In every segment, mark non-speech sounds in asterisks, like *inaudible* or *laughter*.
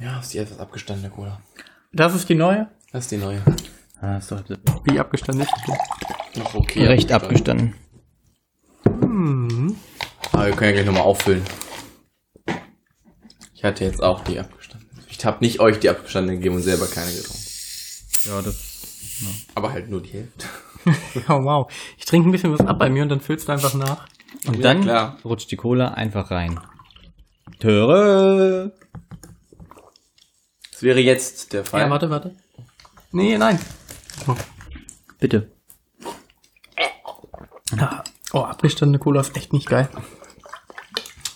Ja, ist die etwas abgestandene Cola. Das ist die neue? Das ist die neue. Ah, ist doch Wie abgestanden ist die? Noch okay. recht abgestanden. Hm. Aber wir können ja gleich nochmal auffüllen. Ich hatte jetzt auch die abgestanden. Ich habe nicht euch die abgestandene gegeben und selber keine getrunken. Ja, das. Aber halt nur die Hälfte. *laughs* Oh, wow. Ich trinke ein bisschen was ab bei mir und dann füllst du einfach nach. Und Ja, dann klar. rutscht die Cola einfach rein. Töre! Das wäre jetzt der Fall. Ja, warte, warte. Nee, nein. Bitte. Oh, abgestandene Cola ist echt nicht geil.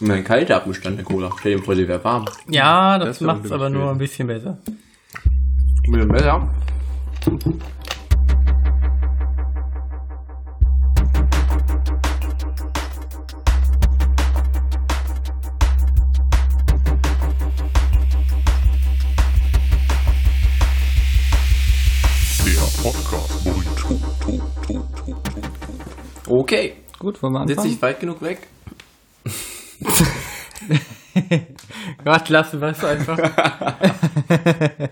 Mein kalter abgestandene Cola. Stell dir vor, die wäre warm. Ja, das, Das macht's aber nur ein bisschen besser. Mit dem Messer. Okay. Gut, wollen wir Sitze anfangen? ich weit genug weg? *laughs* Gott, lassen wir es einfach. *laughs*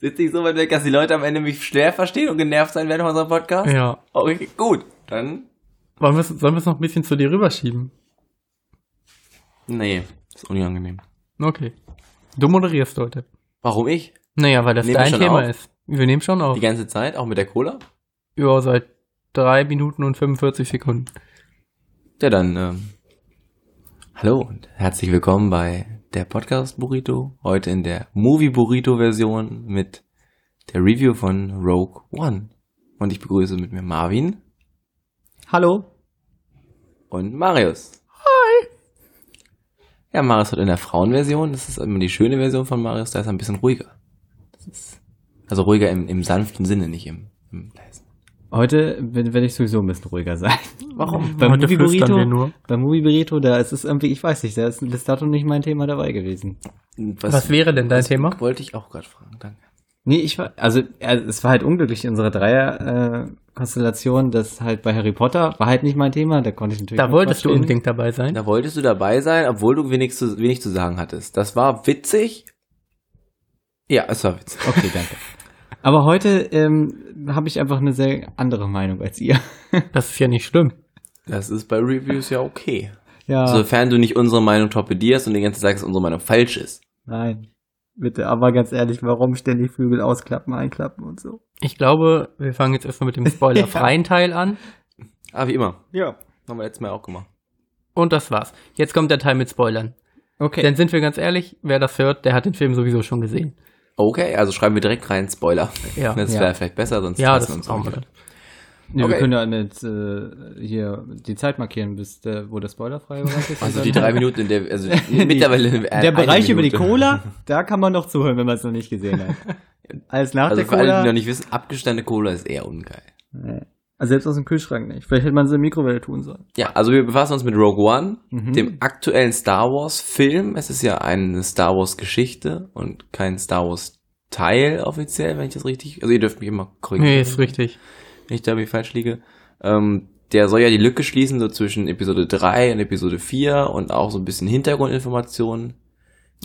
Sitze ich so weit weg, dass die Leute am Ende mich schwer verstehen und genervt sein werden von unserem Podcast? ja. Okay, gut. Dann. Wollen wir es sollen wir es noch ein bisschen zu dir rüberschieben? Nee, ist unangenehm. Okay. Du moderierst heute. Warum ich? Naja, weil das Nehmen dein Thema auf? ist. Wir nehmen schon auf. Die ganze Zeit, auch mit der Cola? Ja, seit drei Minuten und 45 Sekunden. Ja, dann, ähm, hallo und herzlich willkommen bei der Podcast Burrito. Heute in der Movie Burrito Version mit der Review von Rogue One. Und ich begrüße mit mir Marvin Hallo? und Marius. Hi! Ja, Marius hat in der Frauenversion, das ist immer die schöne Version von Marius, da ist er ein bisschen ruhiger. Das ist, also ruhiger im, im sanften Sinne, nicht im, im leisen. Heute werde ich sowieso ein bisschen ruhiger sein. *laughs* Warum? Beim Heute Movie Burrito, wir nur. beim Movie Burrito, da ist es irgendwie, ich weiß nicht, da ist bis dato nicht mein Thema dabei gewesen. Was, wäre denn dein Thema? Wollte ich auch gerade fragen, danke. Nee, ich war, also äh, es war halt unglücklich in unserer Dreier-Konstellation, das halt bei Harry Potter war halt nicht mein Thema, da konnte ich natürlich Da wolltest du unbedingt dabei sein. Da wolltest du dabei sein, obwohl du wenig zu, wenig zu sagen hattest. Das war witzig. Ja, es war witzig. Okay, danke. *laughs* Aber heute ähm, habe ich einfach eine sehr andere Meinung als ihr. *laughs* Das ist ja nicht schlimm. Das ist bei Reviews ja okay. Ja, Sofern du nicht unsere Meinung torpedierst und die ganze Zeit sagst, dass unsere Meinung falsch ist. nein. Bitte, aber ganz ehrlich, warum ständig Flügel ausklappen, einklappen und so? Ich glaube, wir fangen jetzt erstmal mit dem *laughs* spoilerfreien Teil an. Ah, wie immer. Ja. Haben wir letztes Mal auch gemacht. Und das war's. Jetzt kommt der Teil mit Spoilern. Okay. Denn sind wir ganz ehrlich, wer das hört, der hat den Film sowieso schon gesehen. Okay, also schreiben wir direkt rein Spoiler. Ja. *laughs* Das Ja. wäre vielleicht besser, sonst Ja, das wir uns auch dann. nee, okay. Wir können ja nicht äh, hier die Zeit markieren, bis der, wo der spoilerfreie Bereich *laughs* ist. Also die drei *laughs* Minuten, in der, also mittlerweile Der eine Bereich über die. Cola, da kann man noch zuhören, wenn man es noch nicht gesehen hat. Alles nach Also der für alle, Cola. die noch nicht wissen, abgestandene Cola ist eher ungeil. Also selbst aus dem Kühlschrank nicht. Vielleicht hätte man es in der Mikrowelle tun sollen. Ja, also wir befassen uns mit Rogue One, Mhm. dem aktuellen Star Wars Film. Es ist ja eine Star Wars Geschichte und kein Star Wars Teil offiziell, wenn ich das richtig, also ihr dürft mich immer korrigieren, Nee, ist richtig. wenn ich da irgendwie falsch liege. Ähm, der soll ja die Lücke schließen, so zwischen Episode 3 und Episode 4 und auch so ein bisschen Hintergrundinformationen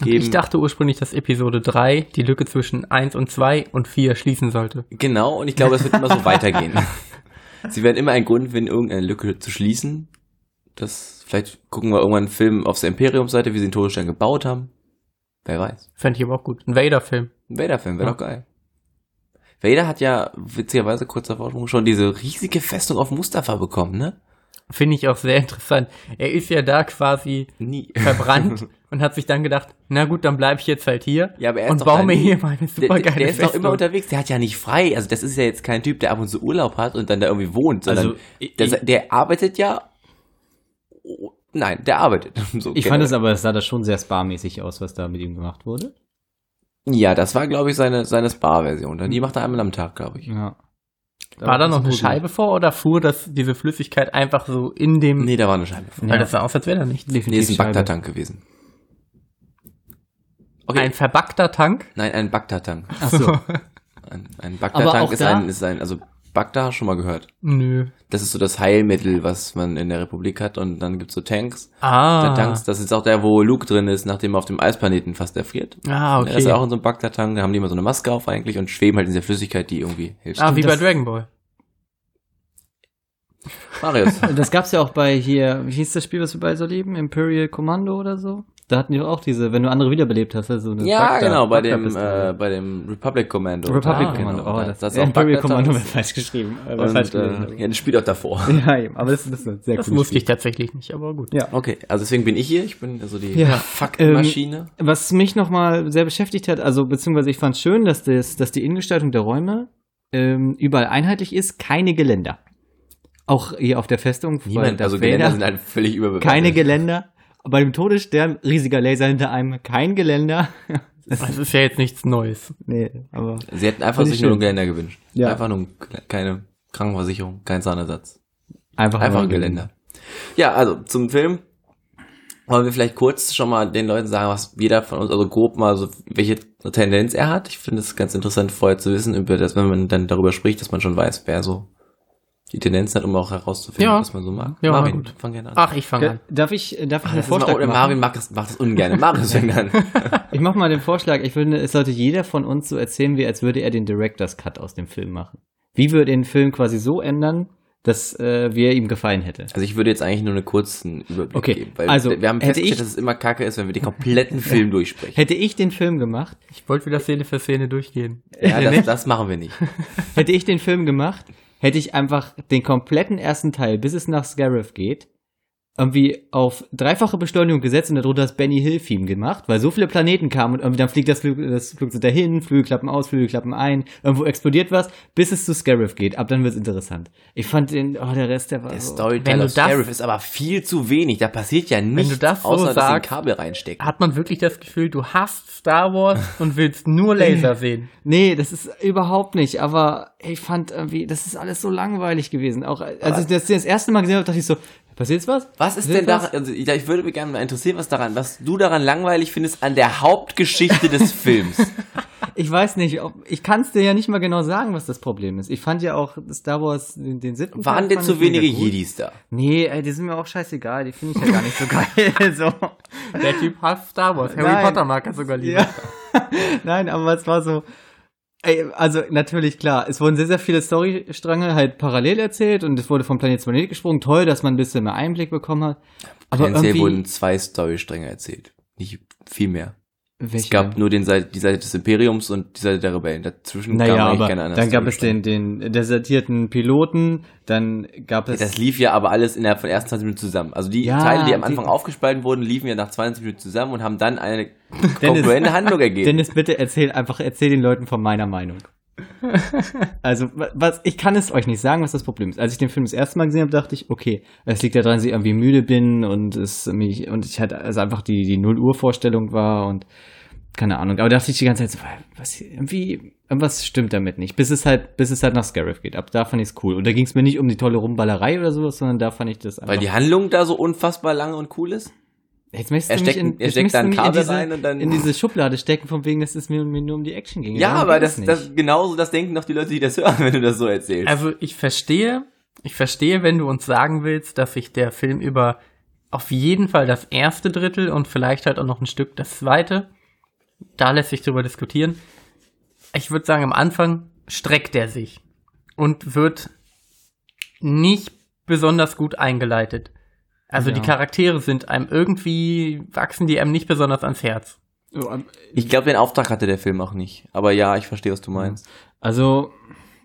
geben. Ich dachte ursprünglich, dass Episode 3 die Lücke zwischen 1 und 2 und 4 schließen sollte. Genau, und ich glaube, es wird immer so *laughs* weitergehen. Sie werden immer einen Grund finden, irgendeine Lücke zu schließen. Das, vielleicht gucken wir irgendwann einen Film auf der Imperium-Seite, wie sie den Todesstern gebaut haben. Wer weiß. Fände ich aber auch gut. Ein Vader-Film. Ein Vader-Film wäre Ja. doch geil. Vader hat ja witzigerweise kurz davor schon diese riesige Festung auf Mustafa bekommen, ne? Finde ich auch sehr *laughs* interessant. Er ist ja da quasi Nie. verbrannt *laughs* und hat sich dann gedacht, na gut, dann bleibe ich jetzt halt hier Ja, aber er ist und doch baue mir hier meine super der, geile der ist doch Festung. immer unterwegs, der hat ja nicht frei. Also das ist ja jetzt kein Typ, der ab und zu Urlaub hat und dann da irgendwie wohnt, sondern Also, ich- der, der arbeitet ja. Nein, der arbeitet. *laughs* So Ich fand es aber, es sah das schon sehr sparmäßig aus, was da mit ihm gemacht wurde. Ja, das war, glaube ich, seine, seine Spa-Version. Die macht er einmal am Tag, glaube ich. Ja. War da noch eine. Scheibe vor oder fuhr das diese Flüssigkeit einfach so in dem... Nee, da war eine Scheibe. vor. Weil Ja. das sah aus, als wäre da nichts. Nee, Definitiv ist ein. Bagdad-Tank gewesen. Okay. Ein verbackter Tank. Nein, ein Bagdad-Tank. Ach so. Ein, ein Bagdad-Tank ist ein, ist ein, also Bagda hast du schon mal gehört. Nö. Das ist so das Heilmittel, was man in der Republik hat und dann gibt's so Tanks. Ah. Der Tanks, das ist auch der, wo Luke drin ist, nachdem er auf dem Eisplaneten fast erfriert. Ah, Der ist okay. auch in so einem Bagdad-Tank, da haben die immer so eine Maske auf eigentlich und schweben halt in dieser Flüssigkeit, die irgendwie hilft. Ah, wie bei das- Dragon Ball. Marius. *laughs* Das gab's ja auch bei hier, wie hieß das Spiel, was wir beide so lieben? Imperial Commando oder so? Da hatten die auch diese, wenn du andere wiederbelebt hast, also eine ja, Bagdad- genau, bei dem, äh, bei dem Republic Commando. Republic Ah, Commando. genau. Oh, Da- das, das ist ja, auch Imperial Commando wäre falsch geschrieben. Äh, Und, falsch äh, ja, das spielt auch davor. *laughs* ja, eben, aber das, das ist ein sehr Das cooles wusste ich tatsächlich nicht, aber gut. Ja. Okay, also deswegen bin ich hier. Ich bin also die Ja, Faktenmaschine. Was mich nochmal sehr beschäftigt hat, also beziehungsweise ich fand es schön, dass, das, dass die Innengestaltung der Räume ähm, überall einheitlich ist, keine Geländer. Auch hier auf der Festung. Niemand, also Vader- Geländer sind halt völlig überbewertet. keine Geländer. Bei dem Todesstern, riesiger Laser hinter einem, kein Geländer. *laughs* Das ist ja jetzt nichts Neues. nee, aber Sie hätten einfach sich nur ein. Geländer gewünscht. Ja. Einfach nur ein- keine Krankenversicherung, kein Zahnersatz. einfach, Einfach nur ein Geländer. Ja, also zum Film wollen wir vielleicht kurz schon mal den Leuten sagen, was jeder von uns, also grob mal so, welche Tendenz er hat. Ich finde es ganz interessant vorher zu wissen, über das, wenn man dann darüber spricht, dass man schon weiß, wer so die Tendenz hat, um auch herauszufinden, Ja. was man so mag. Ja, Marvin, gut. fang gerne an. Ach, ich fange an. Darf ich, darf ich einen Das ist mal, Vorschlag oder machen? Marvin macht das, macht das ungern. Marius fängt an. *laughs* Ich mache mal den Vorschlag. Ich finde, es sollte jeder von uns so erzählen, wie als würde er den Director's Cut aus dem Film machen. Wie würde er den Film quasi so ändern, dass äh, wie er ihm gefallen hätte? Also ich würde jetzt eigentlich nur einen kurzen Überblick Okay, geben, weil also, wir haben festgestellt, ich- dass es immer kacke ist, wenn wir den kompletten Film *laughs* durchsprechen. Hätte ich den Film gemacht, Ich wollte wieder Szene für Szene durchgehen. Ja, *laughs* das, das machen wir nicht. hätte ich den Film gemacht, hätte ich einfach den kompletten ersten Teil, bis es nach Scarif geht, irgendwie auf dreifache Beschleunigung gesetzt und darunter das Benny Hill Theme gemacht, weil so viele Planeten kamen und irgendwie dann fliegt das, Flug, das Flugzeug dahin, Flügel klappen aus, Flügel klappen ein, irgendwo explodiert was, bis es zu Scarif geht. Ab dann wird's interessant. Ich fand den, oh, der Rest, der war Der so. Wenn Storyteil du auf das- Scarif ist aber viel zu wenig. Da passiert ja nichts, du das so außer dass sie ein sagst, Kabel reinstecken. Hat man wirklich das Gefühl, du hast Star Wars *laughs* und willst nur Laser sehen? Nee, das ist überhaupt nicht, aber ich fand irgendwie, das ist alles so langweilig gewesen. Auch als ich das das erste Mal gesehen habe, dachte ich so, passiert jetzt was? Was ist Passiert denn daran, also ich, ich würde mich gerne mal interessieren, was daran, was du daran langweilig findest an der Hauptgeschichte des *laughs* Films. Ich weiß nicht, ob, ich kann es dir ja nicht mal genau sagen, was das Problem ist. Ich fand ja auch Star Wars den, den siebten Waren denn zu wenige. Jedis da? Nee, ey, die sind mir auch scheißegal, die finde ich ja gar nicht so geil. *laughs* so. Der Typ hasst Star Wars. Harry Nein. Potter mag er sogar lieber. Ja. *laughs* Nein, aber es war so. Ey, also natürlich klar, es wurden sehr, sehr viele Storystränge halt parallel erzählt und es wurde vom Planet zu Planet gesprungen. Toll, dass man ein bisschen mehr Einblick bekommen hat. Aber Tendenziell irgendwie, wurden zwei Storystränge erzählt. Nicht viel mehr. Welche? Es gab nur den Seite, die Seite des Imperiums und die Seite der Rebellen. Dazwischen naja, kam aber keine andere dann gab es den, den desertierten Piloten, dann gab es Das lief ja aber alles innerhalb von ersten 20 Minuten zusammen. Also die Ja, Teile, die am die- Anfang aufgespalten wurden, liefen ja nach 20 Minuten zusammen und haben dann eine *laughs* Dennis- konkurrente Handlung ergeben. Dennis, bitte erzähl einfach, erzähl den Leuten von meiner Meinung. *laughs* also, wa- was, ich kann es euch nicht sagen, was das Problem ist. Als ich den Film das erste Mal gesehen habe, dachte ich, okay, es liegt daran, dass ich irgendwie müde bin und es mich, und ich hatte, also einfach die, die Null Uhr Vorstellung war und keine Ahnung. Aber da dachte ich die ganze Zeit so, was, irgendwie, irgendwas stimmt damit nicht. Bis es halt, bis es halt nach Scarif geht. Ab da fand ich es cool. Und da ging es mir nicht um die tolle Rumballerei oder sowas, sondern da fand ich das einfach. Weil die Handlung da so unfassbar lang und cool ist? Jetzt möchtest Er du mich steckt- in, er steckt möchtest da du ein mich in Kabel diese, rein und dann- in diese Schublade stecken, von wegen, dass es mir, mir nur um die Action ging. Ja, Darum aber das, das genauso, das denken doch die Leute, die das hören, *laughs* wenn du das so erzählst. Also ich verstehe, ich verstehe, wenn du uns sagen willst, dass sich der Film über auf jeden Fall das erste Drittel und vielleicht halt auch noch ein Stück das zweite, da lässt sich drüber diskutieren. Ich würde sagen, am Anfang streckt er sich und wird nicht besonders gut eingeleitet. Also Ja. die Charaktere sind einem irgendwie, wachsen die einem nicht besonders ans Herz. Ich glaube, den Auftrag hatte der Film auch nicht. Aber ja, ich verstehe, was du meinst. Also,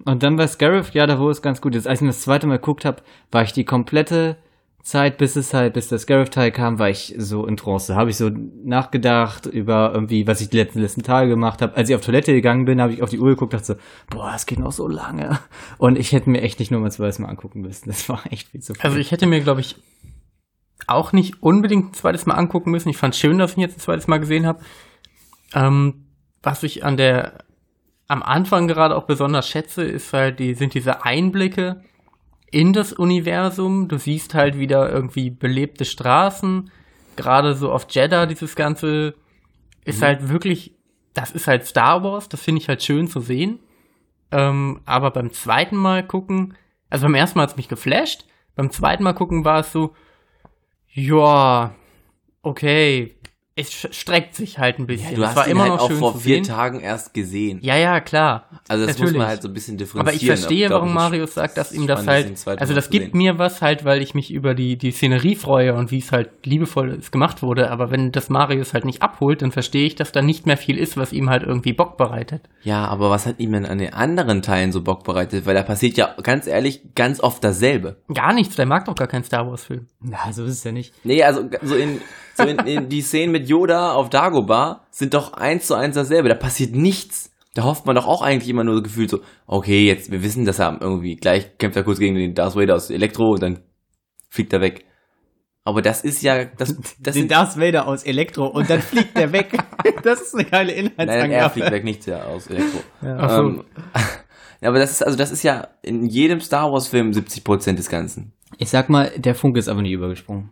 und dann bei Scarif, ja, da wurde es ganz gut. Jetzt, als ich das zweite Mal geguckt habe, war ich die komplette Zeit, bis es halt, bis der Scarif-Teil kam, war ich so in Trance. Da habe ich so nachgedacht über irgendwie, was ich die letzten, letzten Tage gemacht habe. Als ich auf Toilette gegangen bin, habe ich auf die Uhr geguckt, dachte so, boah, es geht noch so lange. Und ich hätte mir echt nicht nur mal zweites Mal angucken müssen. Das war echt viel zu viel. Also ich hätte mir, glaube ich, auch nicht unbedingt ein zweites Mal angucken müssen. Ich fand schön, dass ich ihn jetzt ein zweites Mal gesehen habe. Ähm, was ich an der am Anfang gerade auch besonders schätze, ist halt die sind diese Einblicke in das Universum. Du siehst halt wieder irgendwie belebte Straßen. Gerade so auf Jeddah dieses ganze ist halt wirklich, das ist halt Star Wars. Das finde ich halt schön zu sehen. Ähm, aber beim zweiten Mal gucken, also beim ersten Mal hat es mich geflasht, beim zweiten Mal gucken war es so, ja, okay, es streckt sich halt ein bisschen. du es hast war ihn immer halt noch auch schön vor zu vier sehen. Tagen erst gesehen. Ja, ja, klar. also das muss natürlich. man halt so ein bisschen differenzieren. Aber ich verstehe, warum ich, Marius sagt, dass ihm das halt, also das gibt sehen. mir was halt, weil ich mich über die, die Szenerie freue und wie es halt liebevoll ist gemacht wurde. Aber wenn das Marius halt nicht abholt, dann verstehe ich, dass da nicht mehr viel ist, was ihm halt irgendwie Bock bereitet. Ja, aber was hat ihm denn an den anderen Teilen so Bock bereitet? Weil da passiert ja ganz ehrlich ganz oft dasselbe. Gar nichts, der mag doch gar keinen Star Wars Film. Na, so ist es ja nicht. Nee, also so in, so in, in die Szenen mit Yoda auf Dagobah sind doch eins zu eins dasselbe. Da passiert nichts. Da hofft man doch auch eigentlich immer nur so gefühlt so, okay, jetzt, wir wissen, dass er irgendwie gleich kämpft er kurz gegen den Darth Vader aus Elektro und dann fliegt er weg. Aber das ist ja, das, das Den sind, Darth Vader aus Elektro und dann fliegt der weg. *laughs* Das ist eine geile nein, Inhaltsangabe. er fliegt weg, nicht der aus Elektro. Ach so. Ähm, *laughs* ja, aber das ist, also das ist ja in jedem Star Wars Film 70% des Ganzen. Ich sag mal, der Funke ist aber nicht übergesprungen.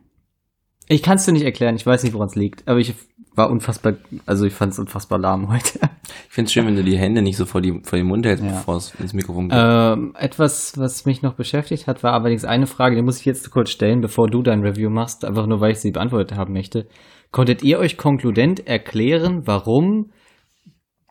Ich kann es dir nicht erklären, ich weiß nicht, woran es liegt, aber ich war unfassbar, also ich fand es unfassbar lahm *laughs* heute. Ich finde es schön, wenn du die Hände nicht so vor, die, vor den Mund hältst, Ja. bevor es ins Mikrofon geht. Ähm, etwas, was mich noch beschäftigt hat, war allerdings eine Frage, die muss ich jetzt kurz stellen, bevor du dein Review machst, einfach nur, weil ich sie beantwortet haben möchte. Konntet ihr euch konkludent erklären, warum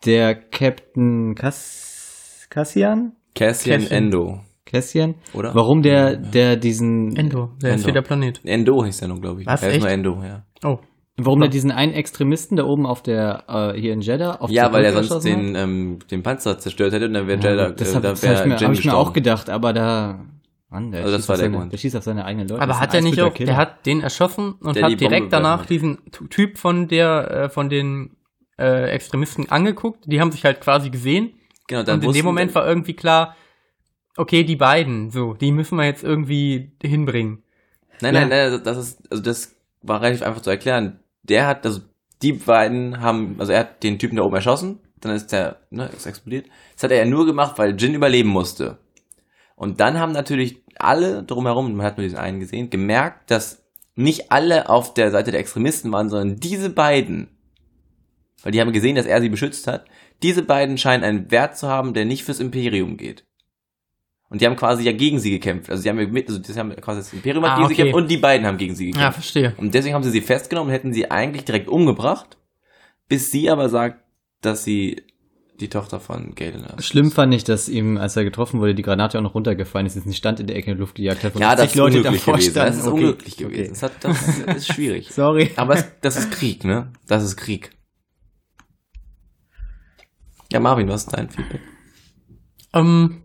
der Captain Cass Cassian? Cassian Cassian. Endo, Cassian? oder? Warum der, der diesen, Endo, der ist Endo. hier der Planet. Endo hieß der noch, glaube ich. Was, Er ist echt? nur Endo, ja. Oh. warum der diesen einen Extremisten da oben auf der, äh, hier in Jeddah, auf Ja, der weil er sonst den, ähm, den Panzer zerstört hätte und dann wäre Ja, Jeddah, das äh, hab, da das hab ich wäre mir, hab ich mir auch gedacht, aber da, Mann, der, Also das schießt, war auf der seine, Grund. der schießt auf seine eigenen Leute. Aber ist hat er nicht auch, Killer. der hat den erschossen und Der hat direkt Bombe danach diesen Typ von der, äh, von den äh, Extremisten angeguckt. Die haben sich halt quasi gesehen. Genau, dann und in wussten dem Moment war irgendwie klar, okay, die beiden, so, die müssen wir jetzt irgendwie hinbringen. Nein, nein, nein, das ist, also das war relativ einfach zu erklären. Der hat, also die beiden haben, also er hat den Typen da oben erschossen, dann ist der, ne, ist explodiert. Das hat er ja nur gemacht, weil Jin überleben musste. Und dann haben natürlich alle drumherum, man hat nur diesen einen gesehen, gemerkt, dass nicht alle auf der Seite der Extremisten waren, sondern diese beiden, weil die haben gesehen, dass er sie beschützt hat, diese beiden scheinen einen Wert zu haben, der nicht fürs Imperium geht. Und die haben quasi ja gegen sie gekämpft. Also sie haben ja mit, also die haben quasi das Imperium hat Ah, gegen sie okay. gekämpft und die beiden haben gegen sie Ja, gekämpft. verstehe. Und deswegen haben sie sie festgenommen und hätten sie eigentlich direkt umgebracht, bis sie aber sagt, dass sie die Tochter von Galen ist. Schlimm fand ich, dass ihm, als er getroffen wurde, die Granate auch noch runtergefallen ist, jetzt nicht stand in der Ecke in die Luft gejagt hat. und Ja, das 80 ist unglücklich gewesen. Das ist Okay. unglücklich Okay. gewesen. Das, hat, das ist schwierig. *laughs* Sorry. Aber es, das ist Krieg, ne? Das ist Krieg. Ja, Marvin, was ist dein Feedback? Ähm,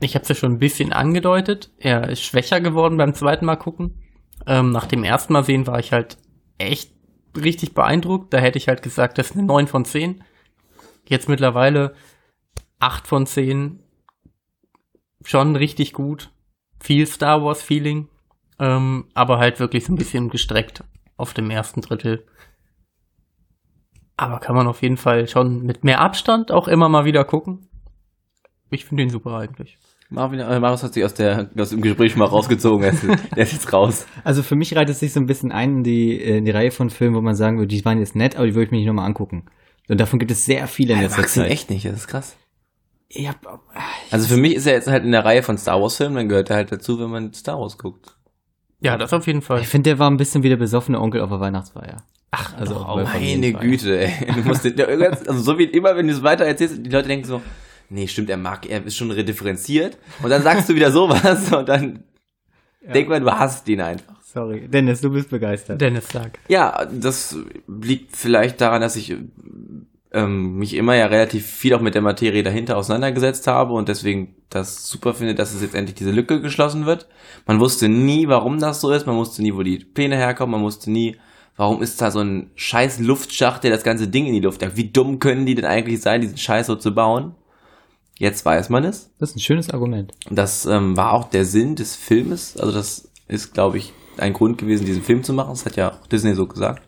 ich habe es ja schon ein bisschen angedeutet. Er ist schwächer geworden beim zweiten Mal gucken. Ähm, nach dem ersten Mal sehen war ich halt echt richtig beeindruckt. Da hätte ich halt gesagt, das ist eine 9 von 10. Jetzt mittlerweile 8 von 10. Schon richtig gut. Viel Star Wars Feeling. Ähm, aber halt wirklich so ein bisschen gestreckt auf dem ersten Drittel. Aber kann man auf jeden Fall schon mit mehr Abstand auch immer mal wieder gucken. Ich finde ihn super eigentlich. Marvin, äh, Marius hat sich aus, der, aus dem Gespräch mal rausgezogen. Er ist, er ist jetzt raus. Also für mich reiht es sich so ein bisschen ein in die, in die Reihe von Filmen, wo man sagen würde, die waren jetzt nett, aber die würde ich mir nicht nochmal angucken. Und davon gibt es sehr viele in Er letzter Zeit. echt nicht, das ist krass. Ja, Also für mich ist er jetzt halt in der Reihe von Star Wars Filmen, dann gehört er halt dazu, wenn man Star Wars guckt. Ja, das auf jeden Fall. ich finde, der war ein bisschen wie der besoffene Onkel auf der Weihnachtsfeier. Ach, Also doch Meine. Güte, ey. *laughs* Du musst den, also so wie immer, wenn du es weiter erzählst, die Leute denken so, nee, stimmt, er mag, er ist schon redifferenziert. Und dann sagst du wieder sowas *laughs* und dann denk mal, du hasst ihn einfach. Sorry. Dennis, du bist begeistert. Dennis sag. Ja, das liegt vielleicht daran, dass ich ähm, mich immer ja relativ viel auch mit der Materie dahinter auseinandergesetzt habe und deswegen das super finde, dass es jetzt endlich diese Lücke geschlossen wird. Man wusste nie, warum das so ist, man wusste nie, wo die Pläne herkommen, man wusste nie, warum ist da so ein scheiß Luftschacht, der das ganze Ding in die Luft jagt. Wie dumm können die denn eigentlich sein, diesen Scheiß so zu bauen? Jetzt weiß man es. Das ist ein schönes Argument. Das ähm, war auch der Sinn des Filmes. Also das ist, glaube ich, ein Grund gewesen, diesen Film zu machen. Das hat ja auch Disney so gesagt.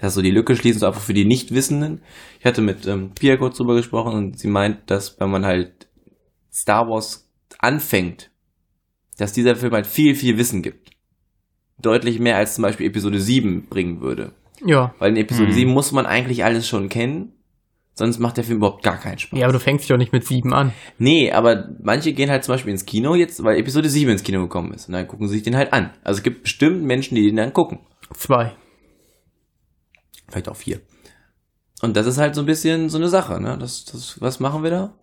Das so die Lücke schließen, so einfach für die Nichtwissenden. Ich hatte mit ähm, Pia kurz drüber gesprochen und sie meint, dass wenn man halt Star Wars anfängt, dass dieser Film halt viel, viel Wissen gibt. Deutlich mehr als zum Beispiel Episode 7 bringen würde. Ja. Weil in Episode Hm. 7 muss man eigentlich alles schon kennen. Sonst macht der Film überhaupt gar keinen Spaß. Ja, aber du fängst dich auch nicht mit sieben an. Nee, aber manche gehen halt zum Beispiel ins Kino jetzt, weil Episode 7 ins Kino gekommen ist. Und dann gucken sie sich den halt an. Also es gibt bestimmt Menschen, die den dann gucken. Zwei. Vielleicht auch vier. Und das ist halt so ein bisschen so eine Sache, ne? Das, das, was machen wir da?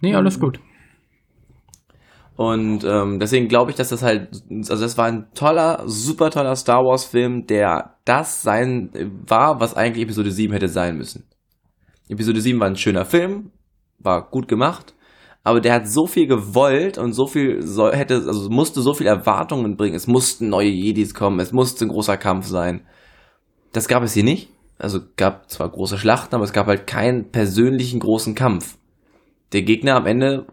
Nee, alles gut. Und ähm, deswegen glaube ich, dass das halt, also das war ein toller, super toller Star Wars Film, der das sein war, was eigentlich Episode 7 hätte sein müssen. Episode 7 war ein schöner Film, war gut gemacht, aber der hat so viel gewollt und so viel soll, hätte, also musste so viel Erwartungen bringen. Es mussten neue Jedis kommen, es musste ein großer Kampf sein. Das gab es hier nicht. Also gab zwar große Schlachten, aber es gab halt keinen persönlichen großen Kampf. Der Gegner am Ende,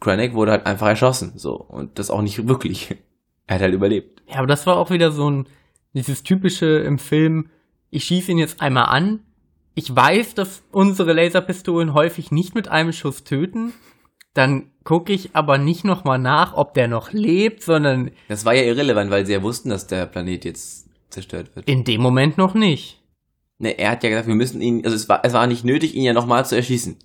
Krennic, wurde halt einfach erschossen, so und das auch nicht wirklich. *laughs* Er hat halt überlebt. Ja, aber das war auch wieder so ein, dieses typische im Film, ich schieße ihn jetzt einmal an. Ich weiß, dass unsere Laserpistolen häufig nicht mit einem Schuss töten. Dann gucke ich aber nicht nochmal nach, ob der noch lebt, sondern Das war ja irrelevant, weil sie ja wussten, dass der Planet jetzt zerstört wird. in dem Moment noch nicht. Ne, er hat ja gesagt, wir müssen ihn, also es war, es war nicht nötig, ihn ja nochmal zu erschießen.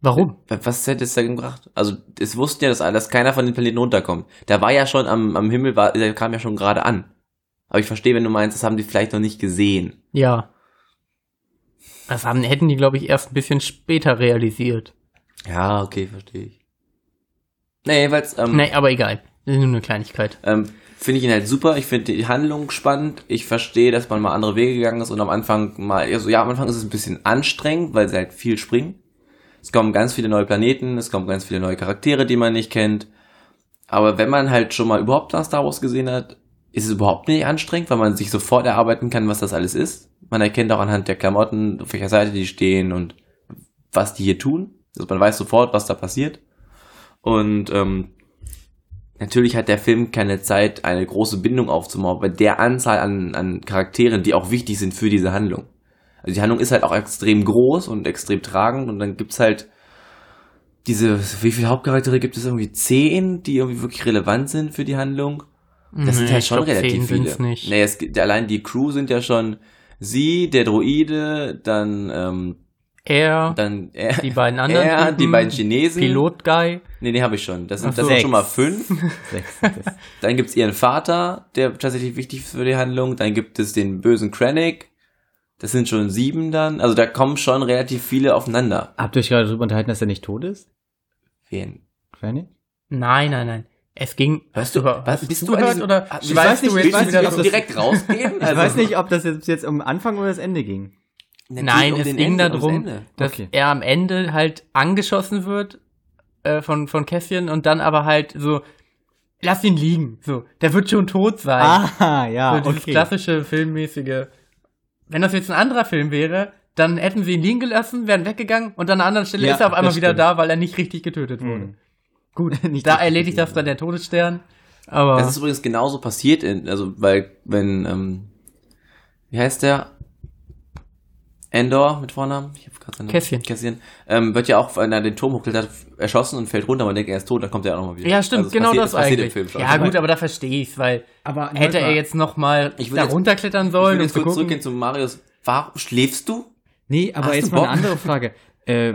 Warum? Was hätte es da gebracht? Also, es wussten ja, dass, dass keiner von den Planeten runterkommt. Der war ja schon am, am Himmel, war, der kam ja schon gerade an. Aber ich verstehe, wenn du meinst, das haben die vielleicht noch nicht gesehen. Ja. Das haben, hätten die, glaube ich, erst ein bisschen später realisiert. Ja, okay, verstehe ich. Nee, jedenfalls, ähm, Nee, aber egal. Das ist nur eine Kleinigkeit. ähm, finde ich ihn halt super. Ich finde die Handlung spannend. Ich verstehe, dass man mal andere Wege gegangen ist und am Anfang mal, also ja, am Anfang ist es ein bisschen anstrengend, weil sie halt viel springen. Es kommen ganz viele neue Planeten, es kommen ganz viele neue Charaktere, die man nicht kennt. Aber wenn man halt schon mal überhaupt nach Star Wars gesehen hat, ist es überhaupt nicht anstrengend, weil man sich sofort erarbeiten kann, was das alles ist. Man erkennt auch anhand der Klamotten, auf welcher Seite die stehen und was die hier tun. Also man weiß sofort, was da passiert. Und ähm, natürlich hat der Film keine Zeit, eine große Bindung aufzubauen bei der Anzahl an, an Charakteren, die auch wichtig sind für diese Handlung. Also die Handlung ist halt auch extrem groß und extrem tragend und dann gibt's halt diese, wie viele Hauptcharaktere gibt es? Irgendwie zehn, die irgendwie wirklich relevant sind für die Handlung. Das sind Nee, halt ich schon glaub, relativ viele. nicht. Nee, es, gibt- allein die Crew sind ja schon sie, der Droide, dann, ähm, Er, dann er, die beiden anderen. er, die Typen, beiden Chinesen. Pilot-Guy. Nee, nee, habe ich schon. Das sind, Ach das so. sind schon mal fünf. Sechs sind es. Dann gibt's ihren Vater, der tatsächlich wichtig ist für die Handlung. Dann gibt es den bösen Krennic. Das sind schon sieben dann. Also da kommen schon relativ viele aufeinander. Habt ihr euch gerade darüber unterhalten, dass er nicht tot ist? Wen? Granny? Nein, nein, nein. Es ging. Hörst du, über- was, bist du an diesem, oder ich weißt weiß nicht, jetzt du wieder jetzt so- direkt rausgehen? Ich weiß nicht, ob das jetzt, jetzt um Anfang oder das Ende ging. Nein, um es ging Ende, darum, dass Okay. er am Ende halt angeschossen wird äh, von, von Kässchen und dann aber halt so, lass ihn liegen. So, der wird schon tot sein. Ah, ja, so dieses okay. klassische filmmäßige. Wenn das jetzt ein anderer Film wäre, dann hätten sie ihn liegen gelassen, wären weggegangen und an einer anderen Stelle Ja, ist er auf einmal das wieder da, weil er nicht richtig getötet wurde. Hm. Gut, *laughs* Nicht da erledigt das dann der Todesstern. Aber Das ist übrigens genauso passiert, in, also weil, wenn, ähm, wie heißt der? Endor mit Vornamen? Ich hab grad seinen Namen. Kässchen. Kässchen. Ähm, wird ja auch, wenn er den Turm hochklettert, hat, erschossen und fällt runter. Man denkt, er ist tot, dann kommt er auch nochmal wieder. ja, stimmt, Also genau passiert, das eigentlich. Im Film ja, gut, aber da verstehe ich's, weil Aber hätte er jetzt noch mal Ich will da runterklettern Ich sollen will und jetzt kurz gucken. zurückgehen zu Marius. Warum schläfst du? Nee, aber Hast jetzt mal eine andere Frage. *laughs* Äh,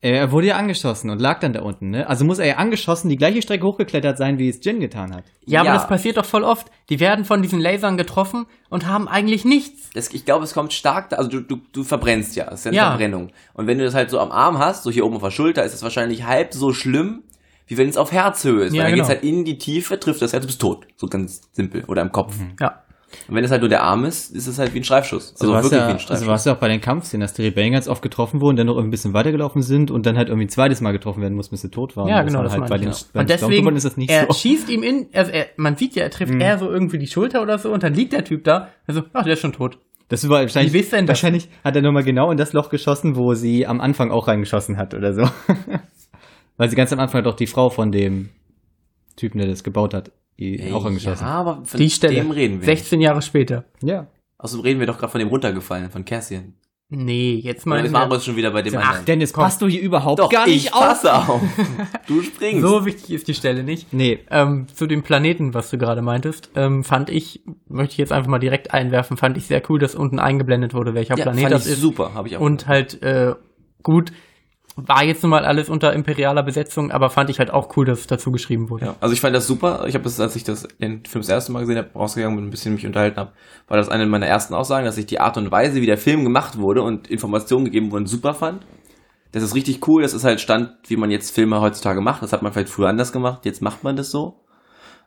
er wurde ja angeschossen und lag dann da unten, ne? Also muss er ja angeschossen die gleiche Strecke hochgeklettert sein, wie es Jin getan hat. Ja, aber Ja. das passiert doch voll oft. Die werden von diesen Lasern getroffen und haben eigentlich nichts. Das, ich glaube, es kommt stark, da- also du, du, du verbrennst ja, es ist ja eine Ja. Verbrennung. Und wenn du das halt so am Arm hast, so hier oben auf der Schulter, ist es wahrscheinlich halb so schlimm, wie wenn es auf Herzhöhe ist. Ja, weil dann genau. geht's halt in die Tiefe, trifft das Herz, du bist tot. So ganz simpel. Oder im Kopf. Ja. Und wenn es halt nur der Arm ist, ist es halt wie ein Streifschuss. So Also war's wirklich ja, wie ein also Streifschuss. war es ja auch bei den Kampfszenen, dass die Rebellen ganz oft getroffen wurden, dann noch irgendwie ein bisschen weitergelaufen sind und dann halt irgendwie ein zweites Mal getroffen werden mussten, bis sie tot waren. Ja, Das genau, war das halt meine bei ich, den, ja. bei Und deswegen, ist das nicht er so. schießt ihm in, also er, man sieht ja, er trifft Mhm. eher so irgendwie die Schulter oder so und dann liegt der Typ da, also, ach, der ist schon tot. Das war wahrscheinlich, Wie wisst denn das? wahrscheinlich hat er nochmal genau in das Loch geschossen, wo sie am Anfang auch reingeschossen hat oder so. *laughs* Weil sie ganz am Anfang doch die Frau von dem Typen, der das gebaut hat, die auch angeschossen. Ja, aber von Die Stelle, dem reden wir. 16 Jahre später. Ja. Außerdem reden wir doch gerade von dem runtergefallen, von Cassian. Nee, jetzt mal. ist Marius schon wieder bei dem Ach, anderen? Dennis, passt du hier überhaupt doch, gar nicht ich auf? passe auf. Du *laughs* springst. So wichtig ist die Stelle nicht. Nee, Ähm, zu dem Planeten, was du gerade meintest, ähm, fand ich, möchte ich jetzt einfach mal direkt einwerfen, fand ich sehr cool, dass unten eingeblendet wurde, welcher ja, Planet fand das ich ist. super, habe ich auch. Und halt äh, gut, war jetzt nun mal alles unter imperialer Besetzung, aber fand ich halt auch cool, dass es dazu geschrieben wurde. Ja, also ich fand das super. Ich habe das, als ich das den Film das erste Mal gesehen habe, rausgegangen bin, ein bisschen mich unterhalten habe, war das eine meiner ersten Aussagen, dass ich die Art und Weise, wie der Film gemacht wurde und Informationen gegeben wurden, super fand. Das ist richtig cool. Das ist halt Stand, wie man jetzt Filme heutzutage macht. Das hat man vielleicht früher anders gemacht. Jetzt macht man das so.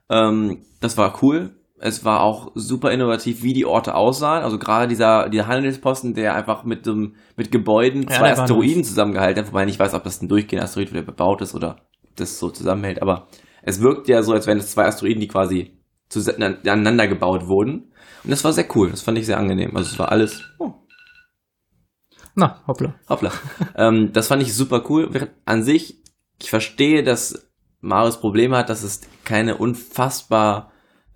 Ähm, das war cool. Es war auch super innovativ, wie die Orte aussahen. Also gerade dieser, dieser Handelsposten, der einfach mit einem, mit Gebäuden Ja, zwei war Asteroiden zusammengehalten hat, wobei ich nicht weiß, ob das ein durchgehender Asteroid wieder bebaut ist oder das so zusammenhält. Aber es wirkt ja so, als wären es zwei Asteroiden, die quasi aneinander gebaut wurden. Und das war sehr cool. Das fand ich sehr angenehm. Also es war alles, oh, Na, hoppla. Hoppla. ähm, das fand ich super cool. An sich, ich verstehe, dass Marius Probleme hat, dass es keine unfassbar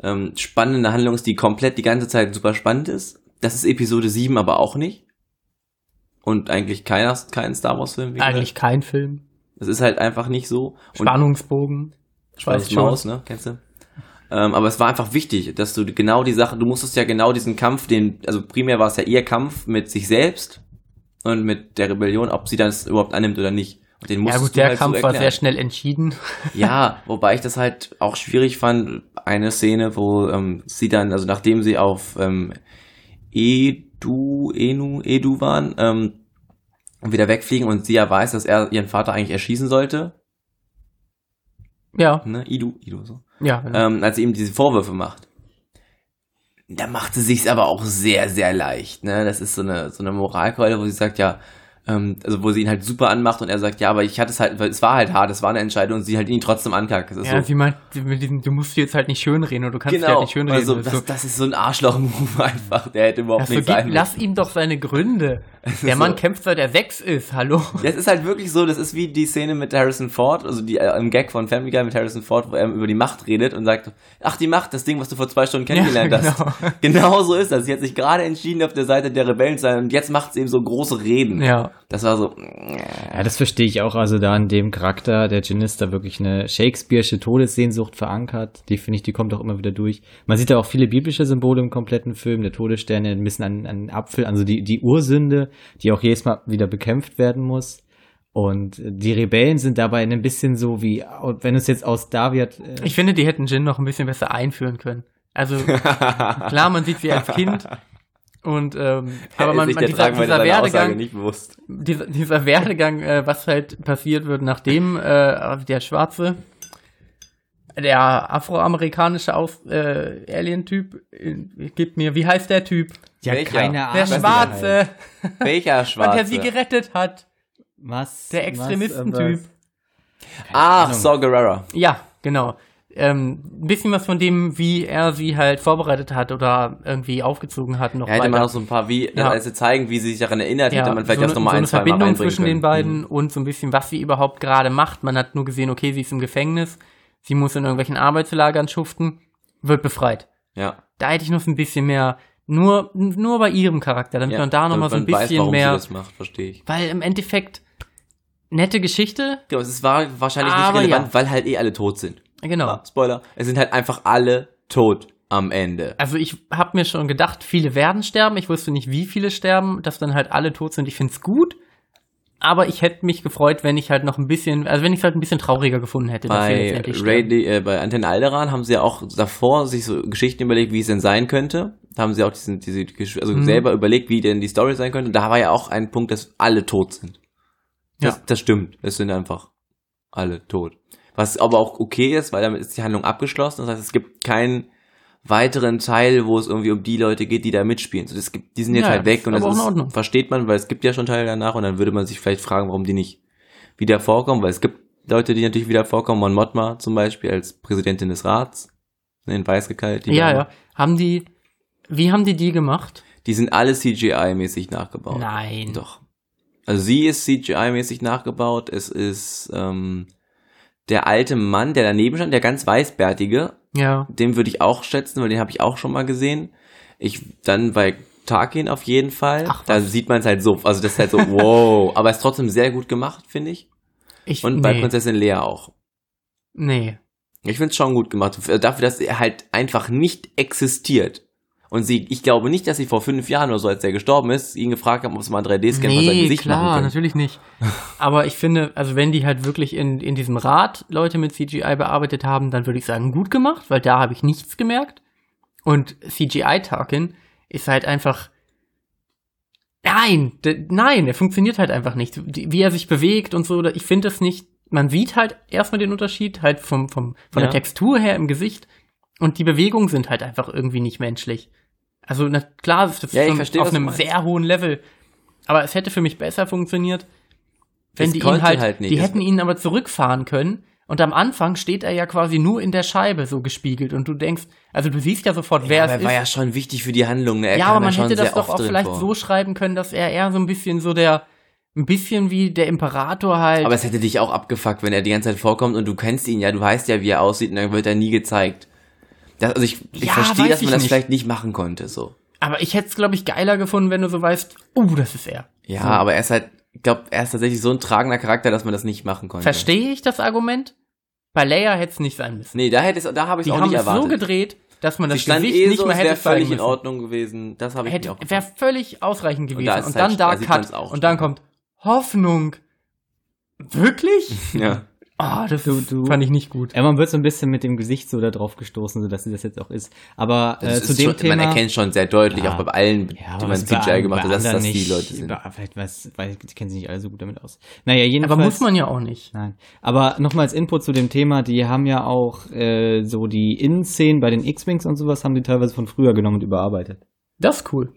ähm, spannende Handlung ist, die komplett die ganze Zeit super spannend ist. Das ist Episode 7 aber auch nicht. Und eigentlich keiner, kein Star Wars Film. wie gesagt. Eigentlich kein Film. Das ist halt einfach nicht so. Und Spannungsbogen. Schwarze. Maus, ne? Kennst du? Ähm, aber es war einfach wichtig, dass du genau die Sache, du musstest ja genau diesen Kampf, den, also primär war es ja ihr Kampf mit sich selbst und mit der Rebellion, ob sie das überhaupt annimmt oder nicht. Den Ja musstest gut, der halt Kampf so war sehr schnell entschieden. *laughs* Ja, wobei ich das halt auch schwierig fand, eine Szene, wo ähm, sie dann, also nachdem sie auf ähm, Edu, Enu, Edu waren, ähm, wieder wegfliegen und sie ja weiß, dass er ihren Vater eigentlich erschießen sollte, Ja, ne, Idu, Idu, so. ja. genau. ähm, als sie ihm diese Vorwürfe macht. Da macht sie sich's aber auch sehr, sehr leicht. Ne? Das ist so eine, so eine Moralkeule, wo sie sagt, ja, ähm, also wo sie ihn halt super anmacht und er sagt, ja, aber ich hatte es halt, weil es war halt hart, es war eine Entscheidung und sie halt ihn trotzdem ankackt. Das ist ja, so, sie meint, mit diesem, du musst dir jetzt halt nicht schönreden oder du kannst dir halt genau, nicht schönreden. also Das so, das ist so ein Arschloch-Move *laughs* einfach, der hätte überhaupt so, nicht sein müssen. lass ihm doch seine Gründe. Der Mann so. kämpft, seit er sechs ist. Hallo. Ja, es ist halt wirklich so, das ist wie die Szene mit Harrison Ford, also die äh, im Gag von Family Guy mit Harrison Ford, wo er über die Macht redet und sagt, ach die Macht, das Ding, was du vor zwei Stunden kennengelernt Ja, hast. genau. Genau so ist das. Sie hat sich gerade entschieden, auf der Seite der Rebellen zu sein und jetzt macht sie eben so große Reden. Ja. Das war so, Ja, das verstehe ich auch. Also da in dem Charakter, der Jin ist da wirklich eine Shakespeare'sche Todessehnsucht verankert. Die finde ich, die kommt auch immer wieder durch. Man sieht da auch viele biblische Symbole im kompletten Film. Der Todesstern ein bisschen an, an Apfel, also die, die Ursünde, die auch jedes Mal wieder bekämpft werden muss. Und die Rebellen sind dabei ein bisschen so wie, wenn es jetzt aus Daviat, äh, Ich finde, die hätten Jin noch ein bisschen besser einführen können. Also *laughs* klar, man sieht sie als Kind und ähm, aber man, man dieser, Tragen dieser Werdegang, dieser, dieser Werdegang, äh, was halt passiert wird, nachdem äh, der Schwarze, der afroamerikanische Aus, äh, Alien-Typ, äh, gibt mir, wie heißt der Typ? ja, Welcher? keine Der Ahnung. Schwarze, Welcher *laughs* und Schwarze? der sie gerettet hat. Was? Der Extremistentyp. Ahnung. Saw Gerrera. Ja, genau. Ähm, ein bisschen was von dem, wie er sie halt vorbereitet hat oder irgendwie aufgezogen hat, noch Ja, hätte man auch so ein paar, wie, Ja. also zeigen, wie sie sich daran erinnert, ja, hätte man vielleicht so, erst eine- nochmal so ein, eine zwei Mal Verbindung reinbringen zwischen können. den beiden und so ein bisschen, was sie überhaupt gerade macht. Man hat nur gesehen, okay, sie ist im Gefängnis, sie muss in irgendwelchen Arbeitslagern schuften, wird befreit. Ja. Da hätte ich noch so ein bisschen mehr, nur, nur bei ihrem Charakter, damit ja. man da nochmal so ein bisschen weiß, mehr, sie das macht, verstehe ich. weil im Endeffekt, nette Geschichte, Genau, es war wahrscheinlich nicht relevant, ja. weil halt eh alle tot sind. genau. Ah, Spoiler. Es sind halt einfach alle tot am Ende. Also ich habe mir schon gedacht, viele werden sterben. Ich wusste nicht, wie viele sterben, dass dann halt alle tot sind. Ich find's gut. Aber ich hätte mich gefreut, wenn ich halt noch ein bisschen, also wenn ich es halt ein bisschen trauriger gefunden hätte, Bei. Ray, äh, bei Antenne Alderan haben sie ja auch davor sich so Geschichten überlegt, wie es denn sein könnte. Da haben sie auch diesen, diese, also Mhm. selber überlegt, wie denn die Story sein könnte. Da war ja auch ein Punkt, dass alle tot sind. Das, Ja. das stimmt. Es sind einfach alle tot. Was aber auch okay ist, weil damit ist die Handlung abgeschlossen. Das heißt, es gibt keinen weiteren Teil, wo es irgendwie um die Leute geht, die da mitspielen. So, das gibt, die sind jetzt Ja, halt weg und das ist, versteht man, weil es gibt ja schon Teile danach und dann würde man sich vielleicht fragen, warum die nicht wieder vorkommen, weil es gibt Leute, die natürlich wieder vorkommen. Mon Mothma zum Beispiel als Präsidentin des Rats, ne, in weiß gekleidet. Ja, ja. Haben die, wie haben die die gemacht? Die sind alle CGI-mäßig nachgebaut. Nein. Doch. Also sie ist CGI-mäßig nachgebaut. Es ist ähm, der alte Mann, der daneben stand, der ganz weißbärtige. Ja. Den würde ich auch schätzen, weil den habe ich auch schon mal gesehen. Ich dann bei Tarkin auf jeden Fall. Ach, da sieht man es halt so. Also das ist halt so, *laughs* wow. Aber es ist trotzdem sehr gut gemacht, finde ich. Ich, Und nee, bei Prinzessin Lea auch. Nee. Ich finde es schon gut gemacht. Dafür, dass er halt einfach nicht existiert. Und sie, ich glaube nicht, dass sie vor fünf Jahren oder so, als er gestorben ist, ihn gefragt haben, ob sie mal 3D-Scan von seinem Nee, Gesicht machen klar, können. natürlich nicht. *laughs* Aber ich finde, also wenn die halt wirklich in, in diesem Rad Leute mit CGI bearbeitet haben, dann würde ich sagen, gut gemacht, weil da habe ich nichts gemerkt. Und CGI-Tarkin ist halt einfach. Nein, nein, er funktioniert halt einfach nicht. Wie er sich bewegt und so, ich finde das nicht. Man sieht halt erstmal den Unterschied, halt vom, vom, von Ja. der Textur her im Gesicht. Und die Bewegungen sind halt einfach irgendwie nicht menschlich. Also, na, klar, das ist Ja, zum- verstehe, auf einem sehr hohen Level. Aber es hätte für mich besser funktioniert, wenn Es die ihn halt, halt nicht. die Es- hätten ihn aber zurückfahren können. Und am Anfang steht er ja quasi nur in der Scheibe so gespiegelt und du denkst, also du siehst ja sofort, wer Ja, es aber er war ist. ja schon wichtig für die Handlung. Ne? Er ja, aber man hätte das doch auch vielleicht vor. so schreiben können, dass er eher so ein bisschen so der, ein bisschen wie der Imperator halt. Aber es hätte dich auch abgefuckt, wenn er die ganze Zeit vorkommt und du kennst ihn ja, du weißt ja, wie er aussieht und dann wird er nie gezeigt. Das, also ich, ich Ja, verstehe, dass man ich das nicht. vielleicht nicht machen konnte, so. aber ich hätte es, glaube ich, geiler gefunden, wenn du so weißt, oh, das ist er. Ja, So. aber er ist halt, ich glaube, er ist tatsächlich so ein tragender Charakter, dass man das nicht machen konnte. Verstehe ich das Argument? Bei Leia hätte es nicht sein müssen. Nee, da hätte es, da habe ich Die auch haben nicht es so erwartet. gedreht, dass man Sie das stand Gesicht eh nicht so, mehr hätte wäre völlig in. Ordnung gewesen. Das habe ich hätte, mir auch wäre völlig ausreichend gewesen. da Und, es dann halt- da Cut. auch Und dann kommt Hoffnung. *laughs* Wirklich? Ja. Ah, das Du- du- fand ich nicht gut. Ja, man wird so ein bisschen mit dem Gesicht so da drauf gestoßen, so dass sie das jetzt auch ist. Aber äh, zu dem schon, Thema. man erkennt schon sehr deutlich, Ja. auch bei allen, ja, die man CGI gemacht hat, dass das anderen die nicht, Leute sind. Bei- Vielleicht weiß, weil die kennen sich nicht alle so gut damit aus. Naja, jedenfalls. Aber muss man ja auch nicht. Nein. Aber nochmal als Input zu dem Thema, die haben ja auch äh, so die Innenszenen bei den X-Wings und sowas haben die teilweise von früher genommen und überarbeitet. Das ist cool.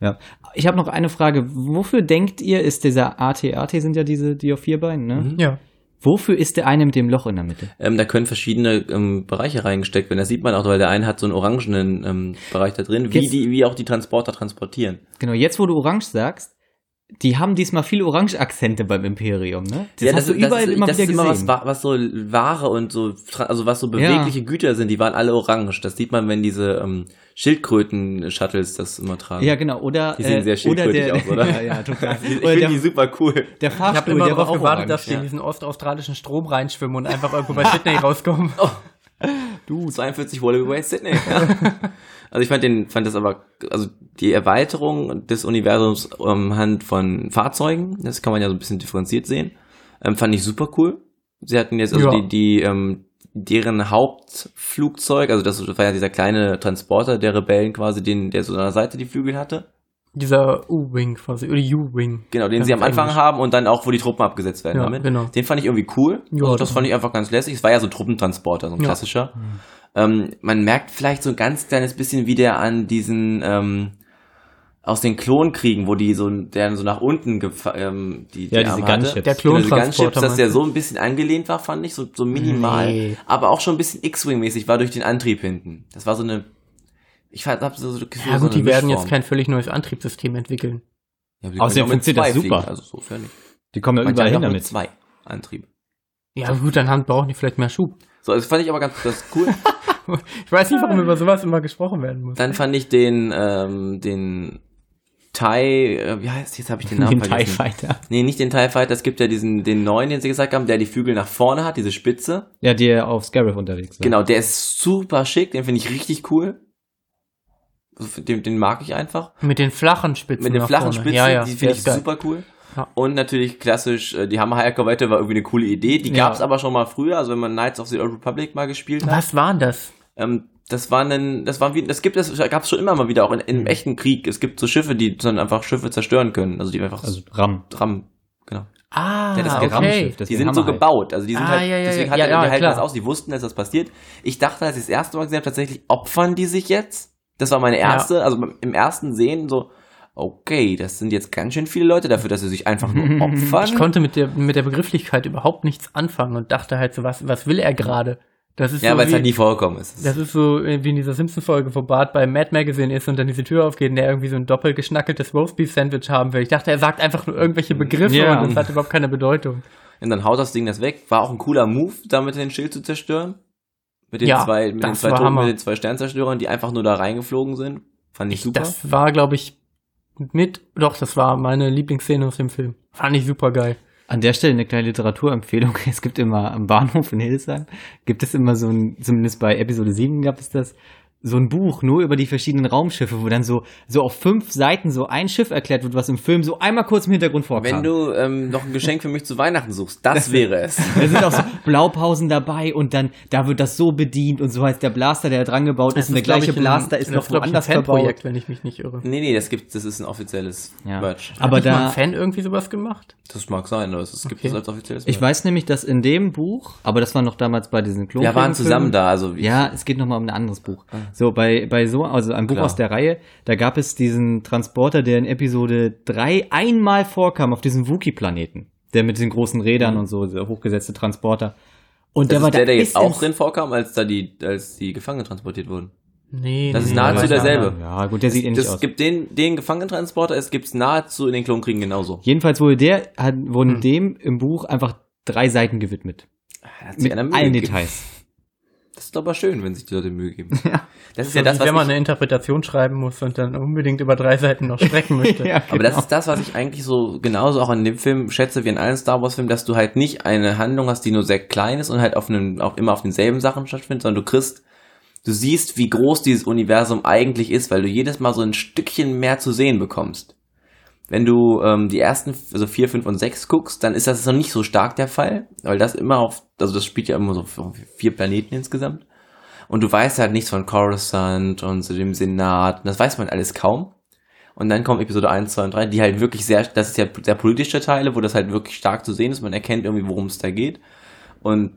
Ja. Ich habe noch eine Frage. Wofür denkt ihr, ist dieser AT-AT sind ja diese, die auf vier Beinen, ne? Mhm. Ja. Wofür ist der eine mit dem Loch in der Mitte? Ähm, da können verschiedene ähm, Bereiche reingesteckt werden. Das sieht man auch, weil der eine hat so einen orangenen ähm, Bereich da drin, wie, Jetzt- die, wie auch die Transporter transportieren. Genau, jetzt wo du Orange sagst, die haben diesmal viele Orange-Akzente beim Imperium, ne? Das hast du überall ist, immer das wieder ist immer was, gesehen. wa- was so Ware und so, also was so bewegliche Güter sind, die waren alle orange. Das sieht man, wenn diese ähm, Schildkröten-Shuttles das immer tragen. ja, genau. Oder, Die sehen sehr oder schildkrötig der, aus, oder? *laughs* ja, ja, total. Ich Oder finde die super cool. der Ich habe Fahrstuhl, immer der darauf gewartet, orange. dass die ja. in diesen ostaustralischen Strom reinschwimmen und einfach irgendwo bei *laughs* Sydney rauskommen. *laughs* Du, 42 Wallaby Sydney. Also ich fand den, fand das aber, also die Erweiterung des Universums ähm, anhand von Fahrzeugen, das kann man ja so ein bisschen differenziert sehen, ähm, fand ich super cool. Sie hatten jetzt also Ja. die, die, ähm, deren Hauptflugzeug, also das war ja dieser kleine Transporter der Rebellen quasi, den, der so an der Seite die Flügel hatte. Dieser U-Wing quasi, oder U-Wing. Genau, den sie am Anfang Englisch. haben und dann auch, wo die Truppen abgesetzt werden Ja, damit. genau. Den fand ich irgendwie cool. Ja, also das das- fand ich einfach ganz lässig. Es war ja so ein Truppentransporter, so ein Ja. klassischer. Ähm, man merkt vielleicht so ein ganz kleines bisschen wieder an diesen ähm, aus den Klonkriegen, wo die so der so nach unten ähm, die, Ja, die diese. Gunships. Der Genau, diese Klontransporter. Gunships, dass der so ein bisschen angelehnt war, fand ich, so, so minimal. Nee. Aber auch schon ein bisschen X-Wing-mäßig war durch den Antrieb hinten. Das war so eine, ich hab so, so, so ja so gut, eine die werden jetzt kein völlig neues Antriebssystem entwickeln. Ja, Außerdem mit funktioniert das zwei super. fliegen, Also so nicht. Die kommen ja überall hin damit. zwei Antriebe. Ja gut, dann haben, brauchen die vielleicht mehr Schub. So, das fand ich aber ganz das ist cool. *laughs* Ich weiß nicht, warum über sowas immer gesprochen werden muss. Dann fand ich den, ähm, den TIE, äh, wie heißt, jetzt habe ich den Namen Den vergessen. Fighter. Nee, nicht den TIE Fighter, es gibt ja diesen, den neuen, den sie gesagt haben, der die Flügel nach vorne hat, diese Spitze. Ja, die auf Scarif unterwegs sind. Genau, der ist super schick, den finde ich richtig cool. Den, den mag ich einfach. Mit den flachen Spitzen. Mit den flachen vorne. Spitzen, ja, ja, die der finde ich ist geil. super cool. Ja. Und natürlich klassisch, äh, die Hammerheierkorvette war irgendwie eine coole Idee. Die Ja. gab's aber schon mal früher, also wenn man Knights of the Old Republic mal gespielt hat. Was war das? Ähm, das war ein, das war wie, das gibt es, gab es schon immer mal wieder auch in, Mhm. im echten Krieg. Es gibt so Schiffe, die dann einfach Schiffe zerstören können, also die einfach Also RAM. Ram, genau. Ah, Ja, das ist okay. Raumschiff, Die deswegen sind haben so gebaut, also die sind Ah, halt, ja, ja, deswegen ja, hat ja, die ja, halten das aus, die wussten, dass das passiert. Ich dachte, als ich das erste Mal gesehen habe, tatsächlich opfern die sich jetzt. Das war meine erste, also im ersten Sehen so, okay, das sind jetzt ganz schön viele Leute dafür, dass sie sich einfach nur *laughs* opfern. Ich konnte mit der, mit der Begrifflichkeit überhaupt nichts anfangen und dachte halt so, was, was will er gerade? Das ist ja, so weil es wie, halt nie vorgekommen ist. das ist so wie in dieser Simpson-Folge, wo Bart bei Mad Magazine ist und dann diese Tür aufgeht und der irgendwie so ein doppelt geschnackeltes Roastbeef-Sandwich haben will. Ich dachte, er sagt einfach nur irgendwelche Begriffe Ja. und das hat überhaupt keine Bedeutung. Und dann haut das Ding das weg. War auch ein cooler Move, damit den Schild zu zerstören. Mit den Ja, zwei, mit den zwei Toten, mit den zwei Sternzerstörern, die einfach nur da reingeflogen sind. Fand ich super. Das war, glaube ich, mit, doch, das war meine Lieblingsszene aus dem Film. Fand ich super geil. An der Stelle eine kleine Literaturempfehlung. *laughs* Es gibt immer am Bahnhof in Hildesheim, gibt es immer so ein, zumindest bei Episode 7 gab es das, so ein Buch nur über die verschiedenen Raumschiffe, wo dann so, so auf fünf Seiten so ein Schiff erklärt wird, was im Film so einmal kurz im Hintergrund vorkam. Wenn du ähm, noch ein Geschenk für mich zu Weihnachten suchst, das wäre es. *laughs* Da sind auch so Blaupausen dabei und dann, da wird das so bedient und so heißt der Blaster, der dran gebaut ist, und der gleiche ich, ein- Blaster ist das noch woanders ein verbaut. Fanprojekt, wenn ich mich nicht irre. Nee, nee, das gibt, das ist ein offizielles Ja. Merch. Aber Hat nicht mal da, ein Fan irgendwie sowas gemacht? Das mag sein, aber es gibt Okay. es als offizielles ich weiß nämlich, dass in dem Buch, aber das war noch damals bei diesen Klon Wir waren zusammen da, also wie- Ja, es geht nochmal um ein anderes Buch. So, bei, bei so, also ein Buch Klar. aus der Reihe, da gab es diesen Transporter, der in Episode 3 einmal vorkam auf diesem Wookie-Planeten. Der mit den großen Rädern und so, der hochgesetzte Transporter. Und Das der ist war der, der jetzt auch drin vorkam, als da die, als die Gefangenen transportiert wurden. Nee, Das nee, ist nahezu derselbe. Ja, gut, der sieht ähnlich Es aus. gibt den, den Gefangenentransporter, es gibt's nahezu in den Klonkriegen genauso. Jedenfalls wurde der, hat, wurden Hm. dem im Buch einfach drei Seiten gewidmet. Hat sich Mit allen. Details. Das ist doch aber schön, wenn sich die Leute Mühe geben. *laughs* Das ist ja das, was wenn man eine Interpretation schreiben muss und dann unbedingt über drei Seiten noch strecken *laughs* möchte. ja, aber das ist das, was ich eigentlich so genauso auch in dem Film schätze wie in allen Star Wars Filmen, dass du halt nicht eine Handlung hast, die nur sehr klein ist und halt auf einem, auch immer auf denselben Sachen stattfindet, sondern du kriegst, du siehst, wie groß dieses Universum eigentlich ist, weil du jedes Mal so ein Stückchen mehr zu sehen bekommst. Wenn du ähm, die ersten, also vier, fünf und sechs guckst, dann ist das noch nicht so stark der Fall, weil das immer auf, also das spielt ja immer so vier Planeten insgesamt. Und du weißt halt nichts von Coruscant und zu dem Senat. Das weiß man alles kaum. Und dann kommt Episode 1, 2 und 3, die halt wirklich sehr, das ist ja sehr politische Teile, wo das halt wirklich stark zu sehen ist. Man erkennt irgendwie, worum es da geht. Und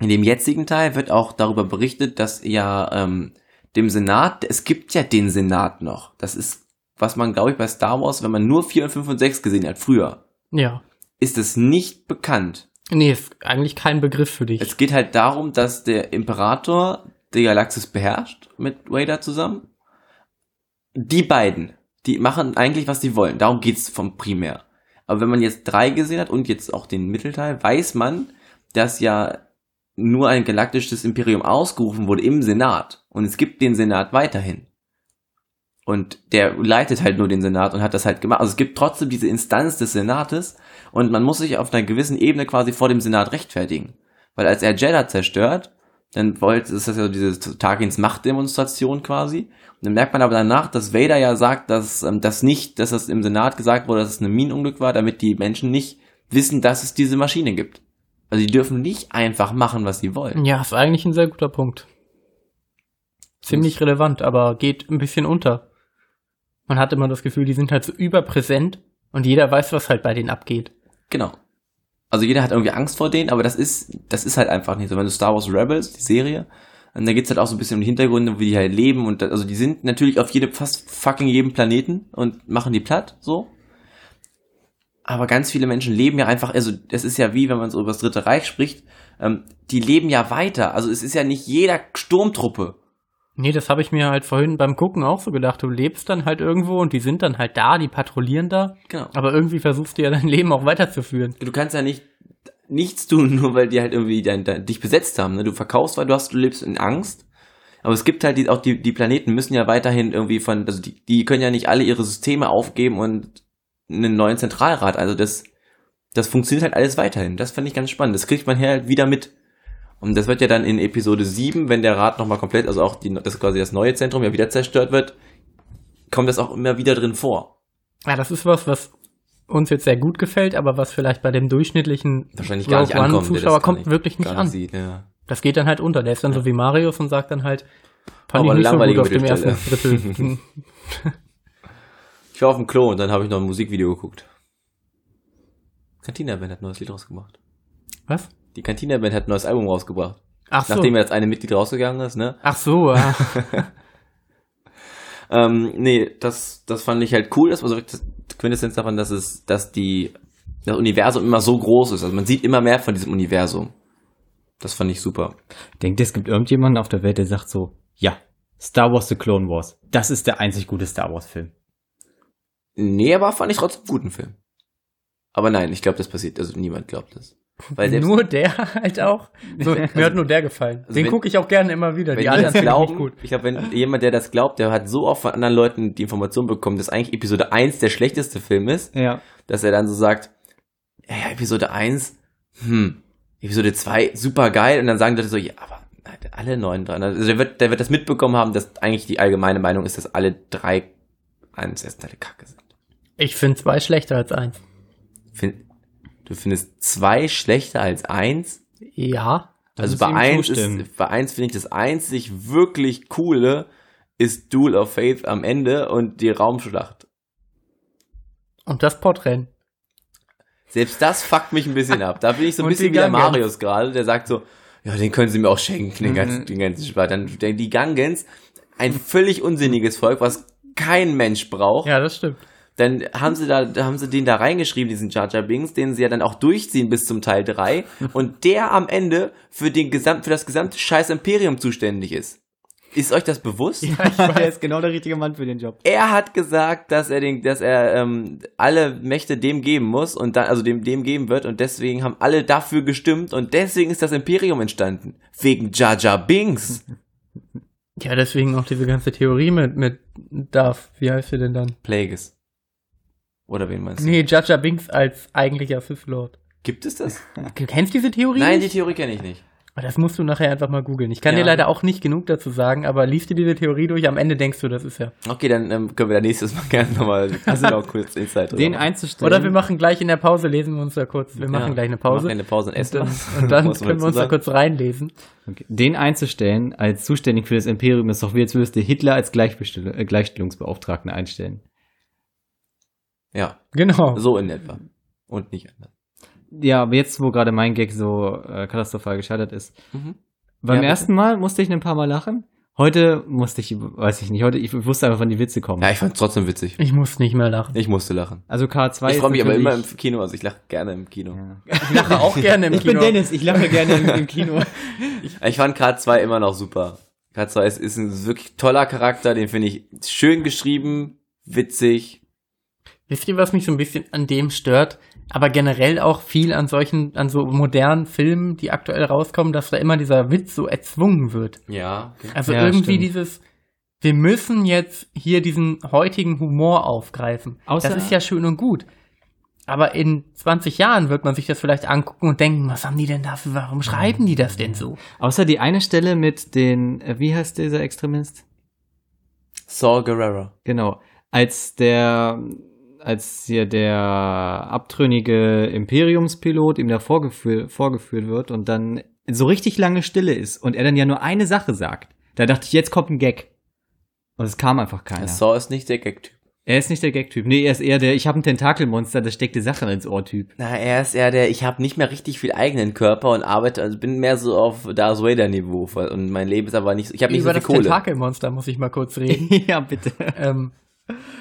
in dem jetzigen Teil wird auch darüber berichtet, dass ja ähm, dem Senat, es gibt ja den Senat noch. Das ist, was man, glaube ich, bei Star Wars, wenn man nur 4 und 5 und 6 gesehen hat, früher, Ja. ist es nicht bekannt. Nee, eigentlich kein Begriff für dich. Es geht halt darum, dass der Imperator die Galaxis beherrscht mit Vader zusammen. Die beiden, die machen eigentlich, was sie wollen. Darum geht's vom Primär. Aber wenn man jetzt drei gesehen hat und jetzt auch den Mittelteil, weiß man, dass ja nur ein galaktisches Imperium ausgerufen wurde im Senat. Und es gibt den Senat weiterhin. Und der leitet halt nur den Senat und hat das halt gemacht. Also es gibt trotzdem diese Instanz des Senates und man muss sich auf einer gewissen Ebene quasi vor dem Senat rechtfertigen. Weil als er Jeddah zerstört, dann wollte, ist das ja so diese Tarkins Machtdemonstration quasi. Und dann merkt man aber danach, dass Vader ja sagt, dass ähm, das nicht, dass das im Senat gesagt wurde, dass es ein Minenunglück war, damit die Menschen nicht wissen, dass es diese Maschine gibt. Also die dürfen nicht einfach machen, was sie wollen. ja, ist eigentlich ein sehr guter Punkt. Ziemlich relevant, aber geht ein bisschen unter. Man hat immer das Gefühl, die sind halt so überpräsent und jeder weiß, was halt bei denen abgeht. Genau. Also jeder hat irgendwie Angst vor denen, aber das ist, das ist halt einfach nicht so. Wenn du Star Wars Rebels, die Serie, und da geht's halt auch so ein bisschen um die Hintergründe, wie die halt leben und also die sind natürlich auf jedem, fast fucking jedem Planeten und machen die platt, so. Aber ganz viele Menschen leben ja einfach, also es ist ja wie, wenn man so über das Dritte Reich spricht, ähm, die leben ja weiter. Also es ist ja nicht jeder Sturmtruppe. Nee, das habe ich mir halt vorhin beim Gucken auch so gedacht. Du lebst dann halt irgendwo und die sind dann halt da, die patrouillieren da. Genau. Aber irgendwie versuchst du ja dein Leben auch weiterzuführen. Du kannst ja nicht nichts tun, *laughs* nur weil die halt irgendwie dein, dein, dich besetzt haben. Ne? Du verkaufst, weil du hast, du lebst in Angst. Aber es gibt halt die, auch die, die Planeten müssen ja weiterhin irgendwie von, also die, die können ja nicht alle ihre Systeme aufgeben und einen neuen Zentralrat. Also das, das funktioniert halt alles weiterhin. Das fand ich ganz spannend. Das kriegt man hier halt wieder mit. Und das wird ja dann in Episode 7, wenn der Rat nochmal komplett, also auch die, das quasi das neue Zentrum ja wieder zerstört wird, kommt das auch immer wieder drin vor. Ja, das ist was, was uns jetzt sehr gut gefällt, aber was vielleicht bei dem durchschnittlichen Wahrscheinlich gar nicht Rogue ankommt. Zuschauer kommt wirklich nicht an. Sieht, ja. Das geht dann halt unter. Der ist dann so wie Marius und sagt dann halt, fand Aber ich nicht so gut auf dem ersten Drittel. *laughs* *laughs* Ich war auf dem Klo und dann habe ich noch ein Musikvideo geguckt. Cantina Band hat ein neues Lied rausgebracht. Was? Die Cantina Band hat ein neues Album rausgebracht. Ach so. Nachdem ja das eine Mitglied rausgegangen ist, ne? Ach so, ja. *laughs* Ähm, nee, das, das fand ich halt cool. Das war so wirklich das Quintessenz davon, dass es, dass die, das Universum immer so groß ist. Also man sieht immer mehr von diesem Universum. Das fand ich super. Denkt ihr, es gibt irgendjemanden auf der Welt, der sagt so, ja, Star Wars The Clone Wars, das ist der einzig gute Star Wars Film. Nee, aber fand ich trotzdem einen guten Film. Aber nein, ich glaube, das passiert, also niemand glaubt das. Weil selbst, nur der halt auch. So, mir hat nur der gefallen. Also Den gucke ich auch gerne immer wieder. wenn Die anderen glauben, gut. ich glaube, wenn jemand, der das glaubt, der hat so oft von anderen Leuten die Information bekommen, dass eigentlich Episode 1 der schlechteste Film ist, Ja. dass er dann so sagt, ja, Episode 1, hm, Episode 2, super geil, und dann sagen Leute so, ja, aber Alle neun dran. Also der wird, der wird das mitbekommen haben, dass eigentlich die allgemeine Meinung ist, dass alle drei Teile kacke sind. Ich finde zwei schlechter als eins. Find, du findest zwei schlechter als eins? Ja. Also bei eins, ist, bei eins finde ich das einzig wirklich coole ist Duel of Faith am Ende und die Raumschlacht. Und das Podrennen. Selbst das fuckt mich ein bisschen ab. Da bin ich so ein bisschen wie der. Marius gerade, der sagt so, ja, den können sie mir auch schenken, den Mhm. ganzen, den ganzen Spaß. Dann die Gungans, ein völlig unsinniges Volk, was kein Mensch braucht. Ja, das stimmt. Dann haben sie da, haben sie den da reingeschrieben, diesen Jar Jar Binks, den sie ja dann auch durchziehen bis zum Teil 3 *laughs* und der am Ende für den Gesamt, für das gesamte scheiß Imperium zuständig ist. Ist euch das bewusst? *laughs* er ist genau der richtige Mann für den Job. Er hat gesagt, dass er den, dass er ähm, alle Mächte dem geben muss und dann, also dem, dem geben wird und deswegen haben alle dafür gestimmt und deswegen ist das Imperium entstanden. Wegen Jar Jar Binks. Ja, deswegen auch diese ganze Theorie mit, mit Darth. Wie heißt sie denn dann? Plagueis. Oder wen meinst du? Nee, Jar Binks als eigentlicher Sith Lord. Gibt es das? Du kennst diese Theorie? Nein, die? Theorie kenne ich nicht. Aber Das musst du nachher einfach mal googeln. Ich kann Ja. dir leider auch nicht genug dazu sagen, aber liest dir diese Theorie durch, am Ende denkst du, das ist ja. Okay, dann ähm, können wir da nächstes Mal *laughs* gerne nochmal also noch kurz Insight Den machen. einzustellen. Oder wir machen gleich in der Pause, lesen wir uns da kurz. Wir machen Ja. gleich eine Pause. Wir machen eine Pause und Und essen dann, und dann *laughs* können wir uns da kurz reinlesen. Okay. Den einzustellen als zuständig für das Imperium ist doch wie, als würdest du Hitler als Gleichbestill äh, Gleichstellungsbeauftragten einstellen. Ja, Genau. so in etwa. Und nicht anders. Ja, aber jetzt, wo gerade mein Gag so äh, katastrophal gescheitert ist. Mhm. Beim Ja, ersten Mal musste ich ein paar Mal lachen. Heute musste ich, weiß ich nicht, heute, ich wusste einfach, wann die Witze kommen. Ja, ich fand's trotzdem witzig. Ich muss nicht mehr lachen. Ich musste lachen. Also K2 Ich freue mich aber immer im Kino, also ich lache gerne im Kino. Ja. *laughs* Ich lache auch gerne im Ich bin Kino. Dennis, ich lache gerne im, im Kino. *laughs* Ich fand K2 immer noch super. K2 ist, ist ein wirklich toller Charakter, den finde ich schön geschrieben, witzig. Wisst ihr, was mich so ein bisschen an dem stört? Aber generell auch viel an solchen, an so modernen Filmen, die aktuell rauskommen, dass da immer dieser Witz so erzwungen wird. Ja. Okay. Also Ja, irgendwie stimmt. dieses, wir müssen jetzt hier diesen heutigen Humor aufgreifen. Außer- das ist ja schön und gut. Aber in 20 Jahren wird man sich das vielleicht angucken und denken, was haben die denn dafür, warum schreiben die das denn so? Außer die eine Stelle mit den, äh, wie heißt dieser Extremist? Saul Guerrero. Genau. Als der, als hier der abtrünnige Imperiumspilot ihm da vorgeführt, vorgeführt wird und dann so richtig lange Stille ist und er dann ja nur eine Sache sagt. Da dachte ich, jetzt kommt ein Gag. Und es kam einfach keiner. Saul ist nicht der Gag-Typ. Er ist nicht der Gag-Typ. Nee, er ist eher der, ich habe ein Tentakelmonster, das steckt die Sachen ins Ohr-Typ. Na, er ist eher der, ich habe nicht mehr richtig viel eigenen Körper und arbeite, also bin mehr so auf Darth Vader Niveau und mein Leben ist aber nicht, so- ich habe nicht Über so viel das Kohle. Tentakelmonster muss ich mal kurz reden. *laughs* ja, bitte. ähm,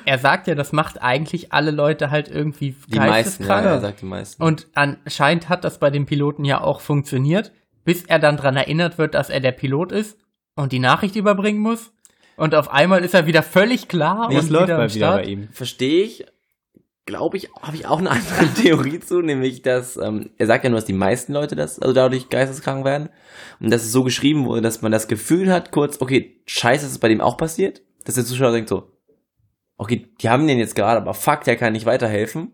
er sagt ja, das macht eigentlich alle Leute halt irgendwie Die meisten, ja, geisteskrank. er sagt die meisten. Und anscheinend hat das bei dem Piloten ja auch funktioniert, bis er dann dran erinnert wird, dass er der Pilot ist und die Nachricht überbringen muss. Und auf einmal ist er wieder völlig klar Nee, und es läuft wieder mal wieder Start. bei ihm. Verstehe ich, glaube ich, habe ich auch eine *laughs* andere Theorie zu, nämlich, dass, ähm, er sagt ja nur, dass die meisten Leute das, also dadurch geisteskrank werden. Und dass es so geschrieben wurde, dass man das Gefühl hat, kurz, okay, scheiße, ist es bei dem auch passiert? Dass der Zuschauer denkt so, okay, die haben den jetzt gerade, aber fuck, der kann nicht weiterhelfen.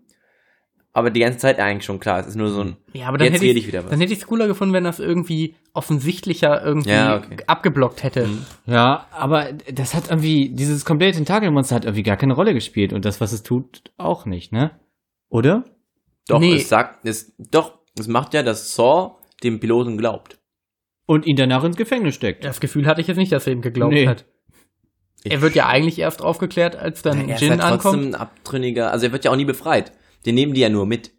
Aber die ganze Zeit eigentlich schon klar, es ist nur so ein, Ja, aber dann Jetzt hätte rede ich, ich wieder was. Dann hätte ich es cooler gefunden, wenn das irgendwie offensichtlicher irgendwie Ja, okay. abgeblockt hätte. Mhm. Ja, aber das hat irgendwie, dieses komplette Tentakelmonster hat irgendwie gar keine Rolle gespielt und das, was es tut, auch nicht, ne? Oder? doch, Nee. es sagt, es, doch, es macht ja, dass Saw dem Piloten glaubt. Und ihn danach ins Gefängnis steckt. Das Gefühl hatte ich jetzt nicht, dass er ihm geglaubt Nee. hat. Er wird ja eigentlich erst aufgeklärt, als dann er ist Jin halt trotzdem ankommt. ein Abtrünniger, also er wird ja auch nie befreit. Den nehmen die ja nur mit.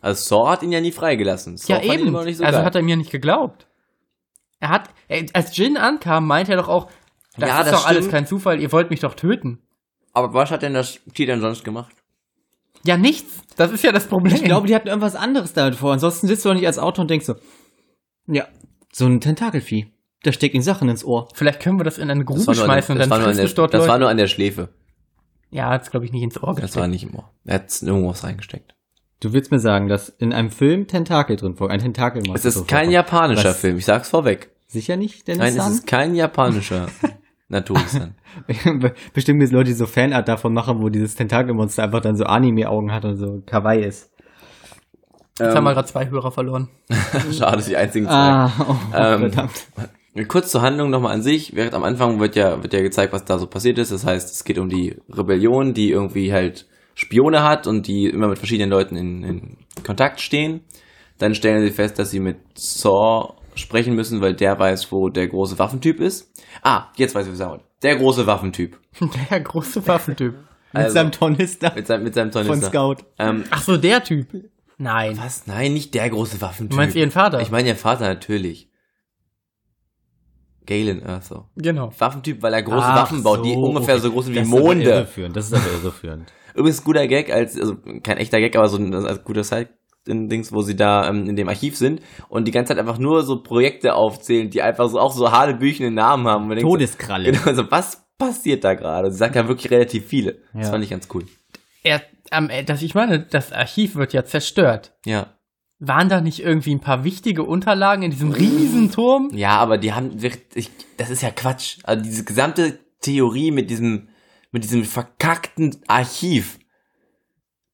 Also Saw hat ihn ja nie freigelassen. Saw Ja, eben. so also geil. hat er mir nicht geglaubt. Er hat, als Jin ankam, meinte er doch auch, das Ja, ist das doch alles stimmt. kein Zufall, ihr wollt mich doch töten. Aber was hat denn das Tier denn sonst gemacht? Ja, nichts. Das ist ja das Problem. Ich glaube, die hatten irgendwas anderes damit vor. Ansonsten sitzt du doch nicht als Autor und denkst so, ja, so ein Tentakelvieh. Da steckt ihm Sachen ins Ohr. Vielleicht können wir das in eine Grube Das war an schmeißen der, und das war dann nur, an frisst der, es dort das war Leute. nur an der Schläfe. Ja, hat's glaube ich nicht ins Ohr Das gesteckt. war nicht im Ohr. Er hat irgendwas reingesteckt. Du willst mir sagen, dass in einem Film Tentakel drin vor, ein Tentakelmonster. Es ist kein vorkommt. japanischer Was? Film, ich sag's vorweg. Sicher nicht, Dennis Nein, es ist kein japanischer *laughs* Naturistan. *laughs* Bestimmt gibt es Leute, die so Fanart davon machen, wo dieses Tentakelmonster einfach dann so Anime-Augen hat und so kawaii ist. Jetzt haben wir ähm, gerade zwei Hörer verloren. *laughs* schade, die einzigen zwei. Ah, oh, Ähm, verdammt. Kurz zur Handlung nochmal an sich. Während am Anfang wird ja, wird ja gezeigt, was da so passiert ist. Das heißt, es geht um die Rebellion, die irgendwie halt Spione hat und die immer mit verschiedenen Leuten in, in Kontakt stehen. Dann stellen sie fest, dass sie mit Saw sprechen müssen, weil der weiß, wo der große Waffentyp ist. Ah, jetzt weiß ich, was wollte. Der große Waffentyp. *laughs* Der große Waffentyp. Mit Also, seinem Tornister Mit seinem, mit seinem von Tornister. Scout. Ähm, Ach so, der Typ. Nein. was? Nein, nicht der große Waffentyp. Du meinst ihren Vater? Ich meine ihren Vater natürlich. Galen Earther. Genau. Waffentyp, weil er große Ach Waffen baut, die so, ungefähr okay. so groß sind wie Das ist aber Monde. irreführend. Das ist aber irreführend. *laughs* Übrigens ein guter Gag, als, also kein echter Gag, aber so ein, ein guter Side in Dings, wo sie da ähm, in dem Archiv sind und die ganze Zeit einfach nur so Projekte aufzählen, die einfach so auch so hanebüchene Namen haben. Und Todeskralle. So, genau, so, was passiert da gerade? Sie sagt ja wirklich relativ viele. Das Ja. fand ich ganz cool. Er, am, äh, das, ich meine, das Archiv wird ja zerstört. Ja. Waren da nicht irgendwie ein paar wichtige Unterlagen in diesem Riesenturm? Ja, aber die haben wirklich, das ist ja Quatsch. Also diese gesamte Theorie mit diesem, mit diesem verkackten Archiv.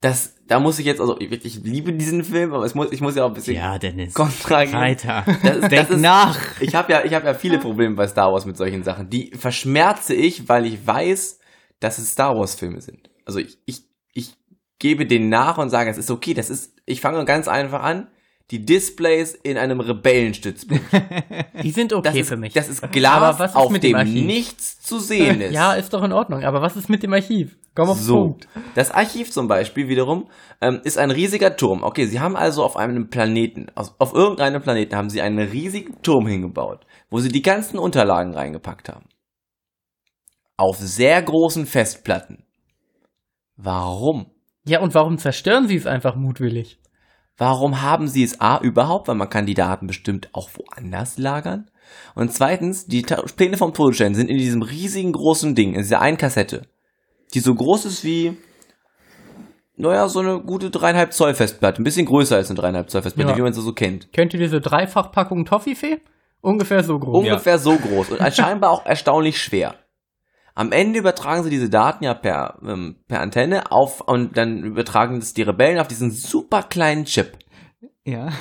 Das, da muss ich jetzt, also ich, ich liebe diesen Film, aber es muss, ich muss ja auch ein bisschen Ja, Dennis. Kontra geben. Weiter. Das ist, Denk das ist, nach. Ich habe ja, ich habe ja viele Probleme bei Star Wars mit solchen Sachen. Die verschmerze ich, weil ich weiß, dass es Star Wars Filme sind. Also ich, ich, ich gebe denen nach und sage, es ist okay. Das ist, ich fange ganz einfach an. Die Displays in einem Rebellenstützpunkt. *laughs* Die sind okay ist, für mich. das ist Glas, Aber was ist auf mit dem dem nichts zu sehen *laughs* ist. ja, ist doch in Ordnung. Aber was ist mit dem Archiv? Komm auf So, Punkt. das Archiv zum Beispiel wiederum ähm, ist ein riesiger Turm. Okay, sie haben also auf einem Planeten, auf, auf irgendeinem Planeten haben sie einen riesigen Turm hingebaut, wo sie die ganzen Unterlagen reingepackt haben. Auf sehr großen Festplatten. Warum? Ja, und warum zerstören sie es einfach mutwillig? Warum haben sie es A überhaupt? Weil man kann die Daten bestimmt auch woanders lagern. Und zweitens, die Ta Pläne vom Todesstern sind in diesem riesigen großen Ding, in dieser einen Kassette, die so groß ist wie, naja, so eine gute dreieinhalb Zoll Festplatte. Ein bisschen größer als eine dreieinhalb Zoll Festplatte, Ja. wie man sie so kennt. Kennt ihr diese Dreifachpackung Toffifee? Ungefähr so groß. Ungefähr so groß und *laughs* scheinbar auch erstaunlich schwer. Am Ende übertragen sie diese Daten ja per, ähm, per Antenne auf und dann übertragen das die Rebellen auf diesen super kleinen Chip. Ja.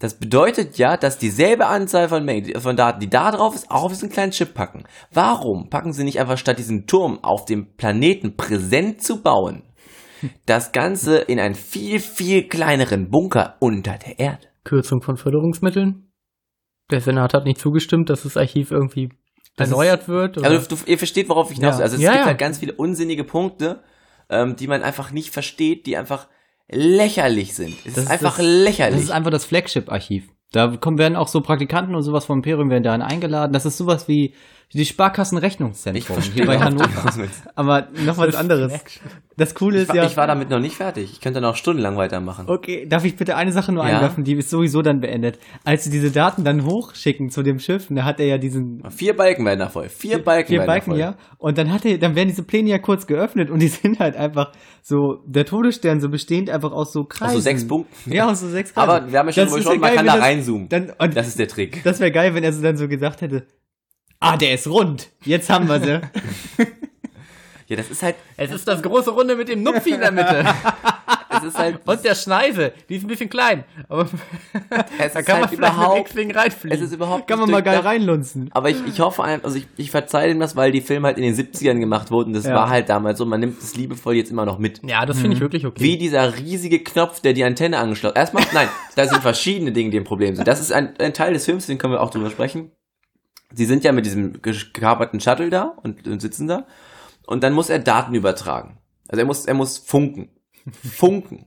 Das bedeutet ja, dass dieselbe Anzahl von, von Daten, die da drauf ist, auch auf diesen kleinen Chip packen. Warum packen sie nicht einfach statt diesen Turm auf dem Planeten präsent zu bauen, das Ganze in einen viel, viel kleineren Bunker unter der Erde? Kürzung von Förderungsmitteln. Der Senat hat nicht zugestimmt, dass das Archiv irgendwie Das erneuert wird. oder? Also du, ihr versteht, worauf ich hinaus will. Ja. Also es Ja, gibt ja. halt ganz viele unsinnige Punkte, ähm, die man einfach nicht versteht, die einfach lächerlich sind. Es ist, einfach das, lächerlich. Das ist einfach das Flagship-Archiv. Da kommen, werden auch so Praktikanten und sowas vom Imperium werden daran eingeladen. Das ist sowas wie die Sparkassenrechnungszentrum hier bei Hannover. Aber noch was anderes. Das Coole Ich ist war, ja. ich war damit noch nicht fertig. Ich könnte noch stundenlang weitermachen. Okay, darf ich bitte eine Sache nur Ja? einwerfen, die ist sowieso dann beendet. Als sie diese Daten dann hochschicken zu dem Schiff, da hat er ja diesen Vier Balken werden da voll. Vier Balken vier werden da Balken, voll. ja. Und dann hat er, dann werden diese Pläne ja kurz geöffnet und die *laughs* sind halt einfach so, der Todesstern so bestehend einfach aus so Kreisen. Aus so sechs Punkten. Ja, aus so sechs Kreisen. Aber wir haben ja schon besprochen, man geil, kann da das- reinzoomen. Dann, und Das ist der Trick. das wäre geil, wenn er so dann so gesagt hätte, ah, der ist rund. Jetzt haben wir sie. *laughs* Ja, das ist halt, es ist das große Runde mit dem Nupfi in der Mitte. es ist halt, Und der Schneise. Die ist ein bisschen klein. Aber es *laughs* da ist kann man halt vielleicht mit überhaupt, X-Wing es reinfliegen. ist überhaupt Kann man mal geil reinlunzen. Aber ich, ich hoffe einfach, also ich, ich verzeihe dem das, weil die Filme halt in den 70ern gemacht wurden. Das Ja. war halt damals so, man nimmt es liebevoll jetzt immer noch mit. ja, das finde ich wirklich okay. Wie dieser riesige Knopf, der die Antenne angeschlossen Erstmal, nein, da sind *laughs* verschiedene Dinge, die ein Problem sind. Das ist ein, ein Teil des Films, den können wir auch drüber sprechen. Sie sind ja mit diesem gekaperten Shuttle da und, und sitzen da. Und dann muss er Daten übertragen. Also er muss, er muss funken. *laughs* Funken.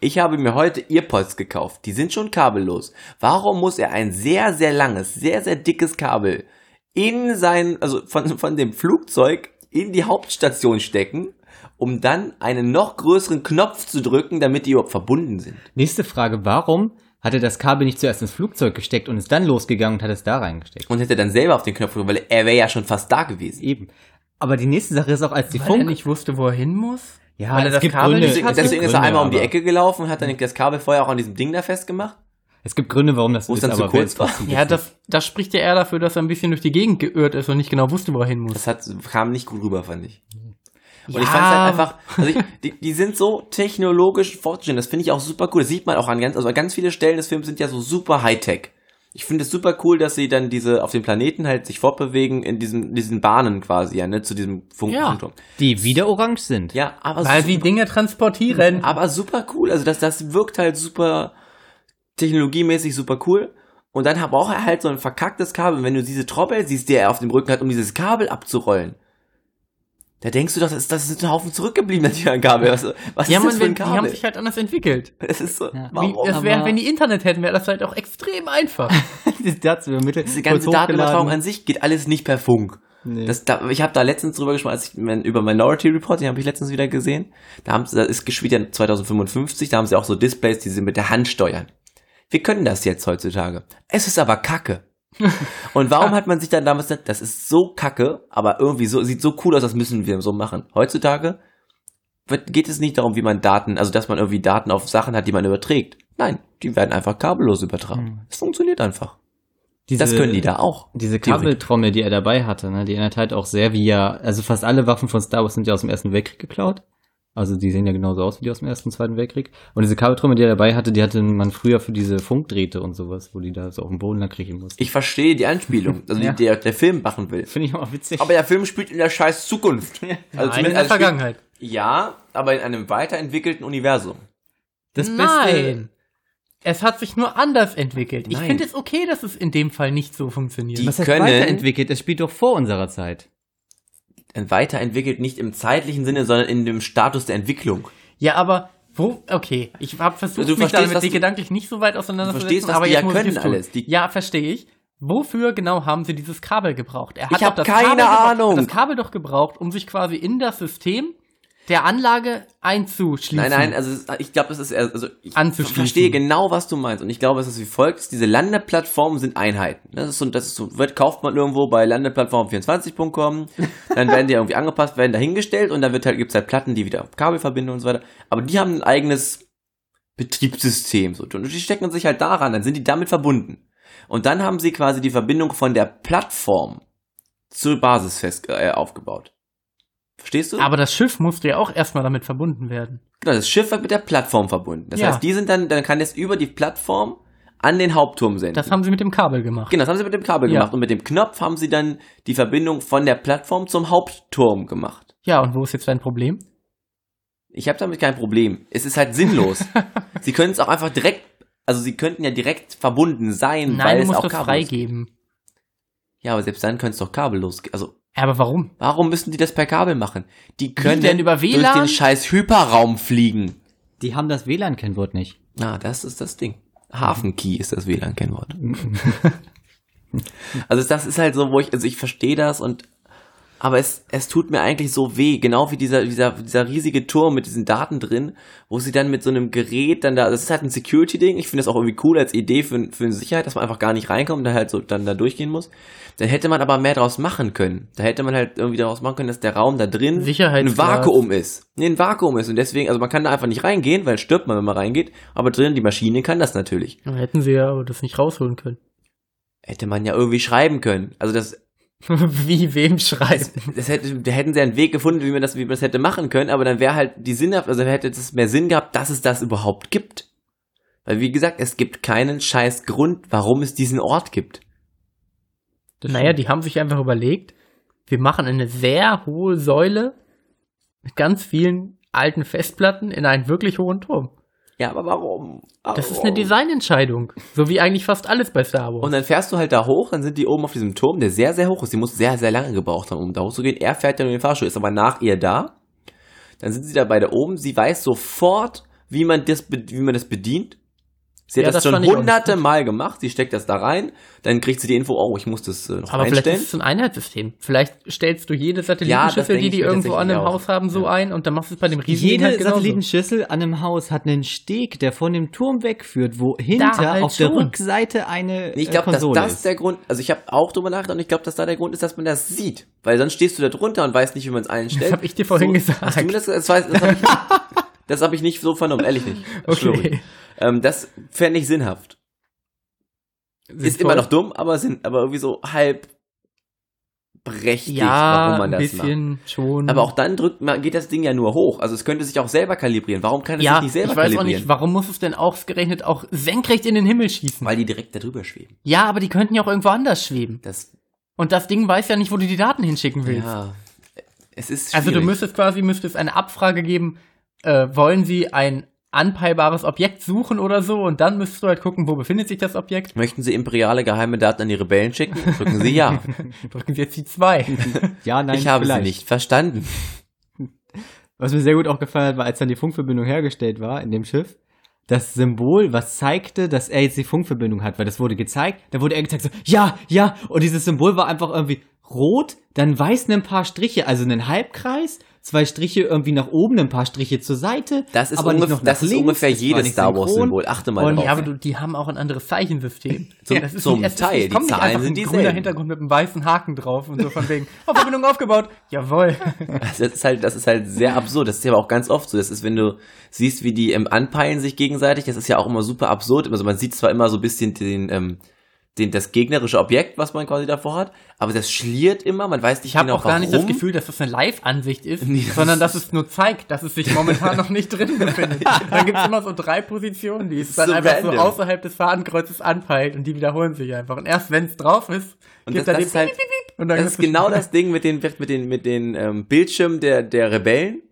Ich habe mir heute Earpods gekauft. Die sind schon kabellos. Warum muss er ein sehr, sehr langes, sehr, sehr dickes Kabel in sein, also von, von dem Flugzeug in die Hauptstation stecken, um dann einen noch größeren Knopf zu drücken, damit die überhaupt verbunden sind? Nächste Frage, warum hat er das Kabel nicht zuerst ins Flugzeug gesteckt und ist dann losgegangen und hat es da reingesteckt? Und hätte dann selber auf den Knopf gedrückt, weil er wäre ja schon fast da gewesen. Eben. Aber die nächste Sache ist auch, als die Weil er Funk... nicht wusste, wo er hin muss? Ja, Weil er das gibt Kabel Gründe. nicht Deswegen, hatte? deswegen ist er einmal um die Ecke gelaufen und hat dann das Kabel vorher auch an diesem Ding da festgemacht. Es gibt Gründe, warum das Wo ist, dann zu aber kurz war. Ja, das, das spricht ja eher dafür, dass er ein bisschen durch die Gegend geirrt ist und nicht genau wusste, wo er hin muss. Das hat, kam nicht gut rüber, fand ich. Und Ja. ich fand es halt einfach, also ich, die, die sind so technologisch fortgeschritten, das finde ich auch super cool. Das sieht man auch an ganz, also an ganz viele Stellen des Films sind ja so super Hightech. Ich finde es super cool, dass sie dann diese auf dem Planeten halt sich fortbewegen in diesen, diesen Bahnen quasi, ja, ne, zu diesem Funk Ja. Die wieder orange sind. Ja, aber Weil sie Dinge transportieren. aber super cool. Also das, das wirkt halt super technologiemäßig super cool. Und dann braucht er halt so ein verkacktes Kabel. Und wenn du diese Trommel siehst, die er auf dem Rücken hat, um dieses Kabel abzurollen, da denkst du doch, das ist, das ist ein Haufen zurückgeblieben, ein Kabel. Was, was ja, ist man, das für ein wenn, die haben Kabel? sich halt anders entwickelt. Das ist so, Ja. Wie, warum? das wär, wenn die Internet hätten, wäre das halt auch extrem einfach. *laughs* die Daten. Diese ganze Datenübertragung an sich geht alles nicht per Funk. Nee. Das, da, ich habe da letztens drüber gesprochen, als ich mein, über Minority Report, den habe ich letztens wieder gesehen. Da haben sie, das ist gespielt ja 2055, da haben sie auch so Displays, die sie mit der Hand steuern. Wir können das jetzt heutzutage. Es ist aber Kacke. *laughs* Und warum hat man sich dann damals gesagt, das ist so Kacke, aber irgendwie so, sieht so cool aus, das müssen wir so machen. Heutzutage geht es nicht darum, wie man Daten, also dass man irgendwie Daten auf Sachen hat, die man überträgt. Nein, die werden einfach kabellos übertragen. Es funktioniert einfach. Diese, das können die da auch. Diese. Kabeltrommel, die er dabei hatte, ne, die erinnert halt auch sehr wie ja, also fast alle Waffen von Star Wars sind ja aus dem Ersten Weltkrieg geklaut. Also die sehen ja genauso aus wie die aus dem Ersten und Zweiten Weltkrieg. Und diese Kabeltrommel, die er dabei hatte, die hatte man früher für diese Funkdrähte und sowas, wo die da so auf dem Boden lang kriechen mussten. Ich verstehe die Anspielung, *laughs* also Ja. die der, der Film machen will. Finde ich auch witzig. Aber der Film spielt in der scheiß Zukunft. *laughs* Also Nein, in der also spielt- Vergangenheit. Ja, aber in einem weiterentwickelten Universum. das Nein. Es hat sich nur anders entwickelt. Ich Nein. finde es okay, dass es in dem Fall nicht so funktioniert. Die- Was heißt können- weiterentwickelt? Es spielt doch vor unserer Zeit. Weiterentwickelt nicht im zeitlichen Sinne, sondern in dem Status der Entwicklung. ja, aber wo, okay, ich habe versucht, Du mich damit die gedanklich nicht so weit auseinanderzusetzen, aber die jetzt ja können alles. Die- ja, verstehe ich. Wofür genau haben sie dieses Kabel gebraucht? Er hat Ich doch hab das keine Kabel Ahnung. Das Kabel doch gebraucht, um sich quasi in das System der Anlage einzuschließen. Nein, nein, also ich glaube, es ist eher- also ich verstehe genau, was du meinst und ich glaube, es ist wie folgt: Diese Landeplattformen sind Einheiten. Das ist so, das ist so, wird kauft man irgendwo bei Landeplattform24.com, dann werden die irgendwie angepasst, werden dahingestellt und dann wird halt gibt's halt Platten, die wieder Kabel verbinden und so weiter. Aber die haben ein eigenes Betriebssystem so und die stecken sich halt daran, dann sind die damit verbunden. Und dann haben sie quasi die Verbindung von der Plattform zur Basis fest äh, aufgebaut. Verstehst du? Aber das Schiff musste ja auch erstmal damit verbunden werden. Genau, das Schiff wird mit der Plattform verbunden. Das Ja. heißt, die sind dann, dann kann es über die Plattform an den Hauptturm senden. Das haben sie mit dem Kabel gemacht. genau, das haben sie mit dem Kabel Ja. gemacht. Und mit dem Knopf haben sie dann die Verbindung von der Plattform zum Hauptturm gemacht. Ja, und wo ist jetzt dein Problem? Ich habe damit kein Problem. Es ist halt sinnlos. *laughs* sie können es auch einfach direkt, also sie könnten ja direkt verbunden sein, Nein, weil du es auch kabellos freigeben. Ja, aber selbst dann könnte es doch kabellos. Also, Aber warum? warum müssen die das per Kabel machen? Die können denn, über durch WLAN? den scheiß Hyperraum fliegen. Die haben das WLAN-Kennwort nicht. Ah, das ist das Ding. Hafenkey ist das WLAN-Kennwort. *laughs* also das ist halt so, wo ich, also ich verstehe das und aber es, es tut mir eigentlich so weh, genau wie dieser, dieser, dieser riesige Turm mit diesen Daten drin, wo sie dann mit so einem Gerät dann da, das ist halt ein Security-Ding, ich finde das auch irgendwie cool als Idee für, für eine Sicherheit, dass man einfach gar nicht reinkommt und da halt so dann da durchgehen muss. Dann hätte man aber mehr draus machen können. Da hätte man halt irgendwie daraus machen können, dass der Raum da drin ein. Vakuum ist. Nee, ein Vakuum ist und deswegen, also man kann da einfach nicht reingehen, weil stirbt man, wenn man reingeht, aber drin die Maschine kann das natürlich. Dann hätten sie ja das nicht rausholen können. Hätte man ja irgendwie schreiben können. Also das, *laughs* Wie wem schreiben? das hätte, da hätten sie einen Weg gefunden, wie man das, wie man das hätte machen können, aber dann wäre halt die sinnhaft, also hätte es mehr Sinn gehabt, dass es das überhaupt gibt. Weil wie gesagt, es gibt keinen scheiß Grund, warum es diesen Ort gibt. naja, die haben sich einfach überlegt, wir machen eine sehr hohe Säule mit ganz vielen alten Festplatten in einen wirklich hohen Turm. Ja, aber warum? Das ist Warum? eine Designentscheidung. So wie eigentlich fast alles bei Star Wars. Und dann fährst du halt da hoch, dann sind die oben auf diesem Turm, der sehr, sehr hoch ist. Die muss sehr, sehr lange gebraucht haben, um da hochzugehen. Er fährt dann in den Fahrstuhl, ist aber nach ihr da. Dann sind sie da beide oben. Sie weiß sofort, wie man das, wie man das bedient. Sie hat Ja, das, das schon ich hunderte. Mal gemacht. Sie steckt das da rein. Dann kriegt sie die Info, oh, ich muss das äh, noch Aber vielleicht einstellen. ist es ein Einheitssystem. Vielleicht stellst du jede Ja, das Satellitenschüssel, denke die ich die irgendwo an einem auch. Haus haben, so Ja. ein und dann machst du es bei dem riesigen Jede halt. Satellitenschüssel an einem Haus hat einen Steg, der von dem Turm wegführt, wo hinter halt auf der schon. Rückseite eine Nee, ich äh, glaube, dass das ist. der Grund, also ich habe auch drüber nachgedacht und ich glaube, dass da der Grund ist, dass man das sieht. Weil sonst stehst du da drunter und weißt nicht, wie man es einstellt. Das *laughs* hab ich dir vorhin gesagt. Hast du mir das, das, weiß- *laughs* das habe ich, nicht so vernommen, ehrlich nicht. Das. *laughs* Okay. Ähm, das fände ich sinnhaft. Ist immer noch dumm, aber, sind, aber irgendwie so halb berechtigt, Ja, warum man ein das macht. bisschen schon. Aber auch dann drückt man, geht das Ding ja nur hoch. Also es könnte sich auch selber kalibrieren. Warum kann es ja, sich nicht selber ich weiß auch kalibrieren? nicht, warum muss es denn ausgerechnet auch senkrecht in den Himmel schießen? Weil die direkt darüber schweben. Ja, aber die könnten ja auch irgendwo anders schweben. Das, Und das Ding weiß ja nicht, wo du die Daten hinschicken willst. ja, es ist also du schwierig. müsstest quasi, müsstest eine Abfrage geben, äh, wollen sie ein anpeilbares Objekt suchen oder so und dann müsstest du halt gucken, wo befindet sich das Objekt. Möchten Sie imperiale geheime Daten an die Rebellen schicken? Drücken Sie ja. *laughs* Drücken sie jetzt die zwei. *laughs* Ja, nein, ich habe vielleicht. sie nicht verstanden. Was mir sehr gut auch gefallen hat, war, als dann die Funkverbindung hergestellt war in dem Schiff, das Symbol, was zeigte, dass er jetzt die Funkverbindung hat, weil das wurde gezeigt, dann wurde er gezeigt so, ja, ja, und dieses Symbol war einfach irgendwie rot, dann weiß ein paar Striche, also einen Halbkreis, zwei Striche irgendwie nach oben, ein paar Striche zur Seite, Das ist, aber nicht ungef das ist ungefähr war jedes Star Wars synchron. Symbol. Achte mal Und- drauf. Ja, aber du, die haben auch ein anderes Zeichensystem. *laughs* Zum- das ist zum nicht, Teil, Es die Zahlen sind dieselben. grüner Hintergrund mit einem weißen Haken drauf und so von wegen, *laughs* oh, Verbindung aufgebaut. Jawohl. *laughs* Das ist halt, das ist halt sehr absurd. Das ist ja aber auch ganz oft so. Das ist, wenn du siehst, wie die ähm, anpeilen sich gegenseitig, das ist ja auch immer super absurd. Also man sieht zwar immer so ein bisschen den, ähm, den, das gegnerische Objekt, was man quasi davor hat, aber das schliert immer, man weiß nicht Ich habe genau auch gar nicht warum. das Gefühl, dass das eine Live-Ansicht ist, *laughs* Nee, das sondern dass es nur zeigt, dass es sich momentan *laughs* noch nicht drin befindet. Dann gibt's immer so drei Positionen, die es dann So einfach random. so außerhalb des Fadenkreuzes anpeilt und die wiederholen sich einfach. Und erst wenn es drauf ist, Und gibt das, das ist halt, und dann das ist genau das Ding mit den, mit den, mit den ähm, Bildschirmen der, der Rebellen,